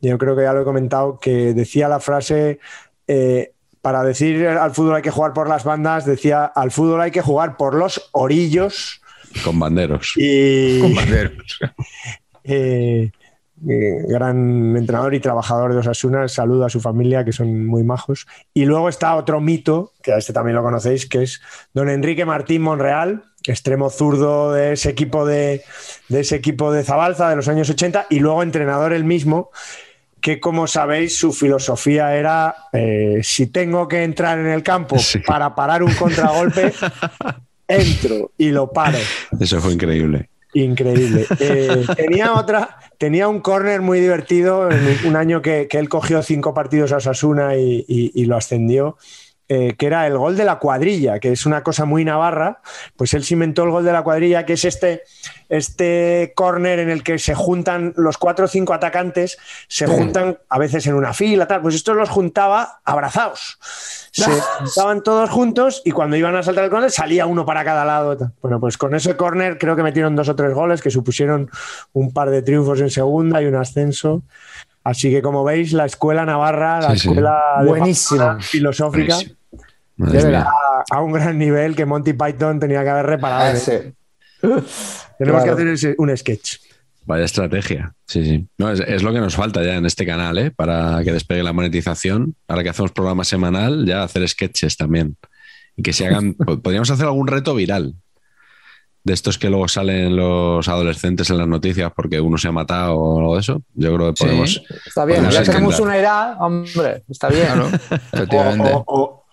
S3: Yo creo que ya lo he comentado, que decía la frase, eh, para decir al fútbol hay que jugar por las bandas, decía al fútbol hay que jugar por los orillos
S2: Con banderos.
S3: y
S4: Con banderos.
S3: eh, gran entrenador y trabajador de Osasuna, saluda a su familia que son muy majos. Y luego está otro mito, que a este también lo conocéis, que es don Enrique Martín Monreal, extremo zurdo de ese equipo de, de ese equipo de Zabalza de los años 80 y luego entrenador el mismo que como sabéis su filosofía era eh, si tengo que entrar en el campo
S2: Sí.
S3: para parar un contragolpe entro y lo paro
S2: Eso fue increíble.
S3: Increíble. Eh, tenía otra, tenía un córner muy divertido en un año que, que él cogió cinco partidos a Osasuna y, y- y lo ascendió, eh, que era el gol de la cuadrilla, que es una cosa muy navarra. Pues él se inventó el gol de la cuadrilla, que es este, este córner en el que se juntan los cuatro o cinco atacantes, se juntan a veces en una fila, tal. Pues esto los juntaba abrazados. Se estaban todos juntos y cuando iban a saltar el córner salía uno para cada lado. tal. Bueno, pues con ese córner creo que metieron dos o tres goles que supusieron un par de triunfos en segunda y un ascenso. Así que como veis, la escuela navarra, la
S2: Sí, sí.
S3: escuela de. Pamplona, filosófica,
S2: Buenísimo.
S3: A, a un gran nivel que Monty Python tenía que haber reparado.
S1: Ah,
S3: ¿eh?
S1: sí.
S3: Tenemos
S1: claro.
S3: que hacer ese- un sketch.
S2: Vaya estrategia. Sí, sí. No, es, es lo que nos falta ya en este canal, ¿eh? Para que despegue la monetización. Ahora que hacemos programa semanal, ya hacer sketches también. Y que se hagan. po- Podríamos hacer algún reto viral. De estos que luego salen los adolescentes en las noticias porque uno se ha matado o algo de eso. Yo creo que
S4: Sí.
S2: podemos.
S1: Está bien,
S2: Podemos
S1: ya tenemos una edad, hombre, está bien.
S4: Claro, efectivamente.
S3: O- o- o-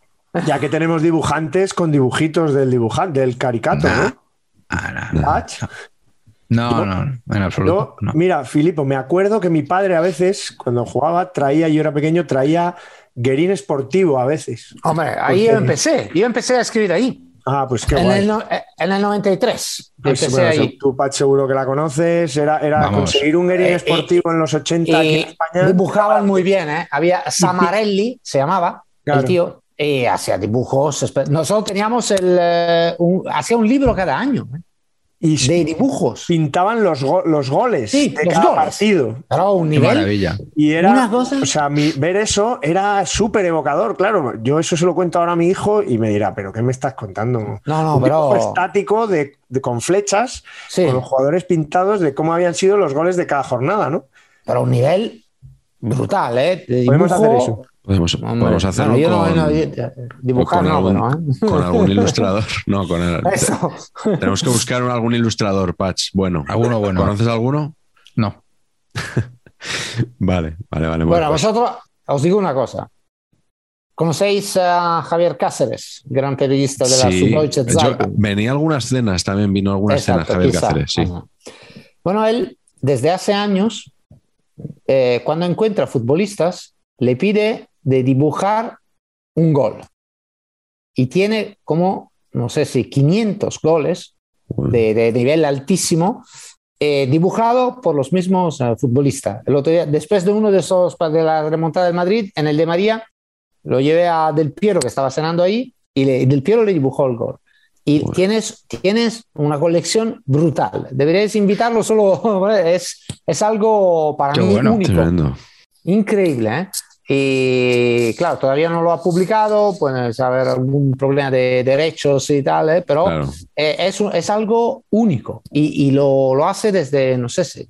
S3: ya que tenemos dibujantes con dibujitos del dibujante, del caricato,
S4: Nah.
S3: ¿no?
S4: Ah, no, no.
S3: Ach.
S4: No, no, en absoluto.
S3: Yo,
S4: no.
S3: Mira, Filipo, me acuerdo que mi padre a veces, cuando jugaba, traía, yo era pequeño, traía Guerín Esportivo a veces.
S1: Hombre, ahí
S3: Porque-
S1: yo empecé. Yo empecé a escribir ahí.
S3: Ah, pues qué
S1: En
S3: guay.
S1: el, no- eh, en el 93.
S3: Pues,
S1: empecé
S3: bueno,
S1: ahí.
S3: Tú, Pat, seguro que la conoces. Era, era
S4: Vamos.
S3: conseguir un Guerín
S1: Eh,
S3: Esportivo en los 80 aquí en España.
S1: dibujaban muy bien, ¿eh? Había Samarelli, se llamaba,
S3: Claro.
S1: el tío, y hacía dibujos. Nosotros teníamos el. eh, un- hacía un libro cada año ¿eh?
S3: Y
S1: de dibujos.
S3: pintaban los, go- los goles
S1: Sí,
S3: de
S1: los
S3: cada
S1: goles.
S3: partido.
S1: Era un
S4: Qué
S1: nivel.
S4: maravilla.
S3: Y era,
S1: Una cosa-
S3: o sea, mi- ver eso era súper evocador, claro. Yo eso se lo cuento ahora a mi hijo y me dirá, ¿pero qué me estás contando?
S1: No, no,
S3: Un dibujo
S1: pero.
S3: estático de, de- con flechas,
S1: Sí,
S3: con los jugadores pintados de cómo habían sido los goles de cada jornada, ¿no?
S1: pero un nivel brutal, ¿eh? De
S3: Podemos
S1: dibujo-
S3: hacer eso.
S2: Podemos,
S1: Hombre,
S2: podemos hacerlo
S1: bueno, yo no-
S2: con,
S1: no, yo- dibujar
S2: con
S1: no,
S2: algún,
S1: bueno, ¿eh?
S2: con algún ilustrador. No, con el,
S1: Eso.
S2: Tenemos que buscar algún ilustrador, Patch. Bueno,
S4: Alguno bueno.
S2: ¿Conoces alguno?
S4: No.
S2: Vale, vale, vale.
S1: Bueno,
S2: pues-
S1: vosotros, os digo una cosa. ¿Conocéis a Javier Cáceres, gran periodista de la
S2: Sí,
S1: Süddeutsche
S2: yo-
S1: Zeitung?
S2: venía algunas cenas, también vino algunas cenas
S1: Exacto,
S2: Javier
S1: quizá.
S2: Cáceres, sí.
S1: Ajá. Bueno, él desde hace años, eh, cuando encuentra futbolistas, le pide de dibujar un gol. Y tiene como, no sé si 500 goles de, de nivel altísimo, eh, dibujado por los mismos eh, futbolistas. El otro día, después de uno de esos, de la remontada del Madrid, en el de María, lo llevé a Del Piero, que estaba cenando ahí, y le- Del Piero le dibujó el gol. Y
S2: Bueno.
S1: tienes, tienes una colección brutal. Deberíais invitarlo solo. Es, es algo para
S4: Qué
S1: mí
S4: bueno,
S1: único.
S2: Tremendo.
S1: Increíble, ¿eh? Y claro, todavía no lo ha publicado, puede haber algún problema de derechos y tal, ¿eh? pero
S2: Claro.
S1: eh, es, es algo único y, y lo, lo hace desde, no sé si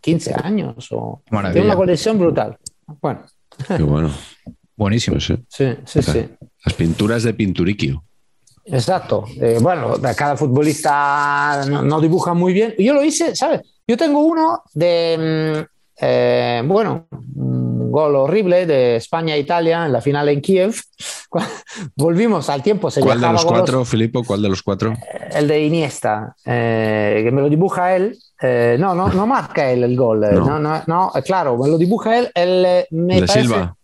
S1: 15 años o
S4: Maravilla.
S1: tiene una colección brutal. Bueno,
S2: Qué bueno.
S4: Buenísimo.
S2: Pues sí.
S1: sí, sí, sí.
S2: Las pinturas de Pinturiquio.
S1: Exacto. Eh, bueno, cada futbolista no, no dibuja muy bien. Yo lo hice, ¿sabes? Yo tengo uno de, mm, eh, bueno, un gol horrible de España-Italia en la final en Kiev. Volvimos al tiempo, se
S2: ¿Cuál de los cuatro, Filipo? ¿Cuál de los cuatro?
S1: el de Iniesta, eh, que me lo dibuja él. Eh, no, no, no marca él el gol. eh,
S2: No.
S1: No, no, eh, claro, me lo dibuja él. él eh, me
S2: ¿De
S1: parece-
S2: Silva?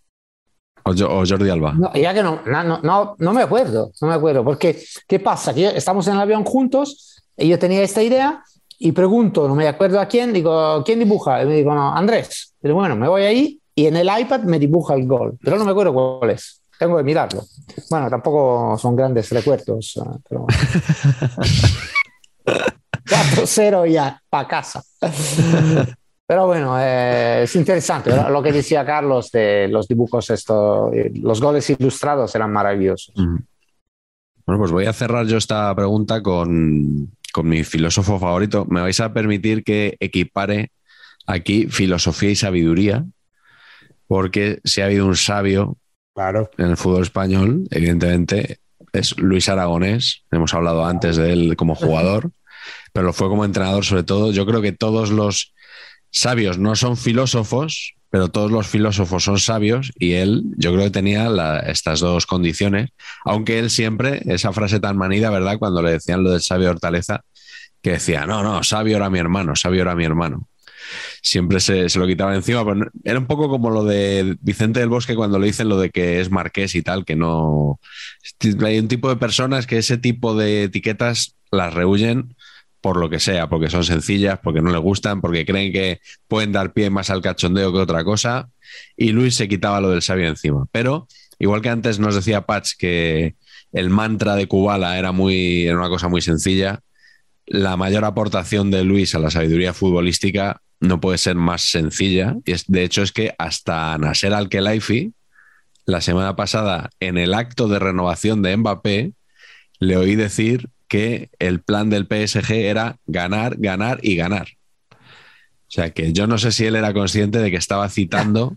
S2: ¿O, Jo- o Jordi Alba?
S1: No, ya que no, no, no, no, me acuerdo, no me acuerdo, porque ¿qué pasa? Que estamos en el avión juntos y yo tenía esta idea y pregunto, no me acuerdo a quién, digo, ¿quién dibuja? Y me digo, no, Andrés. Digo, bueno, me voy ahí y en el iPad me dibuja el gol, pero no me acuerdo cuál es. Tengo que mirarlo. Bueno, tampoco son grandes recuerdos, eh, pero bueno. 4-0 ya, para casa. Pero bueno, eh, es interesante ¿verdad? lo que decía Carlos de los dibujos, esto, los goles ilustrados eran maravillosos.
S2: Bueno, pues voy a cerrar yo esta pregunta con, con mi filósofo favorito. Me vais a permitir que equipare aquí filosofía y sabiduría, porque si ha habido un sabio
S3: Claro.
S2: en el fútbol español, evidentemente, es Luis Aragonés. Hemos hablado antes de él como jugador, pero lo fue como entrenador sobre todo. Yo creo que todos los sabios no son filósofos, pero todos los filósofos son sabios y él yo creo que tenía la- estas dos condiciones, aunque él siempre, esa frase tan manida, ¿verdad? Cuando le decían lo del sabio Hortaleza, que decía, no, no, sabio era mi hermano, sabio era mi hermano. Siempre se, se lo quitaba encima, era un poco como lo de Vicente del Bosque cuando le dicen lo de que es marqués y tal, que no... Hay un tipo de personas que ese tipo de etiquetas las rehuyen por lo que sea, porque son sencillas, porque no les gustan, porque creen que pueden dar pie más al cachondeo que otra cosa. Y Luis se quitaba lo del sabio encima. Pero, igual que antes nos decía Patch que el mantra de Kubala era, muy, era una cosa muy sencilla, la mayor aportación de Luis a la sabiduría futbolística no puede ser más sencilla. Y es, de hecho es que hasta Nasser Al-Khelaifi, la semana pasada, en el acto de renovación de Mbappé, le oí decir que el plan del PSG era ganar, ganar y ganar. O sea que yo no sé si él era consciente de que estaba citando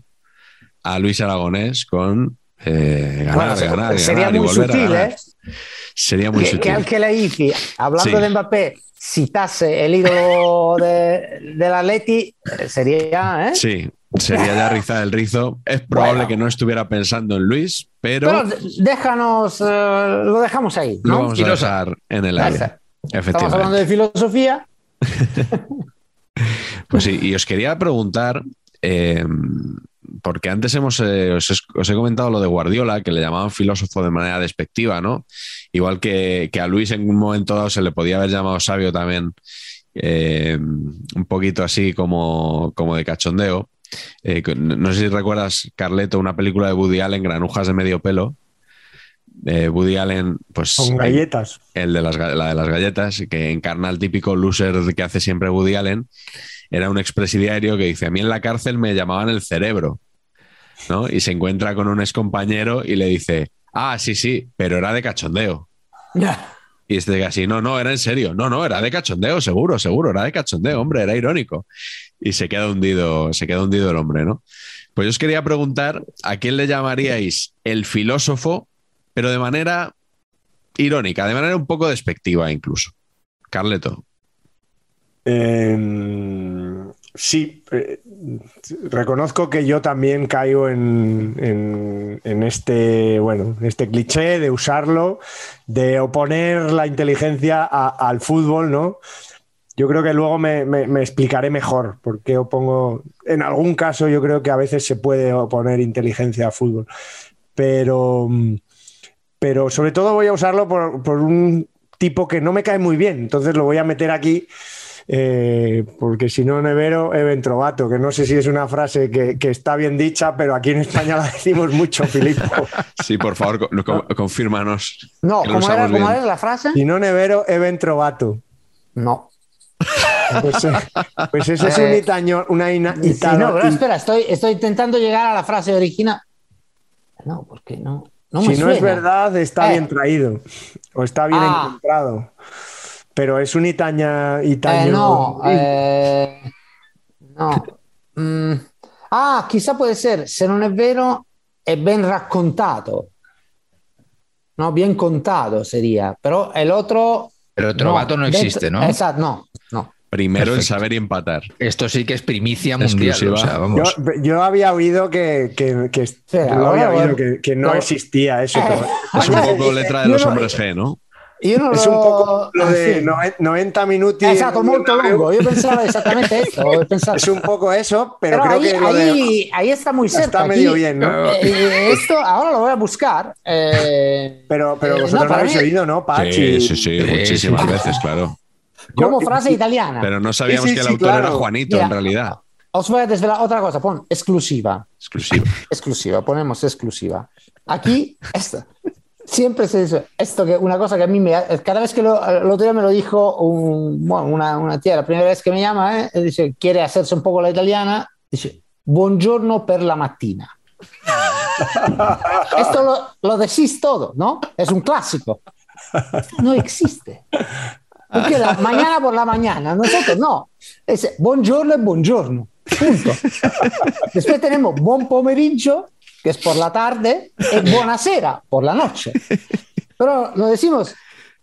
S2: a Luis Aragonés con eh, ganar,
S1: Bueno,
S2: ganar, ganar
S1: sería
S2: y
S1: muy
S2: a
S1: sutil,
S2: ganar.
S1: ¿eh?
S2: Sería muy
S1: Que,
S2: sutil.
S1: que al que la IFI, hablando
S2: Sí.
S1: de Mbappé, citase el ídolo de, del Atleti, sería, ¿eh?
S2: Sí, sería ya rizar el rizo. Es probable
S1: Bueno.
S2: que no estuviera pensando en Luis, pero,
S1: Pero déjanos, eh, lo dejamos ahí,
S2: lo
S1: ¿no?
S2: vamos a dejar en el aire.
S1: Estamos hablando de filosofía.
S2: Pues sí, y os quería preguntar, eh, porque antes hemos, eh, os, he- os he comentado lo de Guardiola, que le llamaban filósofo de manera despectiva, ¿no? Igual que, que a Luis en un momento dado se le podía haber llamado sabio también, eh, un poquito así como, como de cachondeo. Eh, no sé si recuerdas, Carleto, una película de Woody Allen, Granujas de medio pelo. Eh, Woody Allen, pues
S3: Con galletas.
S2: el de las, la de las galletas, que encarna el típico loser que hace siempre Woody Allen, era un expresidiario que dice, a mí en la cárcel me llamaban el cerebro, ¿no? Y se encuentra con un excompañero y le dice, ah, sí, sí, pero era de cachondeo. Y este dice así, no, no, era en serio, no, no, era de cachondeo, seguro, seguro, era de cachondeo, hombre, era irónico. Y se queda hundido, se queda hundido el hombre, ¿no? Pues yo os quería preguntar, ¿a quién le llamaríais el filósofo, pero de manera irónica, de manera un poco despectiva incluso? Carleto.
S3: Eh, sí, eh, reconozco que yo también caigo en, este, bueno, en este cliché de usarlo, de oponer la inteligencia al fútbol, ¿no? Yo creo que luego me, explicaré mejor por qué opongo. En algún caso, yo creo que a veces se puede oponer inteligencia al fútbol. Pero, pero sobre todo voy a usarlo por un tipo que no me cae muy bien. Entonces lo voy a meter aquí. Eh, porque si no, Nevero, Even Trovato, que no sé si es una frase que, que está bien dicha, pero aquí en España la decimos mucho, Filipo.
S2: Sí, por favor, co- co- confírmanos.
S1: No, ¿cómo era, cómo la frase?
S3: Si no, Nevero, Even Trovato.
S1: No.
S3: Pues, eh, pues ese es un itaño, una ina-
S1: Sí, no, pero espera, estoy, estoy intentando llegar a la frase original. No, porque no. no
S3: si no es verdad, está
S1: Eh.
S3: bien traído o está bien
S1: Ah.
S3: encontrado. Pero es un itaña, itaño.
S1: Eh, no, eh, no. Mm, ah, chissà può essere, se non è vero, è ben raccontato. No, bien contado sería, pero el otro...
S4: Pero Trovato no,
S1: dentro-
S4: existe, ¿no?
S1: Exacto, no, no.
S2: Primero en
S4: Perfecto.
S2: saber y empatar.
S4: Esto sí que es primicia mundial.
S2: Exclusiva.
S4: O sea,
S3: Yo,
S4: vamos.
S3: yo había oído que, que, que- había oído, no existía eso. pero-
S2: Es un poco letra de los
S1: no-
S2: hombres G, ¿no?
S1: Io non
S3: es un poco lo
S1: ah,
S3: de noven- 90 minuti.
S1: Esatto,
S3: en
S1: molto
S3: Bernabéu.
S1: lungo. Io pensavo esattamente esto. ho pensato-
S3: Es un poco eso, pero,
S1: Pero
S3: creo
S1: ahí,
S3: que lo de-
S1: ahí, ahí está muy cerca.
S3: está
S1: aquí.
S3: medio bien, ¿no?
S1: Eh, eh, esto ahora lo voy a buscar. eh,
S3: Pero, pero
S1: eh,
S3: vosotros
S1: no,
S3: lo habéis
S1: mí-
S3: oído, ¿no, Pachi?
S2: Sí, sí, sí,
S4: Sí,
S2: muchísimas
S4: sí.
S2: veces, claro.
S1: como
S3: Yo-
S1: frase italiana.
S2: Pero no sabíamos
S3: Sí, sí,
S2: que el
S3: sí,
S2: autor era. Juanito,
S1: Mira.
S2: en realidad.
S1: Os voy a desvelar otra cosa. Pon exclusiva.
S2: Exclusivo.
S1: Exclusiva. Ponemos exclusiva. Aquí, esto. Siempre se dice esto que una cosa que a mí me cada vez que lo, el otro día me lo dijo un- bueno, una, una tía la primera vez que me llama eh, dice quiere hacerse un poco la italiana dice buongiorno per la mattina esto lo, lo decís todo no es un clásico. No existe. Porque la mañana por la mañana nosotros no. Es buongiorno es buongiorno punto. Después tenemos buon pomeriggio que es por la tarde, y buonasera por la noche. Pero lo decimos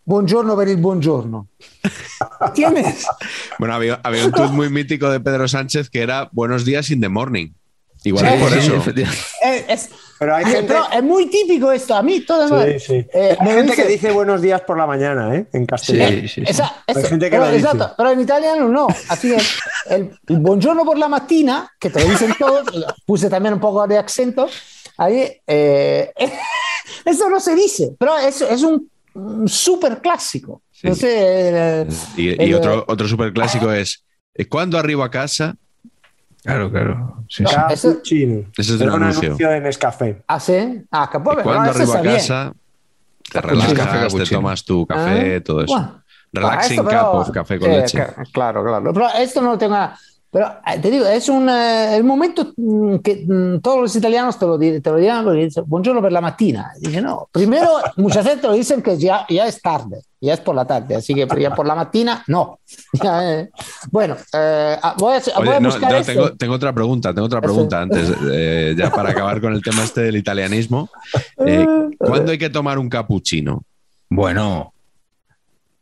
S1: buongiorno per il buongiorno. ¿Tienes?
S2: Bueno, había, había un tuit muy mítico de Pedro Sánchez que era Buenos días in the morning. Igual
S1: Sí,
S2: es por
S1: sí,
S2: eso.
S1: Eh, es,
S3: Pero hay
S1: Ay,
S3: gente,
S1: pero es muy típico esto. A mí todo
S3: sí, sí.
S1: eh,
S3: hay gente
S1: dice-
S3: que dice buenos días por la mañana, ¿eh? En castellano.
S4: Sí, sí, sí.
S1: Esa- esa-
S3: gente que
S1: pero,
S3: lo dice.
S1: exacto, pero en italiano no. Así que el, el buongiorno por la mattina, que te lo dicen todos, puse también un poco de acento, ahí, eh, eso no se dice, pero es, es un, un súper clásico.
S2: Sí.
S1: No sé,
S2: Y, y otro, otro súper clásico es eh, ¿Cuándo arribo a casa?
S4: Claro, claro. Sí, sí.
S1: eso-.
S2: Ese es de un
S3: un
S2: anuncio.
S3: anuncio de Nescafé.
S1: ¿Ah, sí? Ah, capaz,
S2: ¿Y
S1: pero
S2: ¿Cuándo
S1: eso
S2: arribo a casa? Te
S4: Cappuccino.
S2: relajas,
S4: Café,
S2: te tomas tu café,
S1: Ah,
S2: todo eso.
S1: bueno.
S2: Relaxing
S1: Ah, esto,
S2: cup of café con leche.
S1: Claro, claro. Pero esto no lo tengo nada. Pero eh, te digo, es un, eh, el momento mm, que mm, todos los italianos te lo, te lo dirán porque dicen buongiorno per la mattina. Dice, no, primero muchas veces te lo dicen que ya, ya es tarde, ya es por la tarde, así que ya por la mañana no. Eh. Bueno, eh, ah, voy a, voy
S2: Oye,
S1: a
S2: no,
S1: buscar
S2: no,
S1: esto.
S2: tengo, tengo otra pregunta, tengo otra pregunta antes, eh, ya para acabar con el tema este del italianismo. Eh, ¿Cuándo hay que tomar un cappuccino?
S4: Bueno,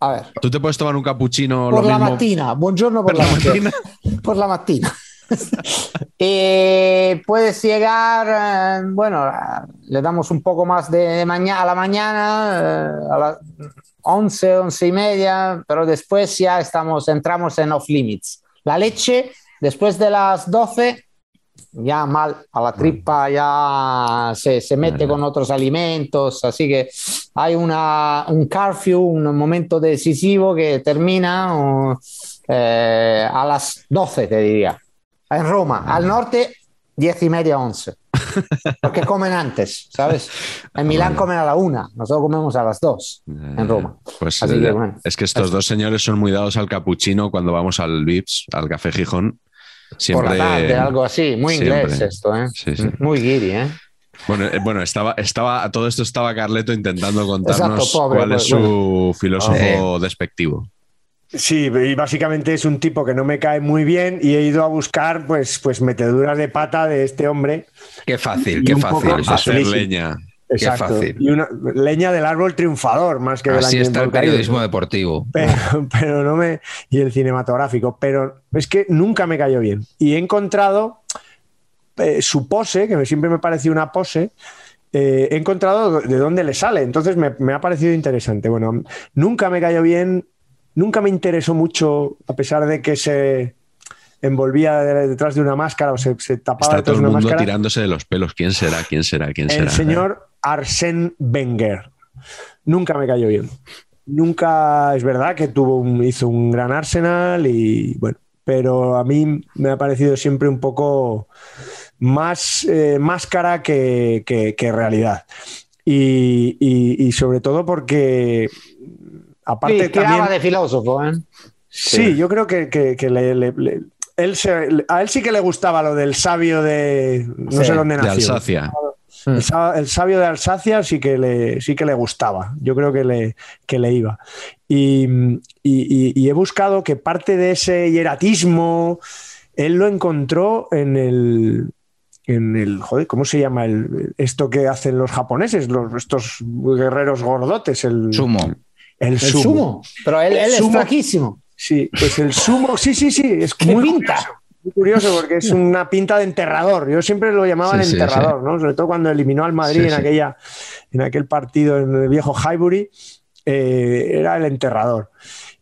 S1: A ver,
S2: ¿Tú te puedes tomar un cappuccino
S1: por
S2: lo
S1: la
S2: mismo?
S1: mattina, buongiorno por
S2: ¿Por
S1: la,
S2: la
S1: mattina. por la mattina. Eh, puedes llegar, eh, bueno, le damos un poco más de mañana a la mañana, eh, a las 11, 11 y media, pero después ya estamos, entramos en off limits. La leche, después de las 12, ya mal, a la tripa ya se, se mete con otros alimentos, así que hay una, un curfew, un momento decisivo que termina o, eh, a las 12, te diría. En Roma, al norte, 10 y media, 11. Porque comen antes, ¿sabes? En Milán comen a la una, nosotros comemos a las 2 en Roma.
S2: Pues
S1: Así
S2: eh,
S1: que, bueno.
S2: es que estos dos señores son muy dados al cappuccino cuando vamos al Vips, al Café Gijón. Siempre,
S1: Por la tarde, algo así. Muy
S2: siempre.
S1: inglés esto, ¿eh?
S2: Sí, sí.
S1: Muy guiri, ¿eh?
S2: Bueno, eh, bueno estaba, estaba, a todo esto estaba Carleto intentando contarnos
S1: Exacto, pobre,
S2: cuál es
S1: pues,
S2: su filósofo despectivo.
S3: Sí, y básicamente es un tipo que no me cae muy bien y he ido a buscar pues, pues meteduras de pata de este hombre.
S4: qué fácil,
S3: Y
S4: qué fácil.
S2: Hacer leña.
S3: Exacto.
S4: fácil.
S3: Y una leña del árbol triunfador, más que del
S4: Así
S3: año
S4: está el periodismo deportivo.
S3: Pero, pero no me. Y el cinematográfico. Pero es que nunca me cayó bien. Y he encontrado eh, su pose, que siempre me pareció una pose. eh, he encontrado de dónde le sale. Entonces me, me ha parecido interesante. Bueno, nunca me cayó bien. Nunca me interesó mucho, a pesar de que se envolvía de- detrás de una máscara o se, se tapaba
S2: Está
S3: detrás
S2: todo
S3: de
S2: el
S3: una
S2: mundo
S3: máscara.
S2: tirándose de los pelos. ¿Quién será? ¿Quién será? ¿Quién será?
S3: El señor Arsène Wenger. Nunca me cayó bien. Nunca es verdad que tuvo un- hizo un gran Arsenal y bueno, pero a mí me ha parecido siempre un poco más eh, máscara que, que- que realidad. Y, y- y sobre todo porque aparte
S1: Sí,
S3: también
S1: de filósofo, ¿eh?
S3: Sí, yo creo que, que- que le- le- le- él se- a él sí que le gustaba lo del sabio de no
S1: Sí,
S3: sé dónde
S2: De
S3: nació.
S2: Alsacia.
S3: El, sa- el sabio de Alsacia sí que le, sí que le gustaba. Yo creo que le, que le iba. Y, y- y- y he buscado que parte de ese hieratismo él lo encontró en el. En el, joder, ¿cómo se llama el, esto que hacen los japoneses, los, estos guerreros gordotes? El
S4: Sumo.
S3: El
S1: El
S3: sumo.
S1: sumo. Pero él, él es flaquísimo.
S3: Sí, pues el sumo, sí, sí, sí, es
S1: ¿Qué
S3: muy
S1: pinta?
S3: Curioso, muy curioso porque es una pinta de enterrador. Yo siempre lo llamaba
S4: Sí,
S3: el
S4: sí,
S3: enterrador, ¿no? Sobre todo cuando eliminó al Madrid
S4: Sí,
S3: en
S4: sí.
S3: aquella, en aquel partido en el viejo Highbury, eh, era el enterrador.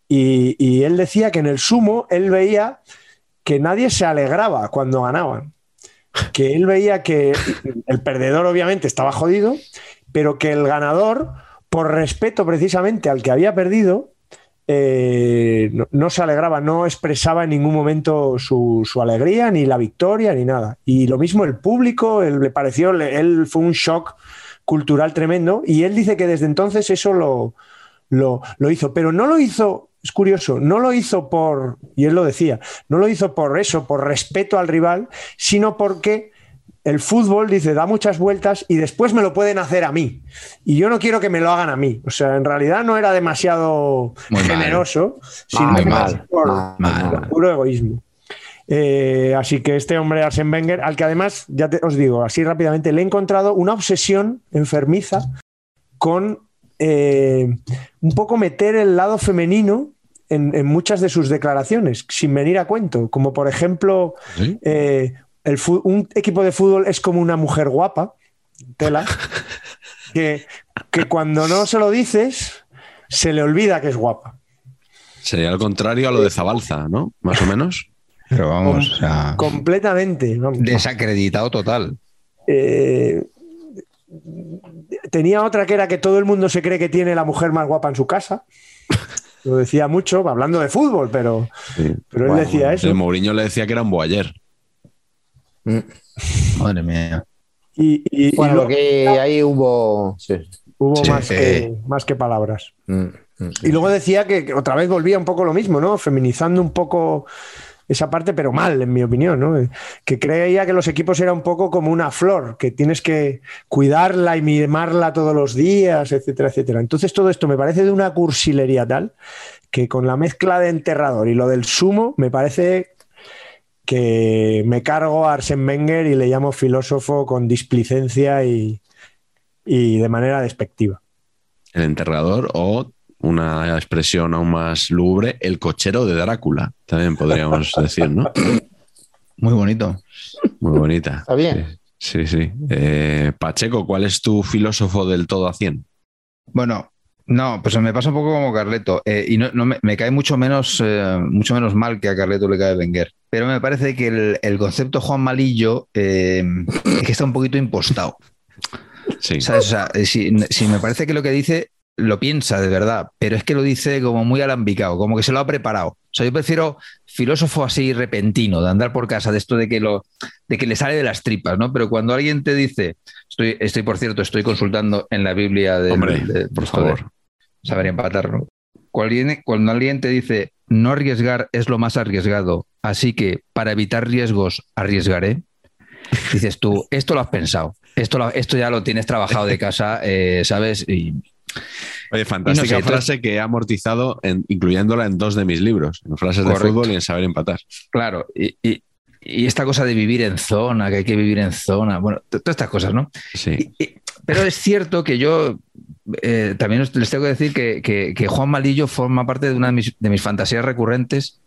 S3: Y, y él decía que en el sumo él veía que nadie se alegraba cuando ganaban. Que él veía que el perdedor obviamente estaba jodido, pero que el ganador, por respeto precisamente al que había perdido, eh, no, se alegraba, no expresaba en ningún momento su, alegría, ni la victoria, ni nada. Y lo mismo el público, él, le pareció, él fue un shock cultural tremendo, y él dice que desde entonces eso lo, lo, lo hizo, pero no lo hizo, es curioso, no lo hizo por, y él lo decía, no lo hizo por eso, por respeto al rival, sino porque el fútbol, dice, da muchas vueltas y después me lo pueden hacer a mí. Y yo no quiero que me lo hagan a mí. O sea, en realidad no era demasiado
S4: Muy mal.
S3: generoso, sino
S1: Mal,
S3: por,
S1: mal,
S3: por puro egoísmo. Eh, así que este hombre, Arsène Wenger, al que además, ya te- os digo, así rápidamente, le he encontrado una obsesión enfermiza con eh, un poco meter el lado femenino en, en muchas de sus declaraciones, sin venir a cuento. Como por ejemplo,
S2: ¿Sí?
S3: eh, el un equipo de fútbol es como una mujer guapa, tela, que, que cuando no se lo dices, se le olvida que es guapa.
S2: Sería al contrario a lo de Zabalza, ¿no? Más o menos.
S4: Pero vamos, o sea,
S3: Completamente. vamos.
S4: desacreditado total.
S3: Eh, tenía otra que era que todo el mundo se cree que tiene la mujer más guapa en su casa. Lo decía mucho, hablando de fútbol, pero,
S2: Sí.
S3: pero él
S1: Bueno,
S3: decía eso.
S2: El Mourinho le decía que era un boayer.
S4: Madre mía.
S3: Y, y- y
S1: Bueno,
S3: luego
S1: porque ahí hubo. sí.
S3: hubo
S4: Sí.
S3: más, que, más que palabras.
S1: Mm, mm.
S3: Y luego decía que, que otra vez volvía un poco lo mismo, ¿no? Feminizando un poco esa parte, pero mal, en mi opinión, ¿no? Que creía que los equipos era un poco como una flor, que tienes que cuidarla y mimarla todos los días, etcétera, etcétera. Entonces todo esto me parece de una cursilería tal que con la mezcla de enterrador y lo del sumo me parece que me cargo a Arsène Wenger y le llamo filósofo con displicencia y, y de manera despectiva.
S2: El enterrador o una expresión aún más lúgubre, el cochero de Drácula, también podríamos decir, ¿no?
S4: Muy bonito.
S2: Muy bonita.
S1: Está bien.
S2: Sí, sí. sí. Eh, Pacheco, ¿cuál es tu filósofo del todo a 100?
S4: Bueno, no, pues me pasa un poco como Carleto. eh, y no, no me, me cae mucho menos, eh, mucho menos mal que a Carleto le cae Wenger. Pero me parece que el, el concepto Juan Malillo eh, es que está un poquito impostado.
S2: Sí.
S4: ¿sabes? O sea, si, si me parece que lo que dice lo piensa de verdad, pero es que lo dice como muy alambicado, como que se lo ha preparado. O sea, yo prefiero filósofo así repentino, de andar por casa, de esto de que lo, de que le sale de las tripas, ¿no? Pero cuando alguien te dice, estoy, estoy por cierto, estoy consultando en la Biblia de,
S2: Hombre,
S4: de-
S2: por
S4: de
S2: favor.
S4: Saber empatar, ¿no? Cuando alguien, te dice, no arriesgar es lo más arriesgado, así que para evitar riesgos arriesgaré, dices tú, esto lo has pensado, esto, lo- esto ya lo tienes trabajado de casa, eh, ¿sabes? Y
S2: Oye, fantástica
S4: Y no sé, entonces-
S2: frase que he amortizado en- incluyéndola en dos de mis libros, en frases de fútbol y en saber empatar.
S4: claro, y, y- y esta cosa de vivir en zona, que hay que vivir en zona, bueno, todas estas cosas, ¿no?
S2: Sí.
S4: Pero es cierto que yo eh, también les tengo que decir que, que- que Juan Malillo forma parte de una de mis, de mis fantasías recurrentes,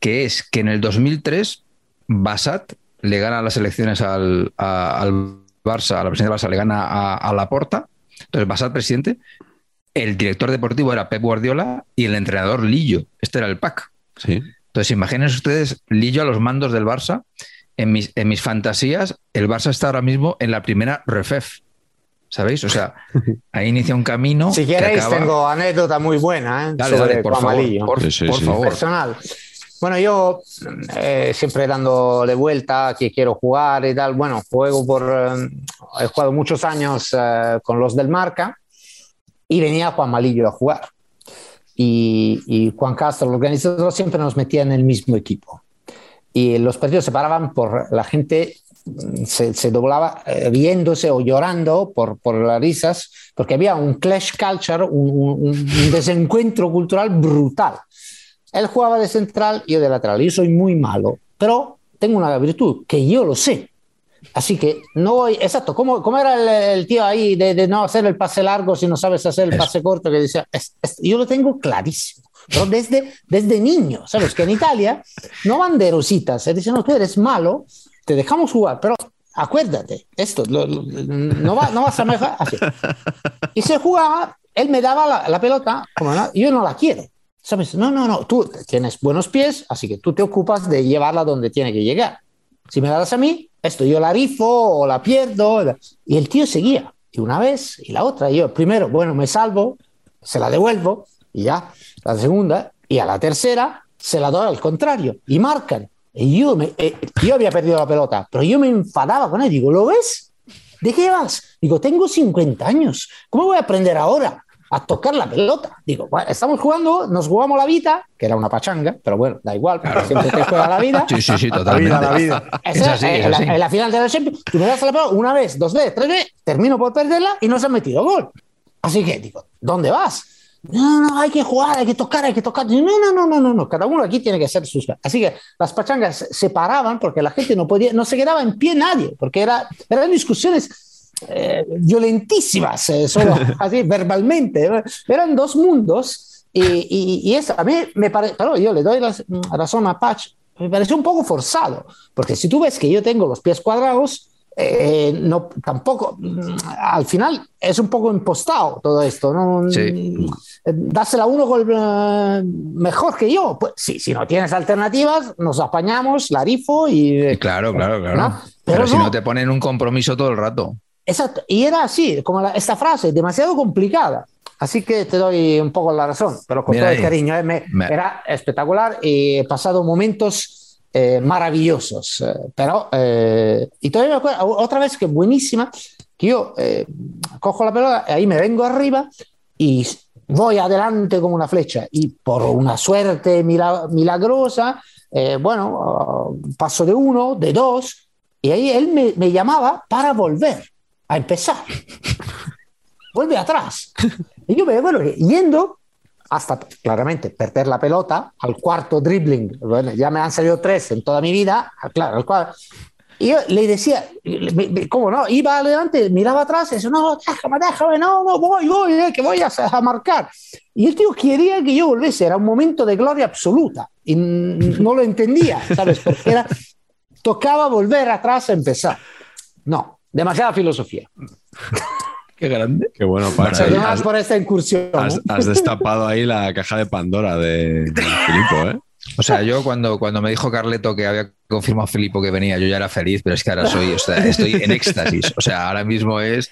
S4: que es que en el 2003 Basat le gana las elecciones al, a- al Barça, a la presidencia del Barça le gana a, a Laporta, entonces Basat presidente, el director deportivo era Pep Guardiola y el entrenador Lillo, este era el PAC.
S2: Sí.
S4: Entonces, imagínense ustedes, Lillo a los mandos del Barça. En mis, en mis fantasías, el Barça está ahora mismo en la primera refef. ¿Sabéis? O sea, ahí inicia un camino.
S1: Si
S4: que
S1: queréis,
S4: acaba-
S1: tengo anécdota muy buena ¿eh?
S4: Dale,
S1: sobre
S4: dale, por
S1: Juan
S4: favor. Por,
S2: Sí, sí,
S4: por
S2: sí.
S4: favor.
S1: personal. Bueno, yo eh, siempre dándole vuelta que quiero jugar y tal. Bueno, juego por. eh, he jugado muchos años eh, con los del Marca y venía Juan Malillo a jugar. Y, y Juan Castro, el organizador, siempre nos metía en el mismo equipo. Y los partidos se paraban por la gente se, se doblaba eh, riéndose o llorando por, por las risas, porque había un clash culture, un, un- un desencuentro cultural brutal. Él jugaba de central, yo de lateral. Yo soy muy malo, pero tengo una virtud, que yo lo sé. Así que no voy, exacto, ¿cómo, cómo era el, el tío ahí de, de no hacer el pase largo si no sabes hacer el pase corto? Que decía, "Es- es- yo lo tengo clarísimo, pero desde, desde niño, ¿sabes? Que en Italia no van de rositas, se dicen, no, tú eres malo, te dejamos jugar, pero acuérdate, esto, lo- lo- no, va- no vas a mejorar así. Y se jugaba, él me daba la, la pelota, como no, yo no la quiero. ¿Sabes? No, no, no, tú tienes buenos pies, así que tú te ocupas de llevarla donde tiene que llegar. Si me la das a mí, esto yo la rifo o la pierdo. Y el tío seguía. Y una vez y la otra. Yo, primero, bueno, me salvo, se la devuelvo y ya. La segunda y a la tercera se la doy al contrario y marcan. Y yo, me, eh, yo había perdido la pelota, pero yo me enfadaba con él. Digo, ¿lo ves? ¿De qué vas? Digo, tengo 50 años. ¿Cómo voy a aprender ahora a tocar la pelota? Digo, bueno, estamos jugando, nos jugamos la vida, que era una pachanga, pero bueno, da igual, porque siempre te juega la vida.
S4: Sí, sí, sí,
S3: La
S4: totalmente.
S3: vida, la vida.
S4: Es
S1: Esa,
S4: así, es
S1: en, la,
S4: así.
S1: en la final de la Champions, tú me das la pelota una vez, dos veces, tres veces, termino por perderla y no se han metido gol. Así que digo, ¿dónde vas? No, no, hay que jugar, hay que tocar, hay que tocar. No, no, no, no, no, no. Cada uno aquí tiene que hacer sus. Así que las pachangas se- paraban porque la gente no podía, no se quedaba en pie nadie, porque era, eran discusiones eh, violentísimas, eh, solo así verbalmente. Eran dos mundos y, y, y eso a mí me parece, claro, yo le doy la razón a Patch, me pareció un poco forzado, porque si tú ves que yo tengo los pies cuadrados, eh, no, tampoco, mm, al final es un poco impostado todo esto, ¿no?
S4: Sí.
S1: Eh, Dásela a uno con, eh, mejor que yo. Pues sí, si no tienes alternativas, nos apañamos, la rifo y...
S4: Y Claro, claro, claro.
S1: ¿No?
S4: Pero,
S1: Pero
S4: si
S1: no.
S4: no te ponen un compromiso todo el rato.
S1: Exacto. Y era así, como la- esta frase, demasiado complicada. Así que te doy un poco la razón, pero con
S4: Mira
S1: todo el
S4: ahí.
S1: cariño. ¿eh? Me-
S4: Me-
S1: Era espectacular y he pasado momentos eh, maravillosos. eh, pero, eh, y todavía me acuerdo, otra vez que buenísima, que yo cojo la pelota, ahí me vengo arriba y voy adelante como una flecha. Y por una suerte mila- milagrosa, bueno, paso de uno, de dos, y ahí él me, llamaba para volver a empezar. Vuelve atrás. Y yo me que yendo hasta claramente perder la pelota al cuarto dribbling. Bueno, ya me han salido tres en toda mi vida. Claro, al cual- y yo le decía, ¿cómo no? Iba adelante, miraba atrás y decía, no, déjame, déjame, no, no, voy, voy, eh, que voy a, a marcar. Y el tío quería que yo volviese, era un momento de gloria absoluta. Y no lo entendía, ¿sabes? Porque era, tocaba volver atrás a empezar. No, demasiada filosofía.
S4: Qué grande.
S2: Qué bueno, Pacha. Has,
S1: por esta incursión.
S2: has-
S1: ¿eh?
S2: has destapado ahí la caja de Pandora de, de Filipo, ¿eh?
S4: O sea, yo cuando, cuando me dijo Carleto que había confirmado Filipo que venía, yo ya era feliz, pero es que ahora soy, o sea, estoy en éxtasis. O sea, ahora mismo es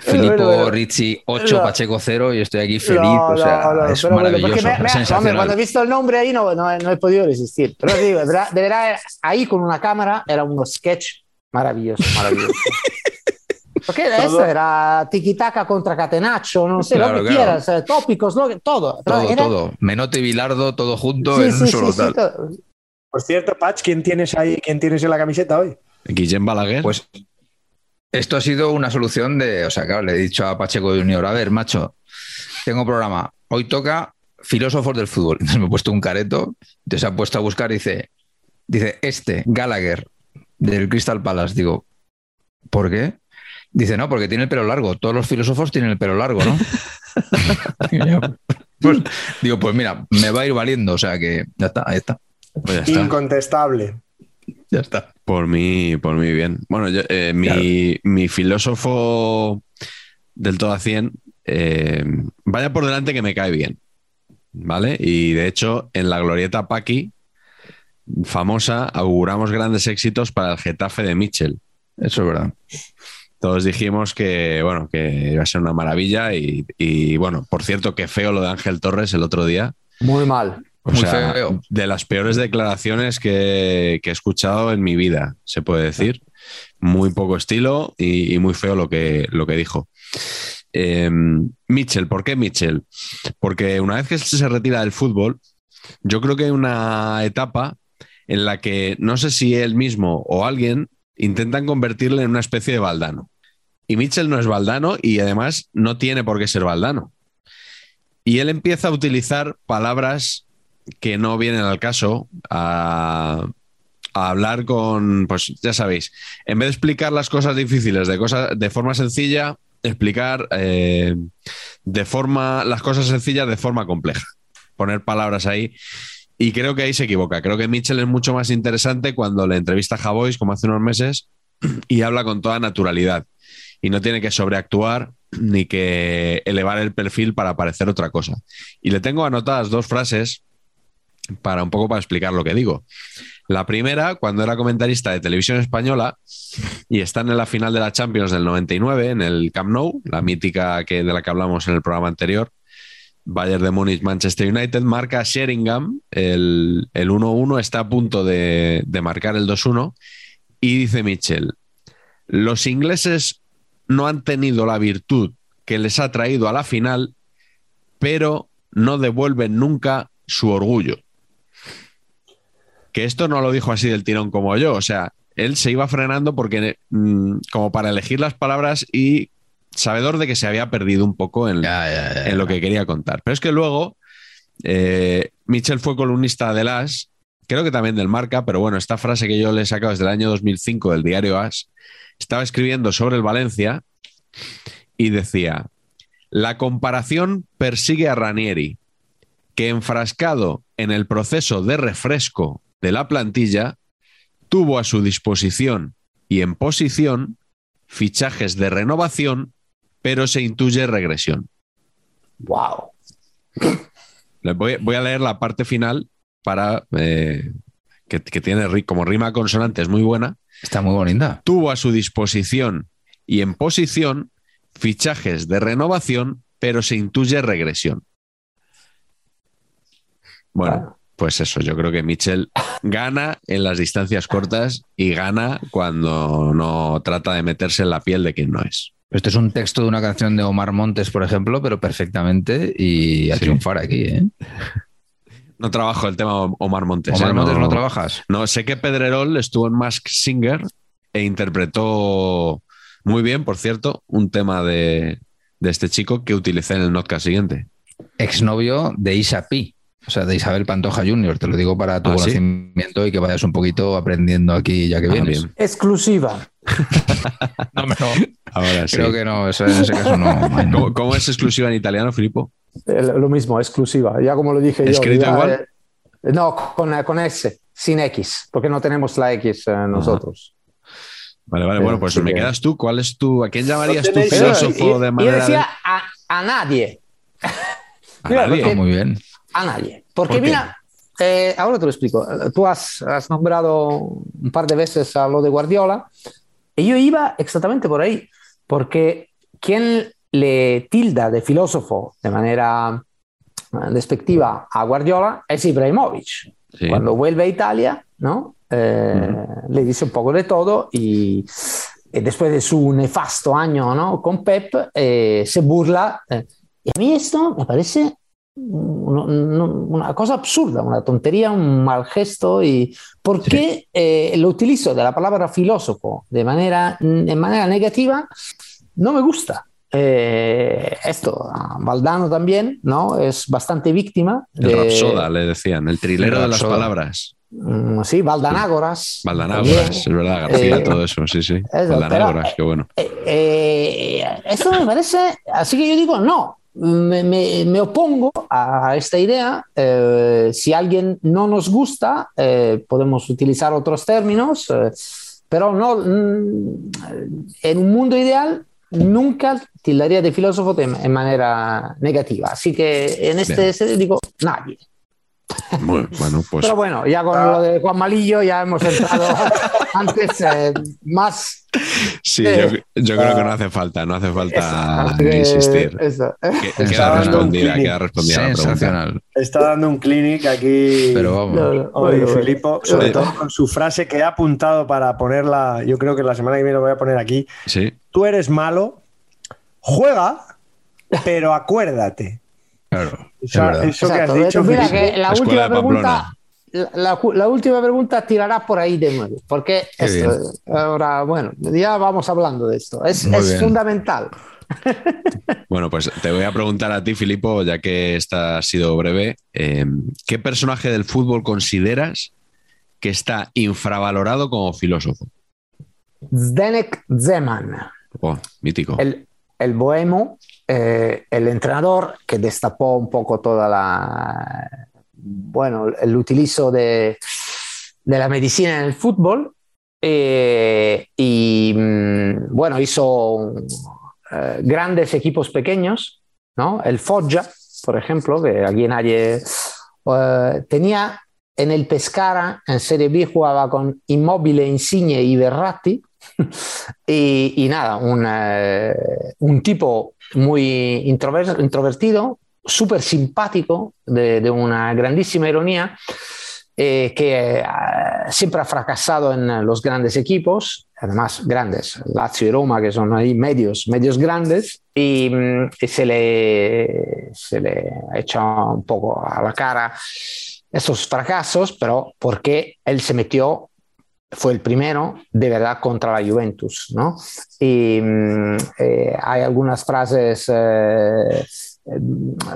S4: Filipo,
S1: Bueno, bueno.
S4: Richie 8,
S1: No.
S4: Pacheco 0 y estoy aquí feliz.
S1: No,
S4: o sea,
S1: no, no,
S4: es maravilloso,
S1: me- me-
S4: sensacional.
S1: hombre, cuando he visto el nombre ahí no, no, no he podido resistir. Pero digo, de verdad, de verdad, ahí con una cámara era un sketch maravilloso, maravilloso. Porque era
S3: Todo-
S1: era tiki-taka contra catenaccio, no sé,
S4: Claro,
S1: lo que
S4: claro.
S1: quieras, tópicos, lo que- todo.
S4: Todo,
S1: era-
S4: todo. Menotti y Bilardo, todo junto
S1: Sí,
S4: en
S1: sí,
S4: un solo
S1: sí,
S4: tal.
S1: todo.
S3: Por cierto, Patch, ¿quién tienes ahí? ¿Quién tienes en la camiseta hoy?
S2: Guillem Balaguer.
S4: Pues esto ha sido una solución de, o sea, claro, le he dicho a Pacheco Junior, a ver, macho, tengo programa, hoy toca filósofos del fútbol. Entonces me he puesto un careto, entonces se ha puesto a buscar y dice, dice, este, Gallagher, del Crystal Palace. Digo, ¿por qué? Dice, no, porque tiene el pelo largo. Todos los filósofos tienen el pelo largo, ¿no? Yo, pues, digo, pues mira, me va a ir valiendo, o sea que ya está, ahí está.
S2: Pues ya está.
S3: Incontestable.
S4: Ya está.
S2: Por mí, por mí bien. Bueno, yo, eh, mi, mi filósofo del todo a 100, eh, vaya por delante que me cae bien. ¿Vale? Y de hecho, en la glorieta Paqui, famosa, auguramos grandes éxitos para el Getafe de Mitchell.
S4: Eso es verdad.
S2: Todos dijimos que, bueno, que iba a ser una maravilla y, y, bueno, por cierto, que feo lo de Ángel Torres el otro día.
S1: Muy mal.
S2: O
S4: Muy
S2: sea,
S4: feo.
S2: de las peores declaraciones que, que he escuchado en mi vida, se puede decir. Muy poco estilo y, y muy feo lo que, lo que dijo. Eh, Mitchell, ¿por qué Mitchell? Porque una vez que se retira del fútbol, yo creo que hay una etapa en la que no sé si él mismo o alguien intentan convertirle en una especie de Valdano. Y Mitchell no es Valdano y además no tiene por qué ser Valdano. Y él empieza a utilizar palabras que no vienen al caso, a, a hablar con, pues ya sabéis, en vez de explicar las cosas difíciles de, cosas, de forma sencilla, explicar eh, de forma, las cosas sencillas de forma compleja. Poner palabras ahí. Y creo que ahí se equivoca. Creo que Mitchell es mucho más interesante cuando le entrevista a Javois, como hace unos meses, y habla con toda naturalidad. Y no tiene que sobreactuar ni que elevar el perfil para parecer otra cosa. Y le tengo anotadas dos frases para un poco para explicar lo que digo. La primera, cuando era comentarista de televisión española y están en la final de la Champions del 99 en el Camp Nou, la mítica que, de la que hablamos en el programa anterior, Bayern de Múnich, Manchester United, marca Sheringham, el 1-1 está a punto de, de marcar el 2-1 y dice Mitchell, los ingleses no han tenido la virtud que les ha traído a la final, pero no devuelven nunca su orgullo que esto no lo dijo así del tirón como yo, o sea, él se iba frenando porque mm, como para elegir las palabras y sabedor de que se había perdido un poco en,
S4: Ya, ya, ya,
S2: en lo que quería contar. Pero es que luego eh, Mitchell fue columnista del As, creo que también del Marca, pero bueno, esta frase que yo le he sacado desde el año 2005 del diario As, estaba escribiendo sobre el Valencia y decía, la comparación persigue a Ranieri, que enfrascado en el proceso de refresco de la plantilla, tuvo a su disposición y en posición fichajes de renovación, pero se intuye regresión.
S1: Wow.
S2: Voy, voy a leer la parte final para eh, que, que tiene como rima consonante, es muy buena.
S4: Está muy bonita.
S2: Tuvo a su disposición y en posición fichajes de renovación, pero se intuye regresión. Bueno, pues eso, yo creo que Mitchell gana en las distancias cortas y gana cuando no trata de meterse en la piel de quien no es.
S4: Esto es un texto de una canción de Omar Montes, por ejemplo, pero perfectamente y a
S2: Sí.
S4: triunfar aquí. ¿eh?
S2: No trabajo el tema Omar Montes.
S4: Omar
S2: ¿eh?
S4: Montes no trabajas.
S2: No, sé que Pedrerol estuvo en Mask Singer e interpretó muy bien, por cierto, un tema de, de este chico que utilicé en el notcast siguiente.
S4: Exnovio de Isa Pi, o sea, de Isabel Pantoja Jr. Te lo digo para tu
S2: ¿Ah, sí?
S4: conocimiento y que vayas un poquito aprendiendo aquí ya que
S2: Ah,
S4: vienes.
S2: bien.
S1: Exclusiva.
S4: No, no,
S2: Ahora sí.
S4: creo que no, eso- en ese caso no. ay, no.
S2: ¿Cómo, cómo es exclusiva en italiano, Filippo?
S1: Lo mismo, exclusiva. Ya como lo dije yo.
S2: ¿Escrito
S1: ya,
S2: igual?
S1: eh, no, con, eh, con S, sin X, porque no tenemos la X eh, nosotros.
S2: Vale, vale, bueno, pues
S1: sí
S2: me
S1: que-
S2: quedas tú. ¿Cuál es tu, a quién llamarías
S1: Pero,
S2: filósofo de
S1: yo
S2: manera
S1: decía a, a nadie,
S2: a
S1: mira,
S2: nadie?
S1: porque-
S4: Muy bien.
S1: a nadie. Porque mira, eh, ahora te lo explico. Tú has, has nombrado un par de veces a lo de Guardiola y yo iba exactamente por ahí, porque quien le tilda de filósofo de manera eh, despectiva a Guardiola es Ibrahimovic.
S2: Sí.
S1: Cuando vuelve a Italia, ¿no? Eh, Le dice un poco de todo y, y después de su nefasto año ¿no? con Pep, eh, se burla. eh. y a mí esto me parece un- un- una cosa absurda, una tontería, un mal gesto. ¿Y por qué eh, lo utilizo de la palabra filósofo de manera, de manera negativa? No me gusta. Eh, esto, Valdano también, ¿no? Es bastante víctima.
S2: El
S1: de-
S2: Rapsoda, le decían, el trilero
S4: El
S2: de las palabras.
S1: Mm, Sí, Valdanágoras.
S2: Valdanágoras, es verdad, García,
S1: Eh,
S2: todo eso, sí, sí.
S1: eso,
S2: Valdanágoras,
S1: pero-
S2: qué bueno.
S1: Eh, eh, esto me parece, así que yo digo, no, me, me- me opongo a esta idea. Eh, si alguien no nos gusta, eh, podemos utilizar otros términos, eh, pero no, mm, en un mundo ideal nunca tildaría de filósofo de- en manera negativa. Así que en este
S2: Bien.
S1: sentido digo, nadie.
S2: Muy- bueno, pues
S1: Pero bueno, ya con lo de Juan Malillo ya hemos entrado antes eh, más
S2: sí,
S1: eh,
S2: yo, yo creo que no hace falta, no hace falta insistir.
S1: eso.
S2: Que-
S3: Está
S2: Queda respondida, queda respondida la pregunta.
S4: Sensacional.
S3: Está dando un clinic aquí.
S4: Pero vamos.
S1: No, no,
S3: Hoy. Filipo, sobre todo con su frase que he apuntado para ponerla, yo creo que la semana que viene lo voy a poner aquí.
S2: Sí,
S3: Tú eres malo, juega, pero acuérdate.
S4: Claro.
S3: O sea,
S4: es verdad.
S3: eso que has
S1: Exacto.
S3: dicho,
S1: Mira
S3: Filipo,
S1: que la
S2: Escuela
S1: última pregunta, la, la, última pregunta tirará por ahí de nuevo, porque esto, ahora, bueno, ya vamos hablando de esto. Es, es fundamental.
S2: Bueno, pues te voy a preguntar a ti, Filipo, ya que esta ha sido breve. Eh, ¿Qué personaje del fútbol consideras que está infravalorado como filósofo?
S1: Zdenek Zeman.
S2: Oh, mítico.
S1: El, el bohemo, eh, el entrenador que destapó un poco toda la. Bueno, el utilizo de, de la medicina en el fútbol. Eh, y mm, bueno, hizo eh, grandes equipos pequeños, ¿no? El Foggia, por ejemplo, que aquí nadie tenía en el Pescara, en Serie B, jugaba con Immobile, Insigne y Berratti. y, nada, un, eh, un, tipo muy introvertido, súper simpático, de, una grandísima ironía, eh, que eh, siempre ha fracasado en los grandes equipos, además grandes, Lazio y Roma, que son ahí medios, medios grandes, y, mm, se, le, se le ha hecho un poco a la cara esos fracasos, pero porque él se metió fue el primero de verdad contra la Juventus, ¿no? Y mm, eh, hay algunas frases eh,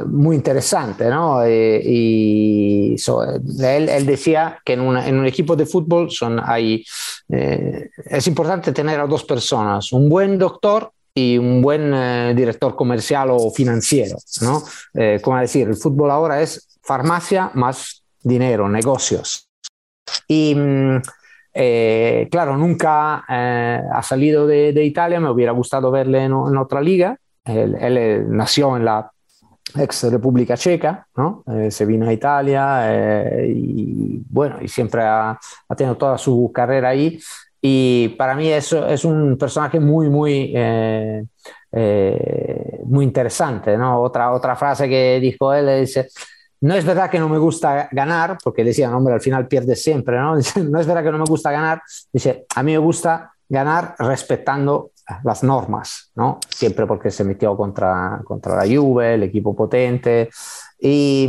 S1: muy interesantes, ¿no? Eh, y él, decía que en, un equipo de fútbol son, hay, es importante tener a dos personas, un buen doctor y un buen director comercial o financiero, ¿no? como decir, el fútbol ahora es farmacia más dinero, negocios. Y mm, eh, claro, nunca eh, ha salido de, Italia, me hubiera gustado verle en, otra liga. Él, él, nació en la ex República Checa, ¿no? Eh, se vino a Italia eh, y bueno, y siempre ha, tenido toda su carrera ahí. Y para mí eso es un personaje muy, muy, eh, muy interesante, ¿no? Otra, otra frase que dijo él dice, no es verdad que no me gusta ganar, porque decía, hombre, al final pierdes siempre, ¿no? No es verdad que no me gusta ganar, dice, a mí me gusta ganar respetando las normas, ¿no? Siempre porque se metió contra, contra la Juve, el equipo potente. Y,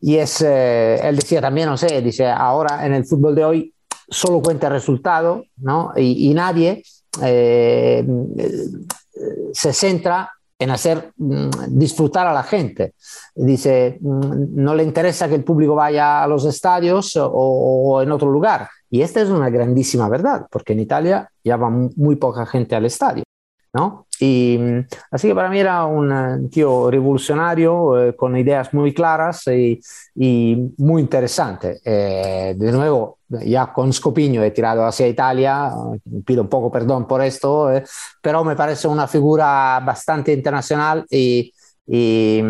S1: y es, eh, él decía también, no sé, dice, ahora en el fútbol de hoy solo cuenta el resultado, ¿no? Y, nadie eh, se centra en hacer mm, disfrutar a la gente. Dice, mm, no le interesa que el público vaya a los estadios o, o, en otro lugar. Y esta es una grandísima verdad, porque en Italia ya va muy poca gente al estadio. ¿No? Y así que para mí era un tío revolucionario, eh, con ideas muy claras y, y muy interesante. Eh, de nuevo, ya con Scopiño he tirado hacia Italia, pido un poco perdón por esto, eh, pero me parece una figura bastante internacional y, y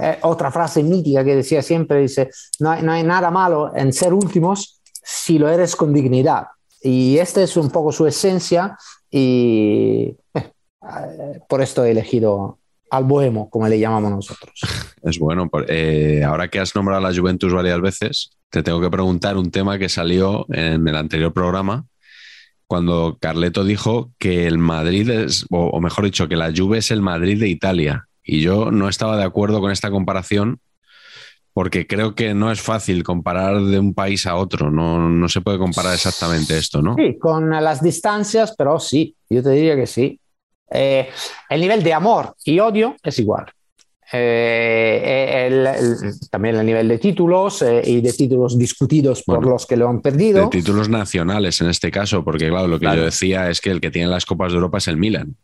S1: eh, otra frase mítica que decía siempre, dice, no hay, no hay nada malo en ser últimos si lo eres con dignidad. Y esta es un poco su esencia y eh, por esto he elegido al bohemo, como le llamamos nosotros.
S2: Es bueno. Eh, ahora que has nombrado a la Juventus varias veces, te tengo que preguntar un tema que salió en el anterior programa, cuando Carleto dijo que el Madrid es, o, o mejor dicho, que la Juve es el Madrid de Italia. Y yo no estaba de acuerdo con esta comparación porque creo que no es fácil comparar de un país a otro, no, no, se puede comparar exactamente esto, ¿no?
S1: Sí, con las distancias, pero sí, yo te diría que sí. Eh, el nivel de amor y odio es igual. Eh, el, el, también el nivel de títulos eh, y de títulos discutidos por los que lo han perdido.
S2: De títulos nacionales en este caso, porque claro, lo que claro. yo decía es que el que tiene las Copas de Europa es el Milan.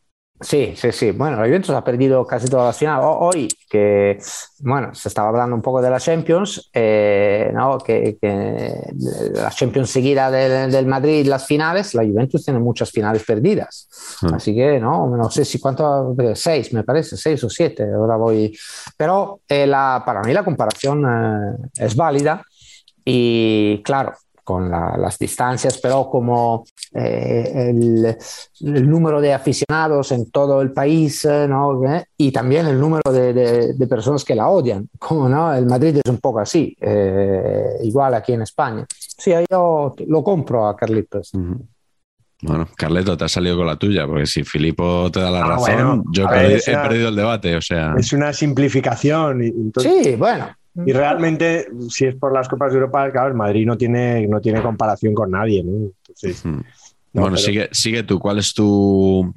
S1: Sí, sí, sí. Bueno, la Juventus ha perdido casi todas las finales. Hoy, que, bueno, se estaba hablando un poco de la Champions, eh, ¿no? que, que, la Champions seguida del, del, Madrid, las finales, la Juventus tiene muchas finales perdidas. Mm. Así que, no, no sé si cuánto, seis, me parece, seis o siete. Ahora voy. Pero eh, la, para mí la comparación eh, es válida. Y claro, con la, las distancias, pero como eh, el, el, número de aficionados en todo el país, eh, ¿no? y también el número de, de, de, personas que la odian, como ¿no? el Madrid es un poco así, eh, igual aquí en España. Sí, yo lo compro a Carlitos.
S2: Uh -huh. Bueno, Carleto, te has salido con la tuya, porque si Filipo te da la ah, razón, bueno, yo he, ver, perdido, he, perdido, el debate, o sea...
S3: Es una simplificación. Entonces...
S1: Sí, bueno,
S3: Y realmente, si es por las Copas de Europa, claro, el Madrid no tiene, no tiene comparación con nadie, ¿no? Entonces,
S2: Mm.
S3: no,
S2: bueno,
S3: pero-
S2: sigue, sigue tú. ¿Cuál es tu,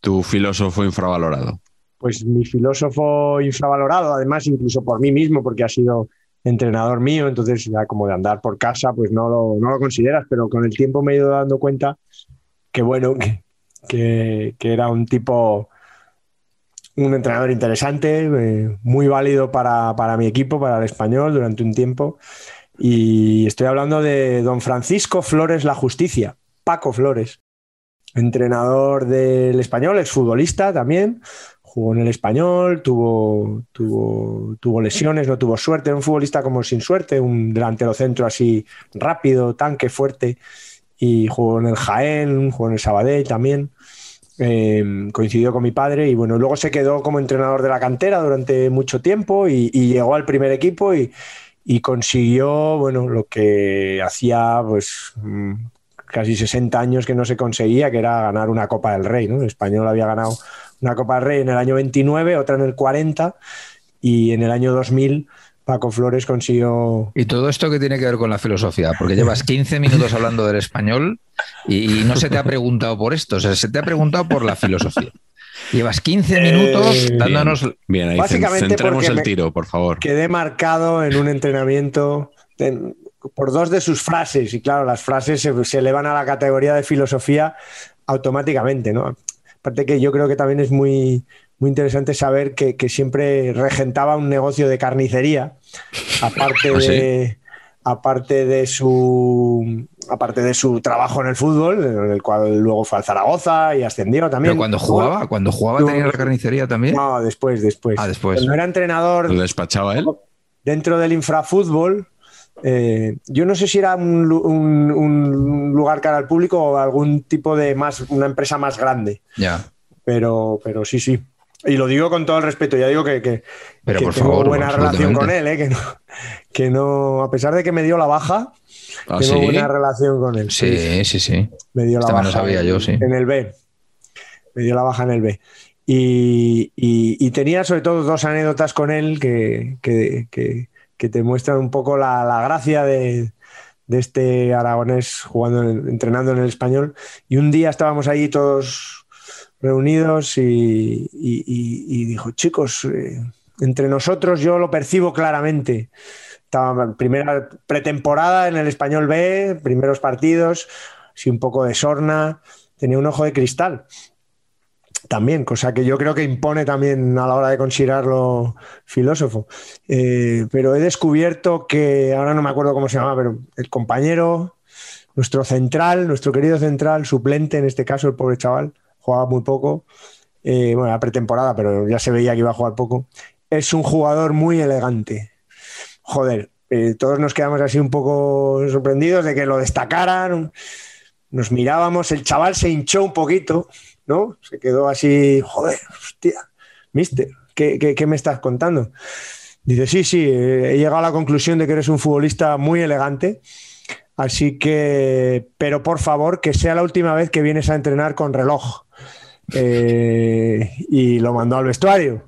S2: tu filósofo infravalorado?
S3: pues mi filósofo infravalorado, además incluso por mí mismo, porque ha sido entrenador mío, entonces ya como de andar por casa, pues no lo, no lo consideras, pero con el tiempo me he ido dando cuenta que bueno, que, que- que era un tipo, un entrenador interesante, eh, muy válido para, para mi equipo, para el español durante un tiempo. Y estoy hablando de don Francisco Flores La Justicia, Paco Flores, entrenador del español, exfutbolista también, jugó en el español, tuvo, tuvo, tuvo lesiones, no tuvo suerte, un futbolista como sin suerte, un delantero centro así rápido, tanque, fuerte, y jugó en el Jaén, jugó en el Sabadell también. Eh, coincidió con mi padre y bueno, luego se quedó como entrenador de la cantera durante mucho tiempo y, llegó al primer equipo y, y consiguió, bueno, lo que hacía pues mm, casi 60 años que no se conseguía, que era ganar una Copa del Rey, ¿no? El español había ganado una Copa del Rey en el año 29, otra en el 40 y en el año 2000 Paco Flores consiguió...
S4: ¿Y todo esto qué tiene que ver con la filosofía? Porque llevas 15 minutos hablando del español y, y no se te ha preguntado por esto, o sea, se te ha preguntado por la filosofía. Llevas 15 minutos
S3: Eh,
S4: dándonos...
S2: Bien, ahí cen-
S3: Básicamente
S2: centremos
S3: porque
S2: el
S3: me-
S2: tiro, por favor.
S3: Quedé marcado en un entrenamiento en- por dos de sus frases y claro, las frases se, se elevan a la categoría de filosofía automáticamente, ¿no? Aparte que yo creo que también es muy, muy interesante saber que, que siempre regentaba un negocio de carnicería, aparte
S4: ¿Ah, sí?
S3: de, aparte de su aparte de su trabajo en el fútbol, en el cual luego fue al Zaragoza y ascendió también.
S4: Pero cuando jugaba, cuando jugaba tenía la carnicería también.
S3: No, después, después.
S4: Ah, después.
S3: Cuando era entrenador
S2: ¿Lo despachaba él?
S3: dentro del infrafútbol, eh, yo no sé si era un- un lugar cara al público o algún tipo de más, una empresa más grande,
S4: Ya.
S3: pero, pero sí, sí. Y lo digo con todo el respeto, ya digo que, que,
S4: Pero
S3: que
S4: por
S3: tengo
S4: favor,
S3: buena relación con él, eh, que, no, que no, a pesar de que me dio la baja,
S2: ¿Ah,
S3: tengo
S2: sí?
S3: buena relación con él.
S4: Sí, sí, sí.
S3: me dio la
S4: Esta me
S3: baja
S4: sabía yo, sí.
S3: en el B. Me dio la baja en el B. Y, y- y tenía sobre todo dos anécdotas con él que, que- te muestran un poco la, la gracia de, de este aragonés jugando, entrenando en el español. Y un día estábamos ahí todos reunidos y, dijo, chicos, eh, entre nosotros yo lo percibo claramente. Estaba primera pretemporada en el español B, primeros partidos, sí, un poco de sorna, tenía un ojo de cristal también, cosa que yo creo que impone también a la hora de considerarlo filósofo. Eh, pero he descubierto que, ahora no me acuerdo cómo se llama, pero el compañero, nuestro central, nuestro querido central, suplente en este caso, el pobre chaval, jugaba muy poco, eh, bueno, era pretemporada, pero ya se veía que iba a jugar poco, es un jugador muy elegante. Joder, eh, todos nos quedamos así un poco sorprendidos de que lo destacaran, nos mirábamos, el chaval se hinchó un poquito, ¿no? Se quedó así, joder, hostia, mister, ¿qué, qué, qué me estás contando? Dice, sí, sí, eh, he llegado a la conclusión de que eres un futbolista muy elegante, así que, pero por favor, que sea la última vez que vienes a entrenar con reloj. Eh, y lo mandó al vestuario.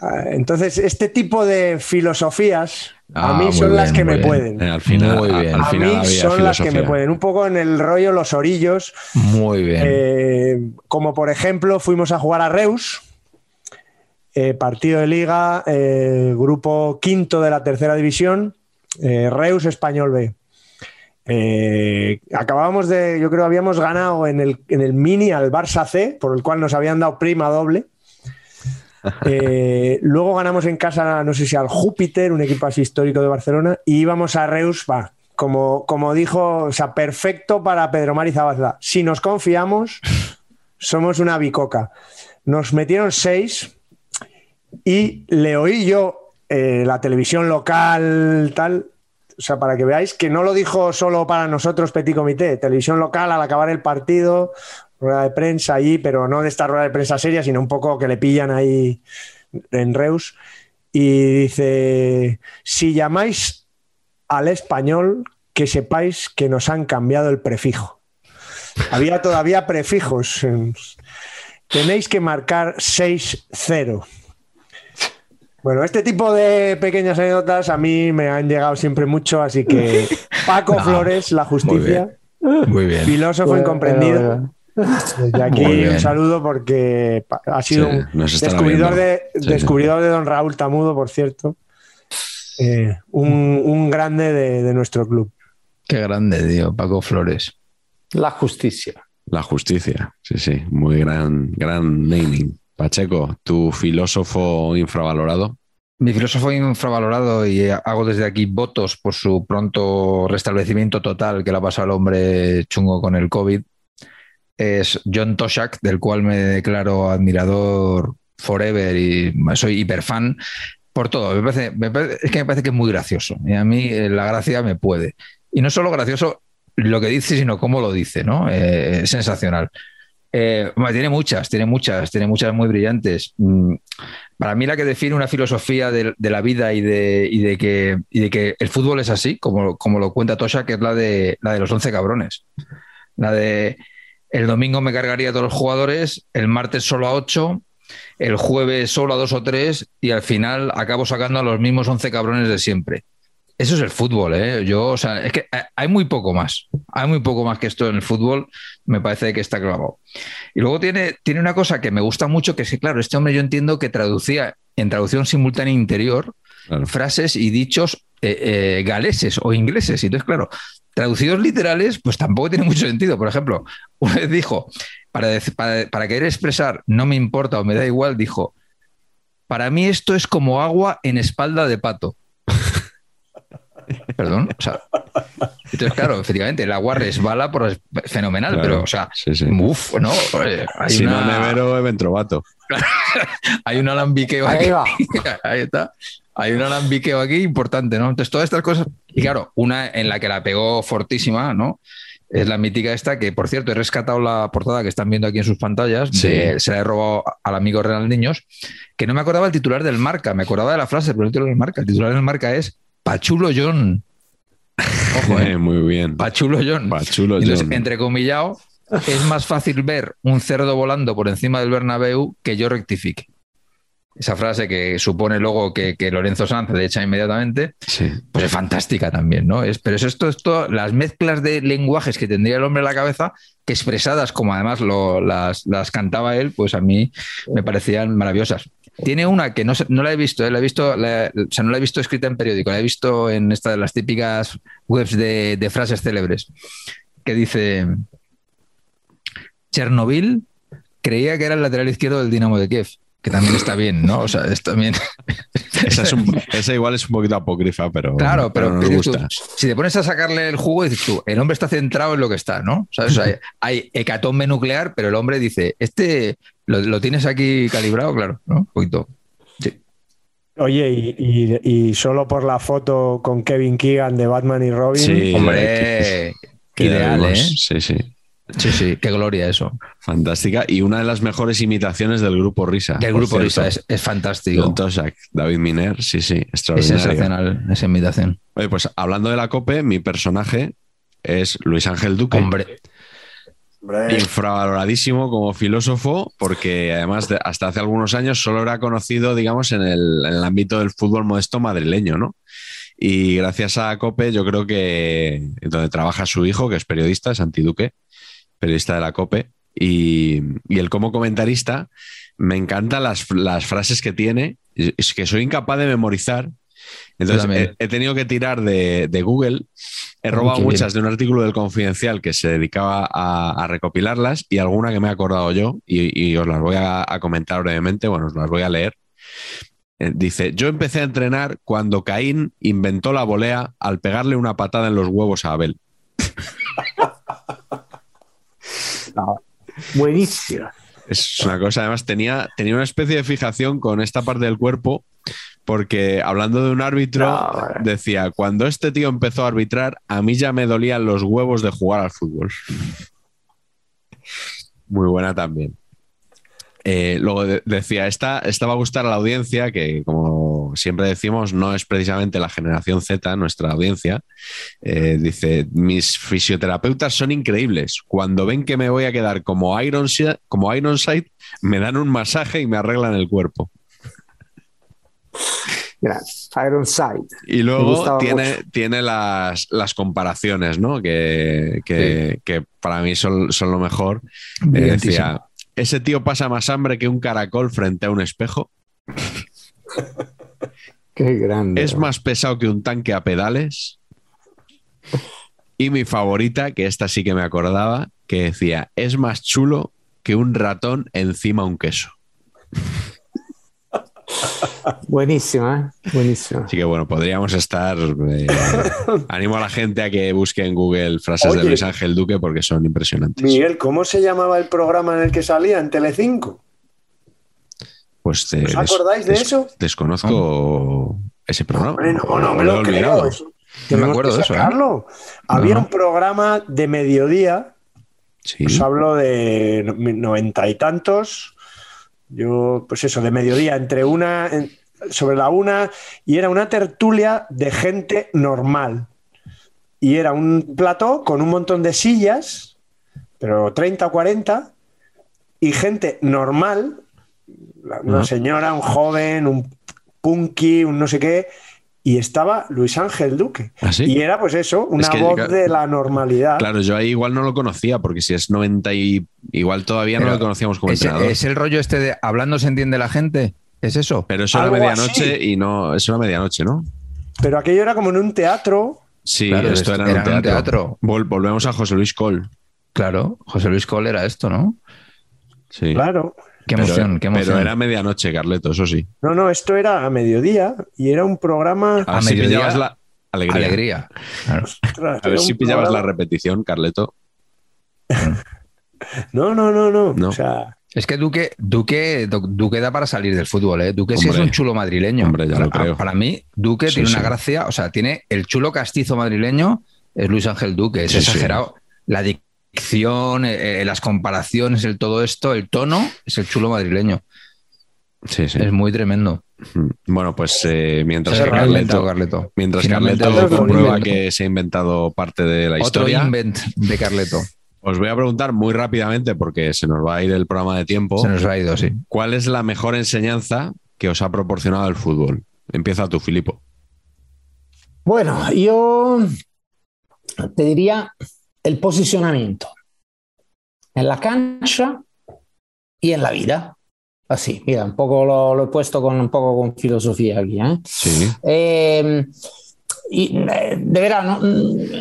S3: Ah, Entonces, este tipo de filosofías a
S4: Ah,
S3: mí son las que me
S4: bien.
S3: pueden.
S2: Al final,
S4: Muy
S2: a-
S4: bien.
S2: al
S3: A mí son las que me pueden. Un poco en el rollo los orillos,
S4: Muy bien.
S3: eh, como por ejemplo, fuimos a jugar a Reus, eh, partido de liga, eh, grupo quinto de la tercera división, eh, Reus Español B. Eh, acabábamos de, yo creo, habíamos ganado en el, en el mini al Barça C, por el cual nos habían dado prima doble. Eh, luego ganamos en casa, no sé si al Júpiter, un equipo así histórico de Barcelona, y íbamos a Reus, va, como, como dijo, o sea, perfecto para Pedro Mari Zabazda. Si nos confiamos, somos una bicoca. Nos metieron seis y le oí yo eh, la televisión local, tal. O sea, para que veáis que no lo dijo solo para nosotros Petit Comité, televisión local al acabar el partido, rueda de prensa allí, pero no de esta rueda de prensa seria, sino un poco que le pillan ahí en Reus. Y dice, si llamáis al español, que sepáis que nos han cambiado el prefijo. Había todavía prefijos. en- Tenéis que marcar 6-0. Bueno, este tipo de pequeñas anécdotas a mí me han llegado siempre mucho, así que Paco Flores, la justicia,
S4: Muy bien.
S3: filósofo
S1: Bueno,
S3: incomprendido.
S1: bueno,
S3: Desde aquí un saludo porque ha sido
S2: Sí,
S3: un descubridor, de,
S2: Sí,
S3: descubridor de don Raúl Tamudo, por cierto. Eh, un, un grande de, de nuestro club.
S4: Qué grande, tío, Paco Flores.
S1: La justicia.
S2: La justicia, sí, sí, muy gran, gran naming. Pacheco, tu filósofo infravalorado.
S4: Mi filósofo infravalorado y hago desde aquí votos por su pronto restablecimiento total que le ha pasado al hombre chungo con el COVID es John Toshak, del cual me declaro admirador forever y soy hiperfan por todo. Me parece, es que me parece que es muy gracioso y a mí eh, la gracia me puede. Y no solo gracioso lo que dice, sino cómo lo dice, ¿no? Eh, sensacional. Eh, tiene muchas, tiene muchas, tiene muchas muy brillantes. Mm, Para mí la que define una filosofía de, la vida y de, que, el fútbol es así, como, lo cuenta Tosha, que es la de, la de los 11 cabrones. La de el domingo me cargaría a todos los jugadores, el martes solo a 8, el jueves solo a 2 o 3 y al final acabo sacando a los mismos 11 cabrones de siempre. Eso es el fútbol, ¿eh? Yo, o sea, es que hay muy poco más. Hay muy poco más que esto en el fútbol. Me parece que está clavado. Y luego tiene, tiene una cosa que me gusta mucho, que es que, claro, este hombre yo entiendo que traducía en traducción simultánea interior
S2: Claro.
S4: frases y dichos eh, eh, galeses o ingleses. Y entonces, claro, traducidos literales, pues tampoco tiene mucho sentido. Por ejemplo, una vez dijo, para, para, para querer expresar no me importa o me da igual, dijo, para mí esto es como agua en espalda de pato. Perdón, o sea. Entonces, claro, efectivamente, el agua resbala por fenomenal,
S2: Claro,
S4: pero, o sea,
S2: sí, sí.
S4: uf, no, hay
S2: si
S4: una-
S2: no nevero, Ventrovato.
S4: hay un alambiqueo aquí.
S1: Ahí va.
S4: Ahí está. Hay un alambiqueo aquí importante, ¿no? Entonces, todas estas cosas. Y claro, una en la que la pegó fortísima, ¿no? Es la mítica esta, que por cierto he rescatado la portada que están viendo aquí en sus pantallas.
S2: Sí.
S4: de- se la he robado al amigo Real Niños, que no me acordaba el titular del marca, me acordaba de la frase, pero el titular del marca. El titular del marca es Pachulo John. Ojo, ¿eh?
S2: Muy bien.
S4: Pachulo John.
S2: Pachulo
S4: Entonces,
S2: John.
S4: entrecomillado, es más fácil ver un cerdo volando por encima del Bernabéu que yo rectifique. Esa frase que supone luego que, que Lorenzo Sanz le echa inmediatamente,
S2: Sí.
S4: pues es fantástica también, ¿no? Es, pero es esto, esto, las mezclas de lenguajes que tendría el hombre en la cabeza, que expresadas como además lo- las, las cantaba él, pues a mí me parecían maravillosas. Tiene una que no, no la he visto, ¿eh? la he visto, la- o sea, no la he visto escrita en periódico, la he visto en esta de las típicas webs de, de frases célebres, que dice Chernobyl creía que era el lateral izquierdo del Dinamo de Kiev, que también está bien, ¿no? O sea, es también.
S2: Esa, es un- esa igual es un poquito apócrifa, pero,
S4: Claro, pero, tú,
S2: gusta.
S4: si te pones a sacarle el jugo, dices tú, el hombre está centrado en lo que está, ¿no? ¿Sabes? O sea, hay hecatombe nuclear, pero el hombre dice, este lo, lo tienes aquí calibrado, claro, ¿no? Un poquito. Sí.
S3: Oye, y, y- y solo por la foto con Kevin Keegan de Batman y Robin.
S2: Sí,
S4: Hombre,
S2: que
S4: ideal, ¿eh?
S2: Sí, sí.
S4: Sí, sí, qué gloria eso.
S2: Fantástica. Y una de las mejores imitaciones del grupo Risa.
S4: Del grupo
S2: cierto.
S4: Risa es, es fantástico.
S2: Toshak, David Miner, sí, sí,
S4: Es
S2: extraordinario.
S4: sensacional esa invitación.
S2: Oye, pues hablando de la COPE, mi personaje es Luis Ángel Duque.
S4: Hombre,
S2: Infravaloradísimo como filósofo, porque además de- hasta hace algunos años solo era conocido, digamos, en el, ámbito del fútbol modesto madrileño, ¿no? Y gracias a COPE, yo creo que donde trabaja su hijo, que es periodista, Santi Duque, periodista de la COPE, y, y él como comentarista, me encantan las, las frases que tiene, es que soy incapaz de memorizar. Entonces
S4: también.
S2: he, he tenido que tirar de, de Google, he robado
S4: bien.
S2: muchas de un artículo del Confidencial que se dedicaba a, a recopilarlas y alguna que me he acordado yo y, y os las voy a, a comentar brevemente, bueno, os las voy a leer. Eh, Dice, yo empecé a entrenar cuando Caín inventó la volea al pegarle una patada en los huevos a Abel.
S1: Buenísimo.
S2: Es una cosa, además tenía, tenía una especie de fijación con esta parte del cuerpo, porque hablando de un árbitro,
S1: No,
S2: decía, cuando este tío empezó a arbitrar, a mí ya me dolían los huevos de jugar al fútbol. Muy buena también. Eh, luego de- decía, esta, esta va a gustar a la audiencia, que como siempre decimos, no es precisamente la generación Z, nuestra audiencia. Eh, dice, mis fisioterapeutas son increíbles. Cuando ven que me voy a quedar como, Ironside, como Ironside, me dan un masaje y me arreglan el cuerpo.
S1: Gran. Ironside.
S2: Y luego tiene, tiene las, las comparaciones, ¿no? Que, que- que para mí son, son lo mejor. Eh, decía, ese tío pasa más hambre que un caracol frente a un espejo.
S1: Qué grande.
S2: Es más pesado que un tanque a pedales. Y mi favorita, que esta sí que me acordaba, que decía, es más chulo que un ratón encima un queso.
S1: Buenísima, ¿eh? Buenísima.
S2: Así que bueno, podríamos estar... eh, animo a la gente a que busque en Google frases de. Luis Ángel Duque porque son impresionantes.
S3: Miguel, ¿cómo se llamaba el programa en el que salía en Telecinco?
S2: Pues te-
S3: ¿Os acordáis de
S2: des-
S3: eso?
S2: Desconozco ese programa.
S3: Hombre, no, no me
S2: lo he
S3: lo
S2: olvidado.
S3: creo. eso
S4: No me acuerdo de eso, ¿eh?
S3: Había
S4: No.
S3: un programa de mediodía,
S2: Sí.
S3: os hablo de no- noventa y tantos, yo, pues eso, de mediodía, entre una, en- sobre la una, y era una tertulia de gente normal. Y era un plató con un montón de sillas, pero 30 o 40, y gente normal, una señora, un joven, un punky, un no sé qué, y estaba Luis Ángel Duque.
S2: ¿Ah, sí?
S3: Y era pues eso, una
S2: que,
S3: voz de la normalidad.
S2: Claro, yo ahí igual no lo conocía, porque si es 90 y igual todavía no lo conocíamos como
S4: ¿Es,
S2: entrenador.
S4: es el rollo este de hablando se entiende la gente? ¿Es eso?
S2: Pero eso era
S3: algo
S2: medianoche
S3: así.
S2: y no, eso era medianoche, ¿no?
S3: Pero aquello era como en un teatro.
S2: Sí,
S4: Claro,
S2: esto era, en
S4: era
S2: un
S4: en un
S2: teatro.
S4: teatro.
S2: Vol- volvemos a José Luis Cole.
S4: Claro, José Luis Cole era esto, ¿no?
S2: Sí.
S3: Claro.
S4: Qué
S2: Pero-
S4: emoción, qué emoción.
S2: Pero era medianoche, Carleto, eso sí.
S3: No, no, esto era a mediodía y era un programa.
S2: A ver si
S4: mediodía,
S2: pillabas la alegría.
S4: Alegría. Claro.
S3: Ostras,
S2: A ver si pillabas la repetición, Carleto.
S3: No, no, no, no.
S2: No.
S3: O sea,
S4: Es que Duque, Duque, Du- Duque da para salir del fútbol, ¿eh? Duque sí es
S2: Hombre.
S4: un chulo madrileño.
S2: Hombre, ya
S4: para,
S2: lo creo.
S4: para mí, Duque
S2: Sí,
S4: tiene una
S2: sí.
S4: gracia, o sea, tiene el chulo castizo madrileño, es Luis Ángel Duque, es
S2: Sí, sí.
S4: exagerado. La dicción, eh, eh, las comparaciones, el todo esto, el tono, es el chulo madrileño.
S2: Sí, sí.
S4: Es muy tremendo.
S2: Bueno, pues eh, mientras que Carleto,
S4: Carleto.
S2: mientras
S4: Finalmente
S2: Carleto comprueba que se ha inventado parte de la
S4: Otro
S2: historia,
S4: invent de Carleto.
S2: os voy a preguntar muy rápidamente, porque se nos va a ir el programa de tiempo,
S4: Se nos ha ido, sí.
S2: ¿cuál es la mejor enseñanza que os ha proporcionado el fútbol? Empieza tú, Filipo.
S1: Bueno, yo te diría el posicionamiento en la cancha y en la vida. Así, mira, un poco lo, lo he puesto con un poco con filosofía aquí. ¿eh?
S2: Sí.
S1: Eh, y, eh, de verdad, no,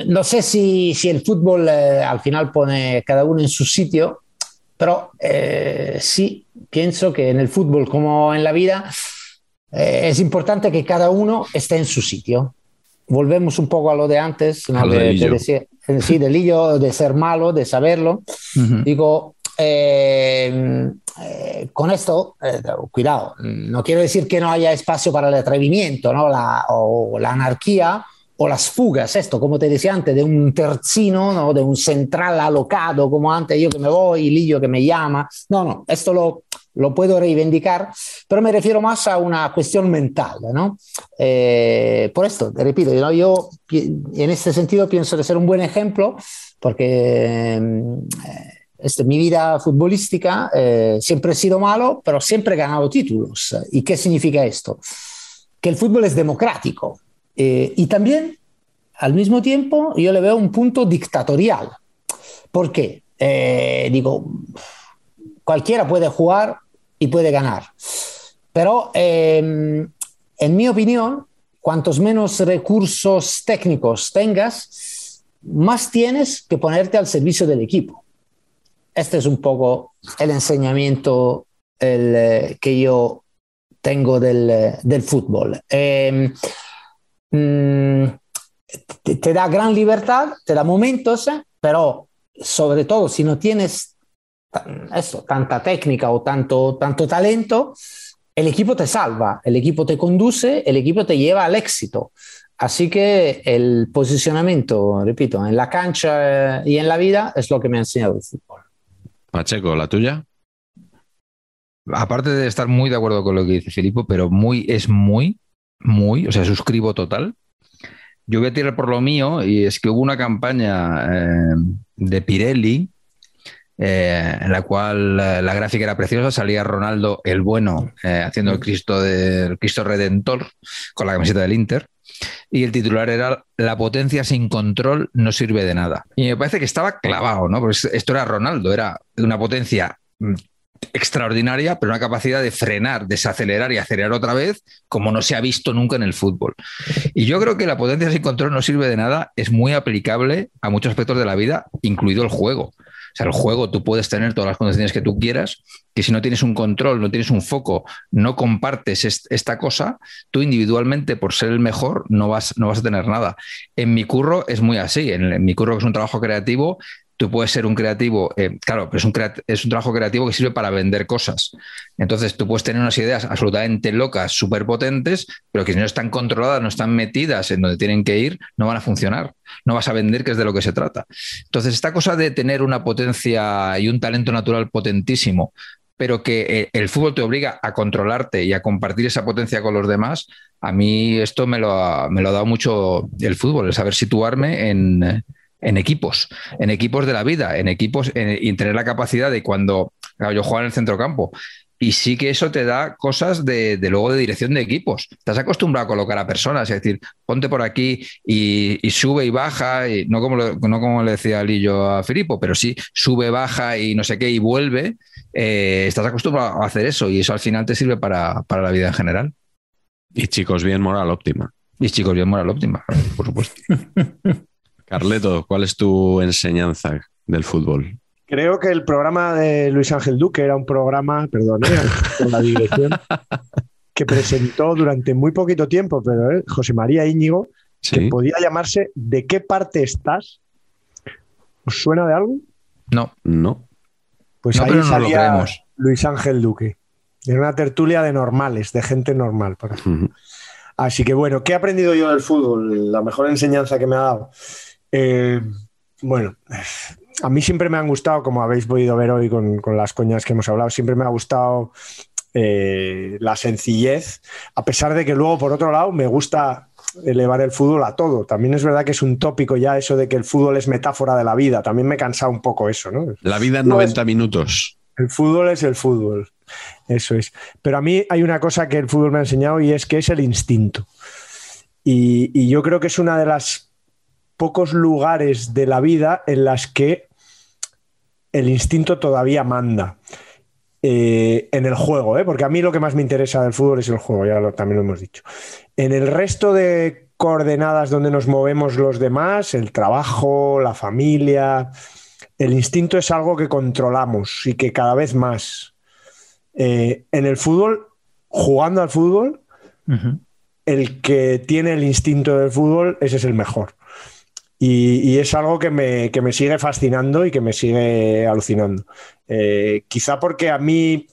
S1: no sé si, si el fútbol eh, al final pone cada uno en su sitio, pero eh, sí pienso que en el fútbol como en la vida eh, es importante que cada uno esté en su sitio. Volvemos un poco a lo de antes, ¿no? De, de decir- eh, sí, del de ser malo, de saberlo.
S4: Ujú.
S1: Digo, eh, eh, con esto, eh, cuidado, no quiero decir que no haya espacio para el atrevimiento, ¿no? la, o la anarquía o las fugas, esto, como te decía antes, de un tercino, ¿no? de un central alocado, como antes yo que me voy, Lillo que me llama. No, no, esto lo, lo puedo reivindicar, pero me refiero más a una cuestión mental, ¿no? Eh, por esto, repito, ¿no? yo en este sentido pienso de ser un buen ejemplo porque eh, este, mi vida futbolística eh, siempre he sido malo, pero siempre he ganado títulos. ¿Y qué significa esto? Que el fútbol es democrático eh, y también al mismo tiempo yo le veo un punto dictatorial. ¿Por qué? Eh, digo, cualquiera puede jugar y puede ganar. Pero eh, en mi opinión, cuantos menos recursos técnicos tengas, más tienes que ponerte al servicio del equipo. Este es un poco el enseñamiento el, eh, que yo tengo del, eh, del fútbol. Eh, mm, te, te da gran libertad, te da momentos, eh, pero sobre todo si no tienes tan- eso, tanta técnica o tanto, tanto talento, el equipo te salva, el equipo te conduce, el equipo te lleva al éxito. Así que el posicionamiento, repito, en la cancha eh, y en la vida es lo que me ha enseñado el fútbol.
S2: Pacheco, ¿la tuya?
S4: Aparte de estar muy de acuerdo con lo que dice Filipo, pero muy, es muy, muy, o sea, suscribo total. Yo voy a tirar por lo mío y es que hubo una campaña eh, de Pirelli eh, en la cual eh, la gráfica era preciosa, salía Ronaldo el bueno eh, haciendo el Cristo del Cristo Redentor con la camiseta del Inter y el titular era La potencia sin control no sirve de nada. Y me parece que estaba clavado, ¿no? Porque esto era Ronaldo, era de una potencia mm, extraordinaria, pero una capacidad de frenar, desacelerar y acelerar otra vez, como no se ha visto nunca en el fútbol. Y yo creo que la potencia sin control no sirve de nada, es muy aplicable a muchos aspectos de la vida, incluido el juego. Sea, el juego tú puedes tener todas las condiciones que tú quieras, que si no tienes un control, no tienes un foco, no compartes esta cosa, tú individualmente, por ser el mejor, no vas, no vas a tener nada. En mi curro es muy así. En, mi curro, que es un trabajo creativo, tú puedes ser un creativo, eh, claro, pero es un, es un trabajo creativo que sirve para vender cosas. Entonces, tú puedes tener unas ideas absolutamente locas, súper potentes, pero que si no están controladas, no están metidas en donde tienen que ir, no van a funcionar. No vas a vender, que es de lo que se trata. Entonces, esta cosa de tener una potencia y un talento natural potentísimo, pero que eh, el fútbol te obliga a controlarte y a compartir esa potencia con los demás, a mí esto me lo me lo ha dado mucho el fútbol, el saber situarme en en equipos, en equipos de la vida, en equipos y tener la capacidad de cuando yo juego en el centrocampo. Y sí que eso te da cosas de, luego de dirección de equipos. Estás acostumbrado a colocar a personas, es decir, ponte por aquí y, sube y baja, y no, como no como le decía Lillo a Filipo, pero sí sube, baja y no sé qué y vuelve. Eh, estás acostumbrado a hacer eso y eso al final te sirve para, para la vida en general.
S2: Y chicos, bien moral óptima.
S4: Y chicos, bien moral óptima, por supuesto.
S2: Carleto, ¿cuál es tu enseñanza del fútbol?
S3: Creo que el programa de Luis Ángel Duque era un programa, perdón, ¿eh? con la dirección, que presentó durante muy poquito tiempo, pero ¿eh? José María Íñigo, que podía llamarse ¿De qué parte estás? ¿Os suena de algo?
S4: No.
S2: No.
S3: Pues ahí salía Luis Ángel Duque. Era una tertulia de normales, de gente normal. Así que bueno, ¿qué he aprendido yo del fútbol? La mejor enseñanza que me ha dado. Eh, bueno, a mí siempre me han gustado, como habéis podido ver hoy con, las coñas que hemos hablado, siempre me ha gustado eh, la sencillez, a pesar de que luego, por otro lado, me gusta elevar el fútbol a todo. También es verdad que es un tópico ya eso de que el fútbol es metáfora de la vida. También me he cansado un poco eso, ¿no?
S2: La vida en 90 minutos.
S3: El fútbol es el fútbol. Eso es. Pero a mí hay una cosa que el fútbol me ha enseñado y es que es el instinto. y yo creo que es una de las pocos lugares de la vida en las que el instinto todavía manda. Eh, en el juego, ¿eh? porque a mí lo que más me interesa del fútbol es el juego, ya también lo hemos dicho. En el resto de coordenadas donde nos movemos los demás, el trabajo, la familia, el instinto es algo que controlamos y que cada vez más. Eh, en el fútbol, jugando al fútbol, el que tiene el instinto del fútbol, ese es el mejor. Y, es algo que me, sigue fascinando y que me sigue alucinando. Eh, quizá porque a mí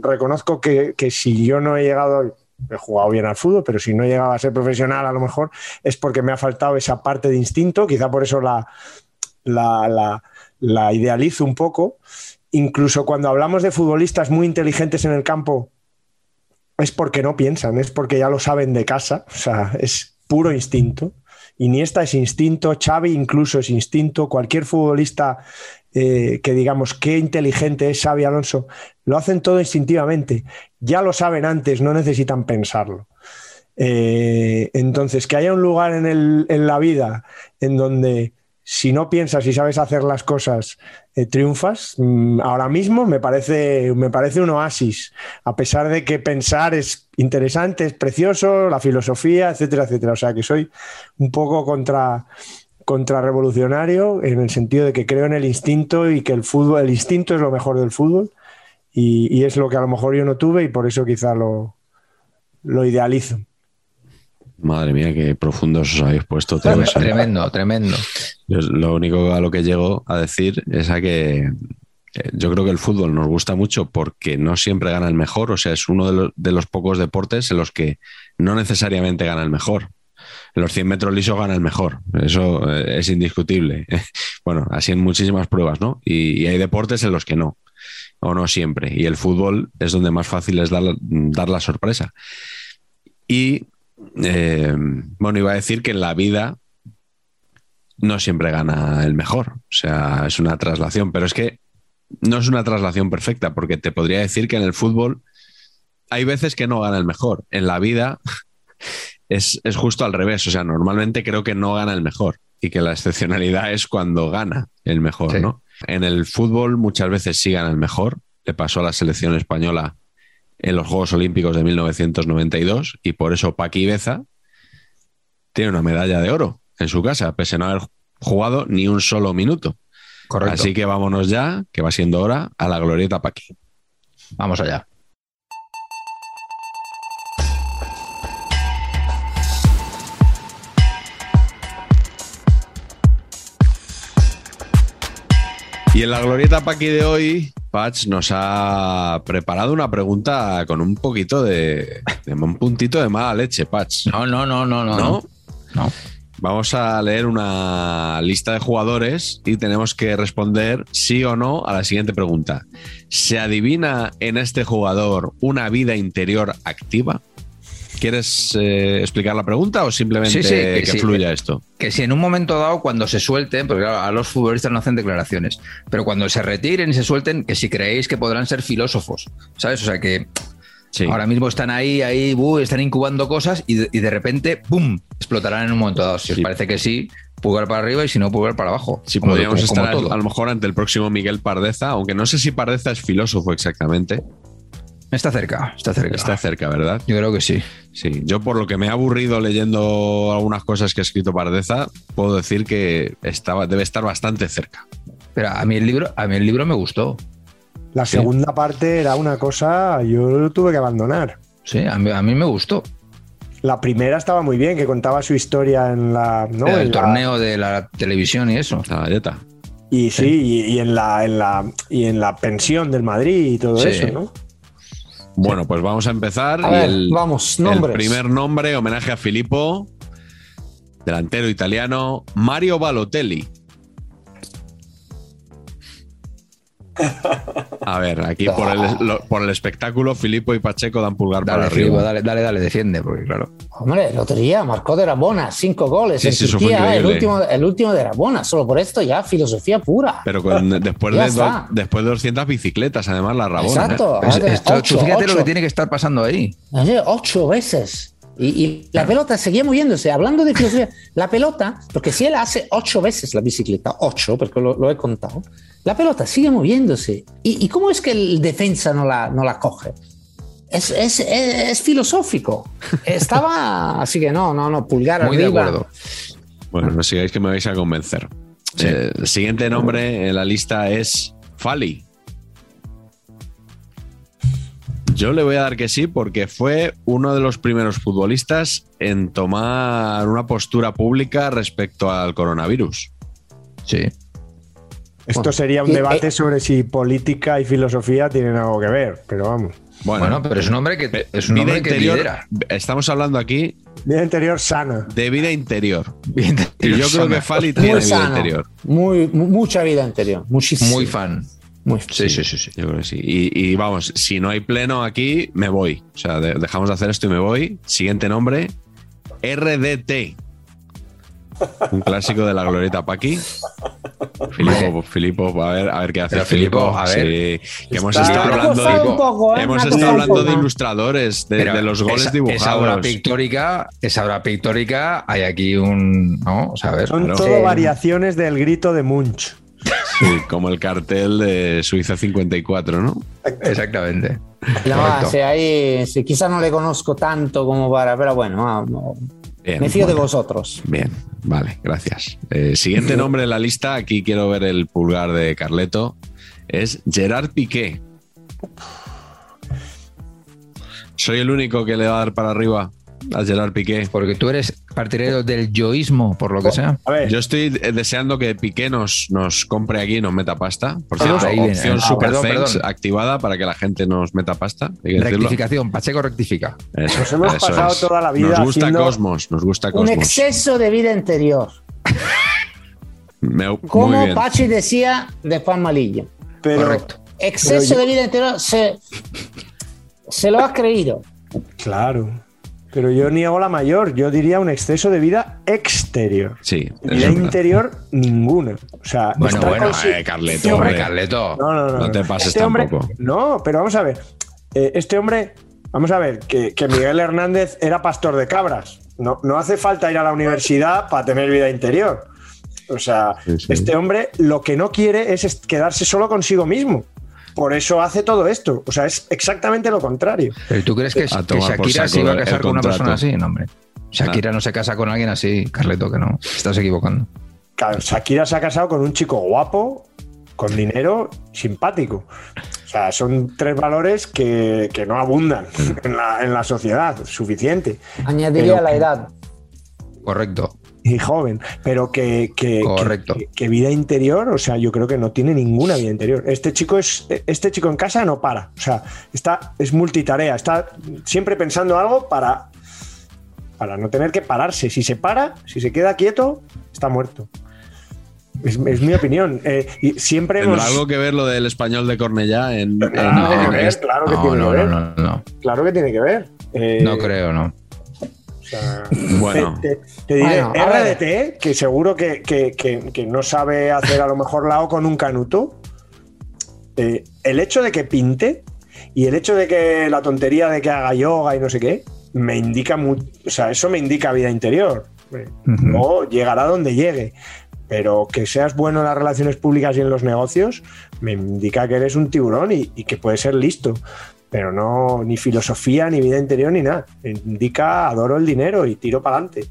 S3: reconozco que, si yo no he llegado, he jugado bien al fútbol, pero si no he llegado a ser profesional a lo mejor es porque me ha faltado esa parte de instinto, quizá por eso la, la, la idealizo un poco. Incluso cuando hablamos de futbolistas muy inteligentes en el campo, es porque no piensan, es porque ya lo saben de casa, o sea, es puro instinto. Iniesta es instinto, Xavi incluso es instinto, cualquier futbolista eh, que digamos qué inteligente es Xavi Alonso, lo hacen todo instintivamente. Ya lo saben antes, no necesitan pensarlo. Eh, entonces, que haya un lugar en, en la vida en donde si no piensas y sabes hacer las cosas, eh, triunfas. Mm, ahora mismo me parece, me parece un oasis, a pesar de que pensar es interesante, es precioso, la filosofía, etcétera, etcétera. O sea que soy un poco contra contrarrevolucionario en el sentido de que creo en el instinto y que el fútbol, el instinto es lo mejor del fútbol y, y es lo que a lo mejor yo no tuve y por eso quizá lo, lo idealizo.
S2: Madre mía, qué profundos os habéis puesto
S4: Tremendo, tremendo.
S2: lo único a lo que llego a decir es a que yo creo que el fútbol nos gusta mucho porque no siempre gana el mejor, o sea, es uno de los, pocos deportes en los que no necesariamente gana el mejor. En los 100 metros lisos gana el mejor, eso eh, es indiscutible. Bueno, así en muchísimas pruebas, ¿no? Y, hay deportes en los que no, o no siempre. Y el fútbol es donde más fácil es dar, dar la sorpresa. Y eh, bueno, iba a decir que en la vida no siempre gana el mejor, o sea, es una traslación, pero es que no es una traslación perfecta, porque te podría decir que en el fútbol hay veces que no gana el mejor. En la vida es, es justo al revés. O sea, normalmente creo que no gana el mejor y que la excepcionalidad es cuando gana el mejor,
S4: Sí.
S2: ¿no? En el fútbol muchas veces sí gana el mejor. Le pasó a la selección española en los Juegos Olímpicos de 1992 y por eso Paqui Beza tiene una medalla de oro en su casa, pese a no haber jugado ni un solo minuto.
S4: Correcto.
S2: Así que vámonos ya, que va siendo hora, a la glorieta Paqui.
S4: Vamos allá.
S2: Y en la glorieta Paqui de hoy, Patch nos ha preparado una pregunta con un poquito de, de un puntito de mala leche, Patch.
S4: No, no, no, no, no.
S2: ¿No?
S4: No.
S2: Vamos a leer una lista de jugadores y tenemos que responder sí o no a la siguiente pregunta. ¿Se adivina en este jugador una vida interior activa? ¿Quieres eh, explicar la pregunta o simplemente
S4: Sí, sí,
S2: que,
S4: que sí.
S2: fluya esto?
S4: Que si en un momento dado, cuando se suelten, porque claro, a los futbolistas no hacen declaraciones, pero cuando se retiren y se suelten, que si creéis que podrán ser filósofos, ¿sabes? O sea que
S2: Sí.
S4: ahora mismo están ahí, ahí, buh, están incubando cosas y de, y de repente, ¡pum!, explotarán en un momento dado. Si os
S2: Sí.
S4: parece que sí, pulgar para arriba y si no, pulgar para abajo.
S2: Si
S4: Como-
S2: podríamos
S4: como- como
S2: estar
S4: todo.
S2: a lo mejor ante el próximo Miguel Pardeza, aunque no sé si Pardeza es filósofo exactamente.
S4: Está cerca, está cerca.
S2: Está cerca, ¿verdad?
S4: Yo creo que sí.
S2: Sí, yo por lo que me he aburrido leyendo algunas cosas que ha escrito Pardeza, puedo decir que estaba, debe estar bastante cerca.
S4: Pero a mí el libro, a mí el libro me gustó.
S3: La segunda parte era una cosa, yo lo tuve que abandonar.
S4: Sí, a mí, a mí me gustó.
S3: La primera estaba muy bien, que contaba su historia en la. ¿no?
S4: el
S3: En la-
S4: torneo de la televisión y eso.
S2: La galleta.
S3: y sí, y, y en la, en la y en la pensión del Madrid y todo
S4: Sí.
S3: eso, ¿no?
S2: Bueno, pues vamos a empezar.
S1: A
S2: y
S1: ver,
S2: el,
S1: vamos,
S2: el
S1: nombres.
S2: primer nombre, homenaje a Filippo, delantero italiano, Mario Balotelli. A ver, aquí por el, lo- por el espectáculo, Filippo y Pacheco dan pulgar para
S4: Dale,
S2: arriba.
S4: Filipo, dale, dale, dale, defiende, porque claro.
S1: Hombre, el otro día marcó de Rabona cinco goles
S2: Sí,
S1: en Turquía, el último, el último de Rabona. Solo por esto ya filosofía pura.
S2: Pero con- después, de do- después de 200 bicicletas, además, la Rabona. ¿eh?
S1: Exacto.
S4: Es-
S1: Ahora,
S4: esto- tú
S1: ocho,
S4: fíjate lo que tiene que estar pasando ahí.
S1: Oye, Ocho veces. Y, y la pelota seguía moviéndose. Hablando de filosofía, la pelota, porque si él hace ocho veces la bicicleta, ocho, porque lo, lo he contado, la pelota sigue moviéndose. ¿Y, y cómo es que el defensa no la, no la coge? Es, es, es- es filosófico. Estaba, así que no, no, no, pulgar
S4: Muy de
S1: arriba.
S4: acuerdo.
S2: Bueno, no sigáis que me vais a convencer. Eh, el siguiente nombre en la lista es Fali. Yo le voy a dar que sí porque fue uno de los primeros futbolistas en tomar una postura pública respecto al coronavirus.
S4: Sí.
S3: Esto
S1: Bueno,
S3: sería un
S1: y-
S3: debate
S1: eh,
S3: sobre si política y filosofía tienen algo que ver, pero vamos.
S2: Bueno,
S4: Bueno, pero es un hombre que es un
S2: vida
S4: hombre que
S2: interior.
S4: lidera.
S2: Estamos hablando aquí
S3: Vida interior sana.
S2: de vida interior. Y yo creo que Fali tiene
S1: Muy
S2: vida interior.
S1: Muy, mu- mucha vida interior. Muchísimo.
S4: muy fan.
S1: Muy-
S4: Sí, sí, sí, sí.
S2: Yo creo que sí. Y, y vamos, si no hay pleno aquí, me voy. O sea, de- dejamos de hacer esto y me voy. Siguiente nombre, RDT. Un clásico de la glorieta Paqui. Filipo, Filipo, a ver, a ver qué hace
S4: Filipo, a ver.
S2: Sí, que hemos
S3: Está-
S2: estado hablando de,
S1: poco, ¿eh?
S2: hemos estado hablando de
S1: poco.
S2: ilustradores, de, los goles
S4: esa,
S2: dibujados.
S4: Esa obra pictórica, esa obra pictórica, hay aquí un. ¿No? O sea, a ver.
S3: Son
S2: Claro.
S3: todo
S1: Sí.
S3: variaciones del grito de Munch.
S2: Sí, como el cartel de Suiza 54, ¿no?
S4: Exactamente.
S1: No, sí, ahí sí, quizá no le conozco tanto como para, pero bueno, ah, no.
S2: Bien,
S1: me fío de vosotros.
S2: Bien, vale, gracias. Eh, siguiente nombre en la lista, aquí quiero ver el pulgar de Carleto, es Gerard Piqué. Soy el único que le va a dar para arriba a Gerard Piqué.
S4: Porque tú eres partidario del yoísmo, por lo que sea.
S3: A ver,
S2: Yo estoy eh, deseando que Piqué nos, nos compre aquí y nos meta pasta. Por
S4: Ah,
S2: cierto,
S4: viene.
S2: opción
S4: Ah,
S2: Super
S4: perdón,
S2: Thanks
S4: perdón.
S2: activada para que la gente nos meta pasta.
S4: Rectificación, Pacheco rectifica.
S2: Eso,
S3: Nos hemos
S2: eso
S3: pasado toda la vida
S2: Nos gusta
S3: haciendo-
S2: Cosmos, nos gusta
S1: Un exceso de vida interior.
S2: Me-
S1: Como. Pachi decía de Juan Malillo.
S3: pero
S4: Correcto.
S1: Exceso
S3: Pero yo-
S1: de vida interior se, se lo ha creído.
S3: claro. Pero yo niego la mayor. Yo diría un exceso de vida exterior.
S2: Sí. Es verdad.
S3: interior, ninguna. O sea,
S4: Bueno, bueno,
S2: eh, Carleto,
S3: hombre-
S2: hombre.
S4: Carleto.
S3: No, no, no.
S2: No te pases
S3: Este hombre-
S2: tampoco.
S3: No, pero vamos a ver. Eh, este hombre, vamos a ver, que, que Miguel Hernández era pastor de cabras. No, no hace falta ir a la universidad para tener vida interior. O sea,
S2: Sí, sí.
S3: este hombre lo que no quiere es quedarse solo consigo mismo. Por eso hace todo esto. O sea, es exactamente lo contrario.
S4: ¿Pero tú crees que,
S2: A
S4: que
S2: tomar por
S4: Shakira se iba a casar con una persona así? No, hombre. Shakira no se casa con alguien así, Carleto, que no. Estás equivocando.
S3: Claro, Shakira se ha casado con un chico guapo, con dinero, simpático. O sea, son tres valores que, que no abundan en la, en la sociedad, suficiente.
S1: Añadiría
S3: Pero
S1: la edad.
S4: Correcto.
S3: Y joven, pero que, que-
S4: Correcto.
S3: que- que vida interior, o sea, yo creo que no tiene ninguna vida interior. Este chico es, este chico en casa no para, o sea, está, es multitarea, está siempre pensando algo para, para no tener que pararse. Si se para, si se queda quieto, está muerto. Es, es mi opinión. Eh, y siempre
S2: ¿Tendrá
S3: hemos-
S2: algo que ver lo del español de Cornellá en, en-
S3: Claro que
S2: en
S3: tiene que ver,
S2: este-
S3: claro que
S4: No,
S3: tiene
S4: no,
S3: que
S4: no,
S3: ver.
S4: no, no.
S3: Claro que tiene que ver. Eh,
S4: No creo, no.
S3: O sea,
S2: Bueno.
S3: te, diré,
S1: Bueno.
S3: RDT, que seguro que, que- que- que no sabe hacer a lo mejor lao con un canuto, eh, el hecho de que pinte y el hecho de que la tontería de que haga yoga y no sé qué, me indica mucho, o sea, eso me indica vida interior. O llegará donde llegue. Pero que seas bueno en las relaciones públicas y en los negocios, me indica que eres un tiburón y, y que puedes ser listo. Pero no, ni filosofía, ni vida interior, ni nada. Indica adoro el dinero y tiro para adelante.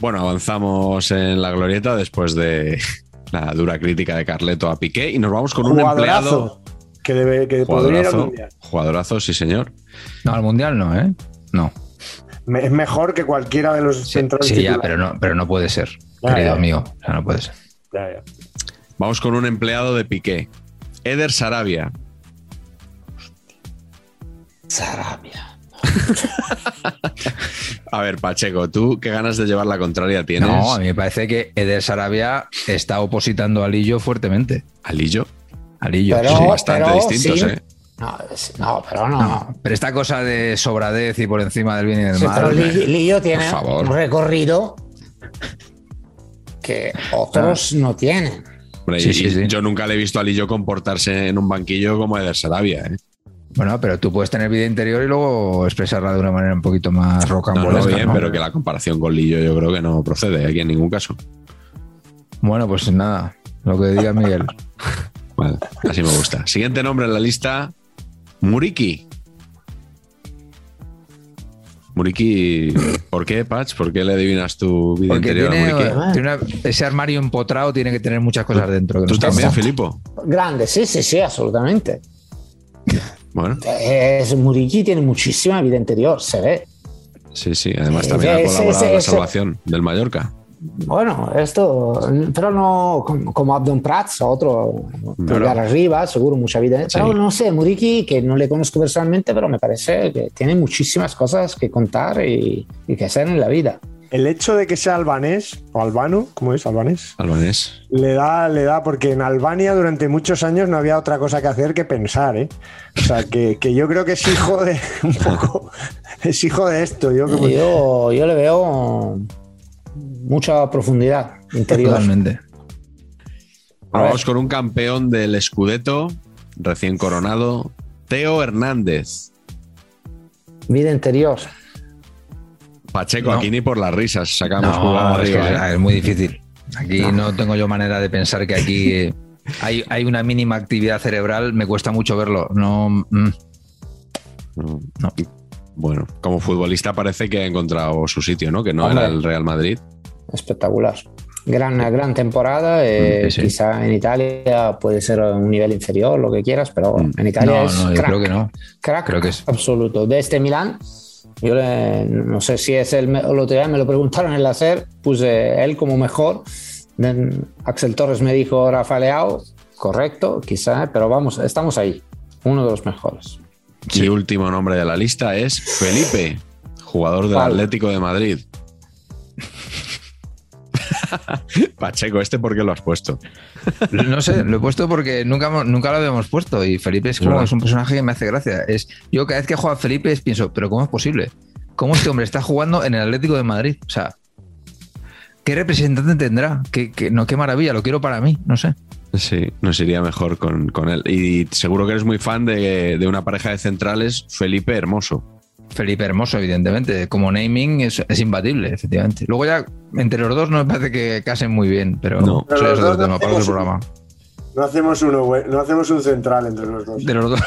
S2: Bueno, avanzamos en la glorieta después de la dura crítica de Carleto a Piqué y nos vamos con un empleado.
S3: Que, debe, que podría ir al
S2: Jugadorazo,
S3: mundial.
S2: jugadorazo, sí señor.
S4: No, al mundial no, ¿eh? No.
S3: Me- Es mejor que cualquiera de los
S4: Sí,
S3: centrales
S4: sí, ya, pero no, pero no puede ser,
S3: Ya,
S4: querido
S3: ya.
S4: amigo. O sea, no puede ser.
S3: Ya, ya.
S2: Vamos con un empleado de Piqué. Eder Sarabia.
S1: Sarabia.
S2: A ver, Pacheco, tú qué ganas de llevar la contraria tienes.
S4: No, a mí me parece que Eder Sarabia está opositando a Lillo fuertemente.
S2: Alillo.
S4: A Lillo.
S1: Pero-
S4: sí.
S2: Son bastante
S1: pero
S2: distintos,
S1: sí.
S2: ¿eh?
S1: No, pero no.
S4: No, pero esta cosa de sobradez y por encima del bien y del
S1: Sí, pero
S4: mal.
S1: Li- Lillo tiene un recorrido que otros no tienen.
S2: Hombre,
S4: Sí,
S2: y-
S4: sí,
S2: y
S4: sí.
S2: Yo nunca le he visto a Alillo comportarse en un banquillo como Eder Sarabia. ¿eh?
S4: Bueno, pero tú puedes tener vida interior y luego expresarla de una manera un poquito más
S2: No,
S4: rocambolesca.
S2: no, bien,
S4: ¿no?
S2: pero que la comparación con Lillo yo creo que no procede aquí en ningún caso.
S4: Bueno, pues nada, lo que diga Miguel.
S2: Vale, así me gusta. Siguiente nombre en la lista, Muriki. Muriki, ¿por qué, Patch? ¿Por qué le adivinas tu vida
S4: Porque
S2: interior
S4: tiene,
S2: a Muriki?
S4: tiene una- ese armario empotrado tiene que tener muchas cosas dentro. que
S2: ¿Tú
S4: no
S2: también. Filipo?
S1: Grande, sí, sí, sí, absolutamente.
S2: Bueno,
S1: Es, Muriqui tiene muchísima vida interior, se ve.
S2: sí, sí. Además también ha
S1: Ese-
S2: colaborado
S1: ese-
S2: en la salvación del Mallorca.
S1: Bueno, esto, pero no como, Abdon Prats, otro pulgar
S2: Claro.
S1: arriba, seguro mucha vida.
S2: Sí.
S1: Pero no sé, Muriqui, que no le conozco personalmente, pero me parece que tiene muchísimas cosas que contar y, y que hacer en la vida.
S3: El hecho de que sea albanés o albano, ¿cómo es? Albanés.
S2: Albanés.
S3: Le da, le da, porque en Albania durante muchos años no había otra cosa que hacer que pensar, ¿eh? O sea, que, que yo creo que es hijo de un poco, es hijo de esto. Yo, creo que-
S1: Yo, yo le veo mucha profundidad interior.
S4: Totalmente.
S2: Vamos con un campeón del Scudetto, recién coronado, Teo Hernández.
S1: Vida interior.
S2: Pacheco,
S4: No.
S2: aquí ni por las risas sacamos
S4: No,
S2: jugada
S4: es,
S2: ¿eh?
S4: es muy difícil. Aquí no. tengo yo manera de pensar que aquí eh, hay, hay una mínima actividad cerebral. Me cuesta mucho verlo. No, mm, no.
S2: Bueno, como futbolista parece que ha encontrado su sitio, ¿no? Que no
S1: Hombre.
S2: era el Real Madrid.
S1: Espectacular. Gran, gran temporada. eh,
S4: Mm, sí, sí.
S1: Quizá en Italia puede ser un nivel inferior, lo que quieras, pero en Italia
S4: No,
S1: es
S4: no, yo
S1: crack,
S4: creo que no.
S1: crack
S4: Creo que es-
S1: absoluto. De este Milán, yo le- no sé si es el, otro día me lo preguntaron en la SER, puse él como mejor. Axel Torres me dijo Rafa Leao, correcto, quizá, pero vamos, estamos ahí, uno de los mejores.
S2: Y último nombre de la lista es Felipe, jugador del. Atlético de Madrid. Pacheco, ¿este por qué lo has puesto?
S4: No sé, lo he puesto porque nunca, nunca lo habíamos puesto y Felipe es como es un personaje que me hace gracia. Es, yo cada vez que juega Felipe es- pienso, pero ¿cómo es posible? cómo este hombre está jugando en el Atlético de Madrid. O sea, ¿qué representante tendrá? ¿Qué, qué- no, qué maravilla, lo quiero para mí, no sé.
S2: Sí, nos iría mejor con, con él. Y seguro que eres muy fan de, de una pareja de centrales, Felipe Hermoso.
S4: Felipe Hermoso, evidentemente. Como naming es, es imbatible, efectivamente. Luego ya, entre los dos no me parece que casen muy bien, pero
S2: No.
S4: eso
S3: Pero
S4: ya
S3: los
S4: es otro
S3: dos
S4: tema para
S3: hacemos
S4: otro
S3: un-
S4: programa.
S3: No hacemos uno, güey, no hacemos un central entre los dos.
S4: De los dos.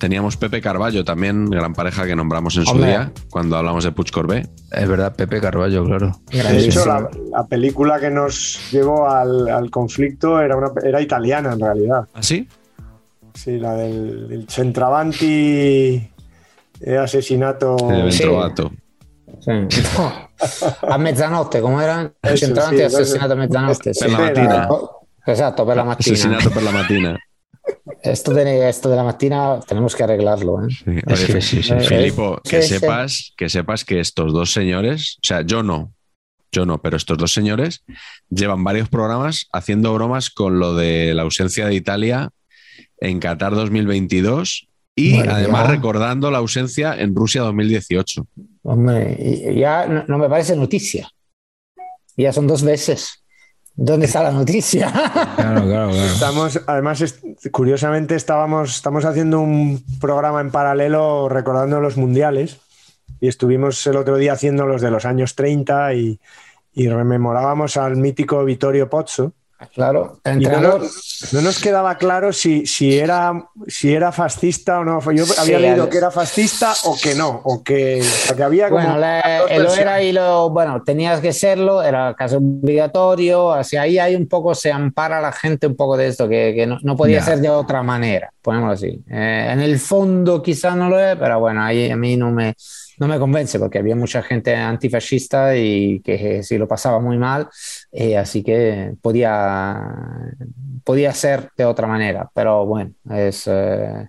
S2: Teníamos Pepe Carballo también, gran pareja que nombramos en su
S1: Hombre.
S2: día, cuando hablamos de Puig Corbé.
S4: Es verdad, Pepe Carballo, claro.
S3: De hecho, la, la película que nos llevó al, al conflicto era, una, era italiana en realidad.
S2: ¿Ah, sí?
S3: Sí, la del, del Centravanti asesinato.
S2: De
S1: Sí. A mezzanotte, come era?
S3: Eso,
S1: Centravanti
S3: sì,
S1: assassinato a mezzanotte.
S2: Per la mattina.
S1: Esatto, per la mattina.
S2: Asesinato per la matina.
S1: Esto de, esto de la mattina tenemos que arreglarlo. ¿eh?
S2: Sí.
S4: Oye, sí, sí, sí.
S1: Eh,
S2: Filipo, que sepas, que sepas que estos dos señores, o sea, yo no, yo no, pero estos dos señores llevan varios programas haciendo bromas con lo de la ausencia de Italia en Qatar 2022 y
S1: Bueno,
S2: además
S1: ya.
S2: recordando la ausencia en Rusia 2018.
S1: Hombre, ya no, no me parece noticia. Ya son dos veces. ¿Dónde está la noticia?
S4: Claro, claro, claro.
S3: Estamos, además, curiosamente, estábamos, estamos haciendo un programa en paralelo recordando los mundiales y estuvimos el otro día haciendo los de los años 30 y, y rememorábamos al mítico Vittorio Pozzo.
S1: Claro,
S3: no,
S1: entrenador.
S3: nos- no nos quedaba claro si, si, era, si era fascista o no. Yo
S1: Sí,
S3: había leído que era fascista o que no, o que, o sea, que había como
S1: Bueno, eh, lo era y lo, bueno, tenías que serlo, era casi obligatorio, así ahí hay un poco, se ampara la gente un poco de esto, que, que no, no podía
S4: Ya.
S1: ser de otra manera, ponémoslo así. Eh, en el fondo quizá no lo es, pero bueno, ahí a mí no me, no me convence porque había mucha gente antifascista y que sí lo pasaba muy mal, eh, así que podía, podía ser de otra manera, pero bueno, es, eh,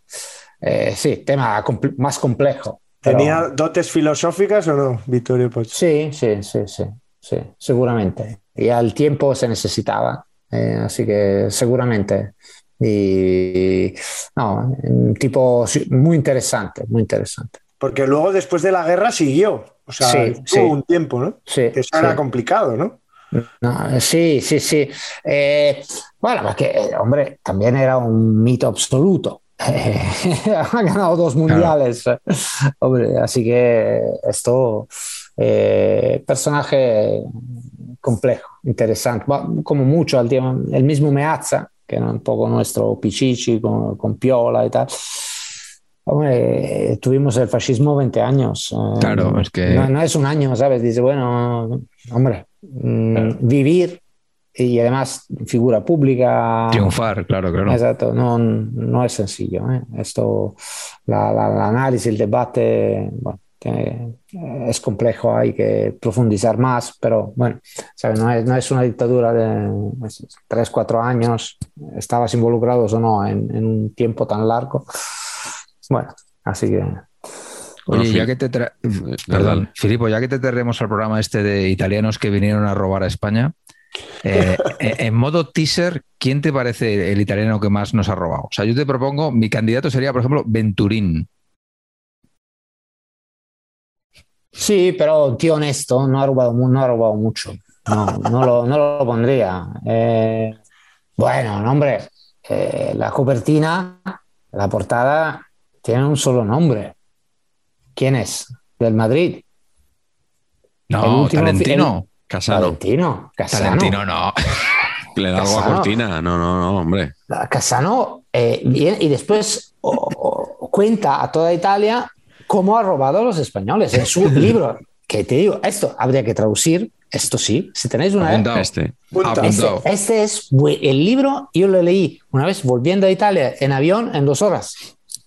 S1: eh, sí, tema comple- más complejo. pero-
S3: ¿Tenía dotes filosóficas o no, Vittorio Pozzo?
S1: Sí, sí, sí, sí, sí, seguramente. Y al tiempo se necesitaba, eh, así que seguramente. Y no, un tipo muy interesante, muy interesante.
S3: Porque luego, después de la guerra, siguió. O sea,
S1: Sí, sí.
S3: un tiempo, ¿no?
S1: Sí,
S3: eso
S1: sí.
S3: era complicado, ¿no?
S1: No, sí, sí, sí. Eh, bueno, porque, eh, hombre, también era un mito absoluto. Eh, ha ganado dos mundiales. Hombre, así que esto, eh, personaje complejo, interesante. Como mucho al tiempo, el mismo Meazza, que era un poco nuestro Pichichi con, con Piola y tal. Hombre, tuvimos el fascismo 20 años. eh,
S4: Claro, es que-
S1: No, no es un año, ¿sabes? Dice, bueno, hombre, mm, vivir y además figura pública.
S4: Triunfar, claro, claro.
S1: Exacto, no, no es sencillo. ¿eh? Esto, la, la- el análisis, el debate, bueno, tiene- es complejo, hay que profundizar más, pero bueno, ¿sabes? No, es, no es una dictadura de pues, tres, cuatro años, estabas involucrados o no en, en un tiempo tan largo. Bueno, así que
S4: Oye,
S2: Bueno,
S4: ya que te tra-. Perdón, Filipo, ya que te traemos al programa este de italianos que vinieron a robar a España, eh, en en modo teaser, ¿quién te parece el italiano que más nos ha robado? O sea, yo te propongo, mi candidato sería, por ejemplo, Venturín.
S1: Sí, pero tío honesto, no ha robado, no ha robado mucho. No, no lo, no lo pondría. Eh, bueno, no, hombre, eh, la copertina, la portada, tiene un solo nombre. ¿Quién es? Del Madrid. El
S4: No, Talentino.
S2: Casano.
S1: Valentino. Casano.
S4: Talentino no.
S2: Le da algo a
S1: Casano.
S2: Cortina. No, no, no, hombre.
S1: Casano eh, y después cuenta a toda Italia cómo ha robado a los españoles en su libro. Que te digo, esto habría que traducir, esto sí, si tenéis una...
S4: Apuntado.
S2: Este.
S4: Apuntado.
S1: Este, este es el libro, yo lo leí una vez volviendo a Italia en avión en dos horas.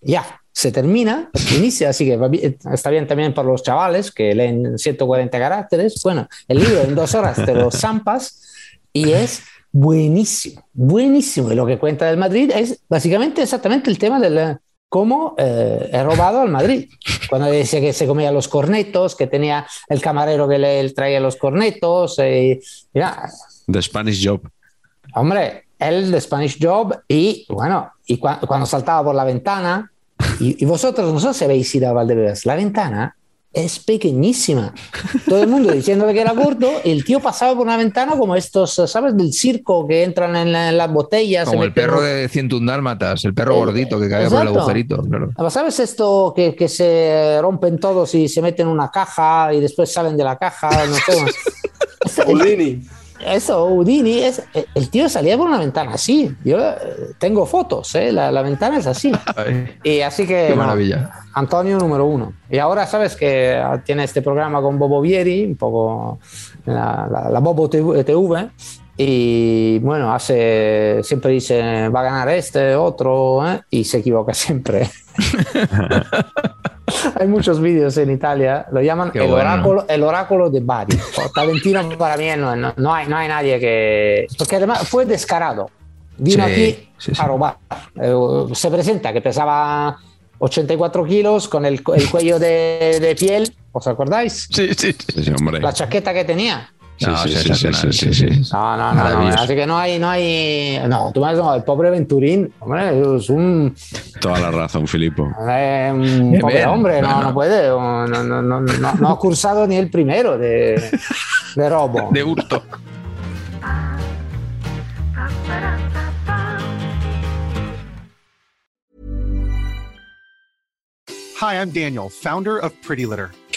S1: Ya, se termina, inicia, así que bien- está bien también para los chavales que leen 140 caracteres. Bueno, el libro en dos horas te lo zampas y es buenísimo, buenísimo. Y lo que cuenta del Madrid es básicamente exactamente el tema del cómo eh, he robado al Madrid. Cuando decía que se comía los cornetos, que tenía el camarero que le traía los cornetos. eh, mira,
S2: The Spanish Job.
S1: Hombre, él de Spanish Job y bueno, y cua- cuando saltaba por la ventana, y, y vosotros no sé si habéis ido a Valdebebas, la ventana es pequeñísima. Todo el mundo diciéndole que era gordo, el tío pasaba por una ventana como estos, ¿sabes? Del circo que entran en, la- en las botellas.
S4: Como el perro de 101 dálmatas, el perro
S1: Eh,
S4: gordito que cae por el agujerito. claro.
S1: ¿Sabes esto que, que se rompen todos y se meten en una caja y después salen de la caja? No sé. Eso, Houdini, es, el tío salía por una ventana así. Yo eh, tengo fotos, ¿eh? la, la ventana es así.
S4: Ay,
S1: Y así que.
S4: qué
S1: no,
S4: maravilla.
S1: Antonio número uno. Y ahora sabes que tiene este programa con Bobo Vieri, un poco la, la- la Bobo TV, TV, y bueno, hace, siempre dice, va a ganar este, otro, ¿eh? y se equivoca siempre. Hay muchos vídeos en Italia, lo llaman el,
S4: bueno.
S1: oráculo, el oráculo de Bari. Talentino para mí no, no- no hay, no hay nadie que... Porque además fue descarado. Vino
S4: Sí,
S1: aquí
S4: sí, sí.
S1: a robar. Eh, se presenta que pesaba 84 kilos con el, el cuello de, de piel, ¿os acordáis?
S4: Sí. Sí, sí,
S2: hombre.
S1: La chaqueta que tenía.
S4: No,
S2: Sí, sí, sí,
S4: sensacional,
S2: sí, sí,
S4: sí,
S2: sí.
S4: sí.
S1: No, no, no. Así que no hay, no hay. No, tú me has no, el pobre Venturín, hombre, es un,
S2: Toda la razón, Filipo.
S1: eh, un pobre
S4: bien.
S1: hombre, no, no puede, no, no, no, no, no- no ha cursado ni el primero de, de robo.
S4: De hurto.
S5: Hi, I'm Daniel, founder of Pretty Litter.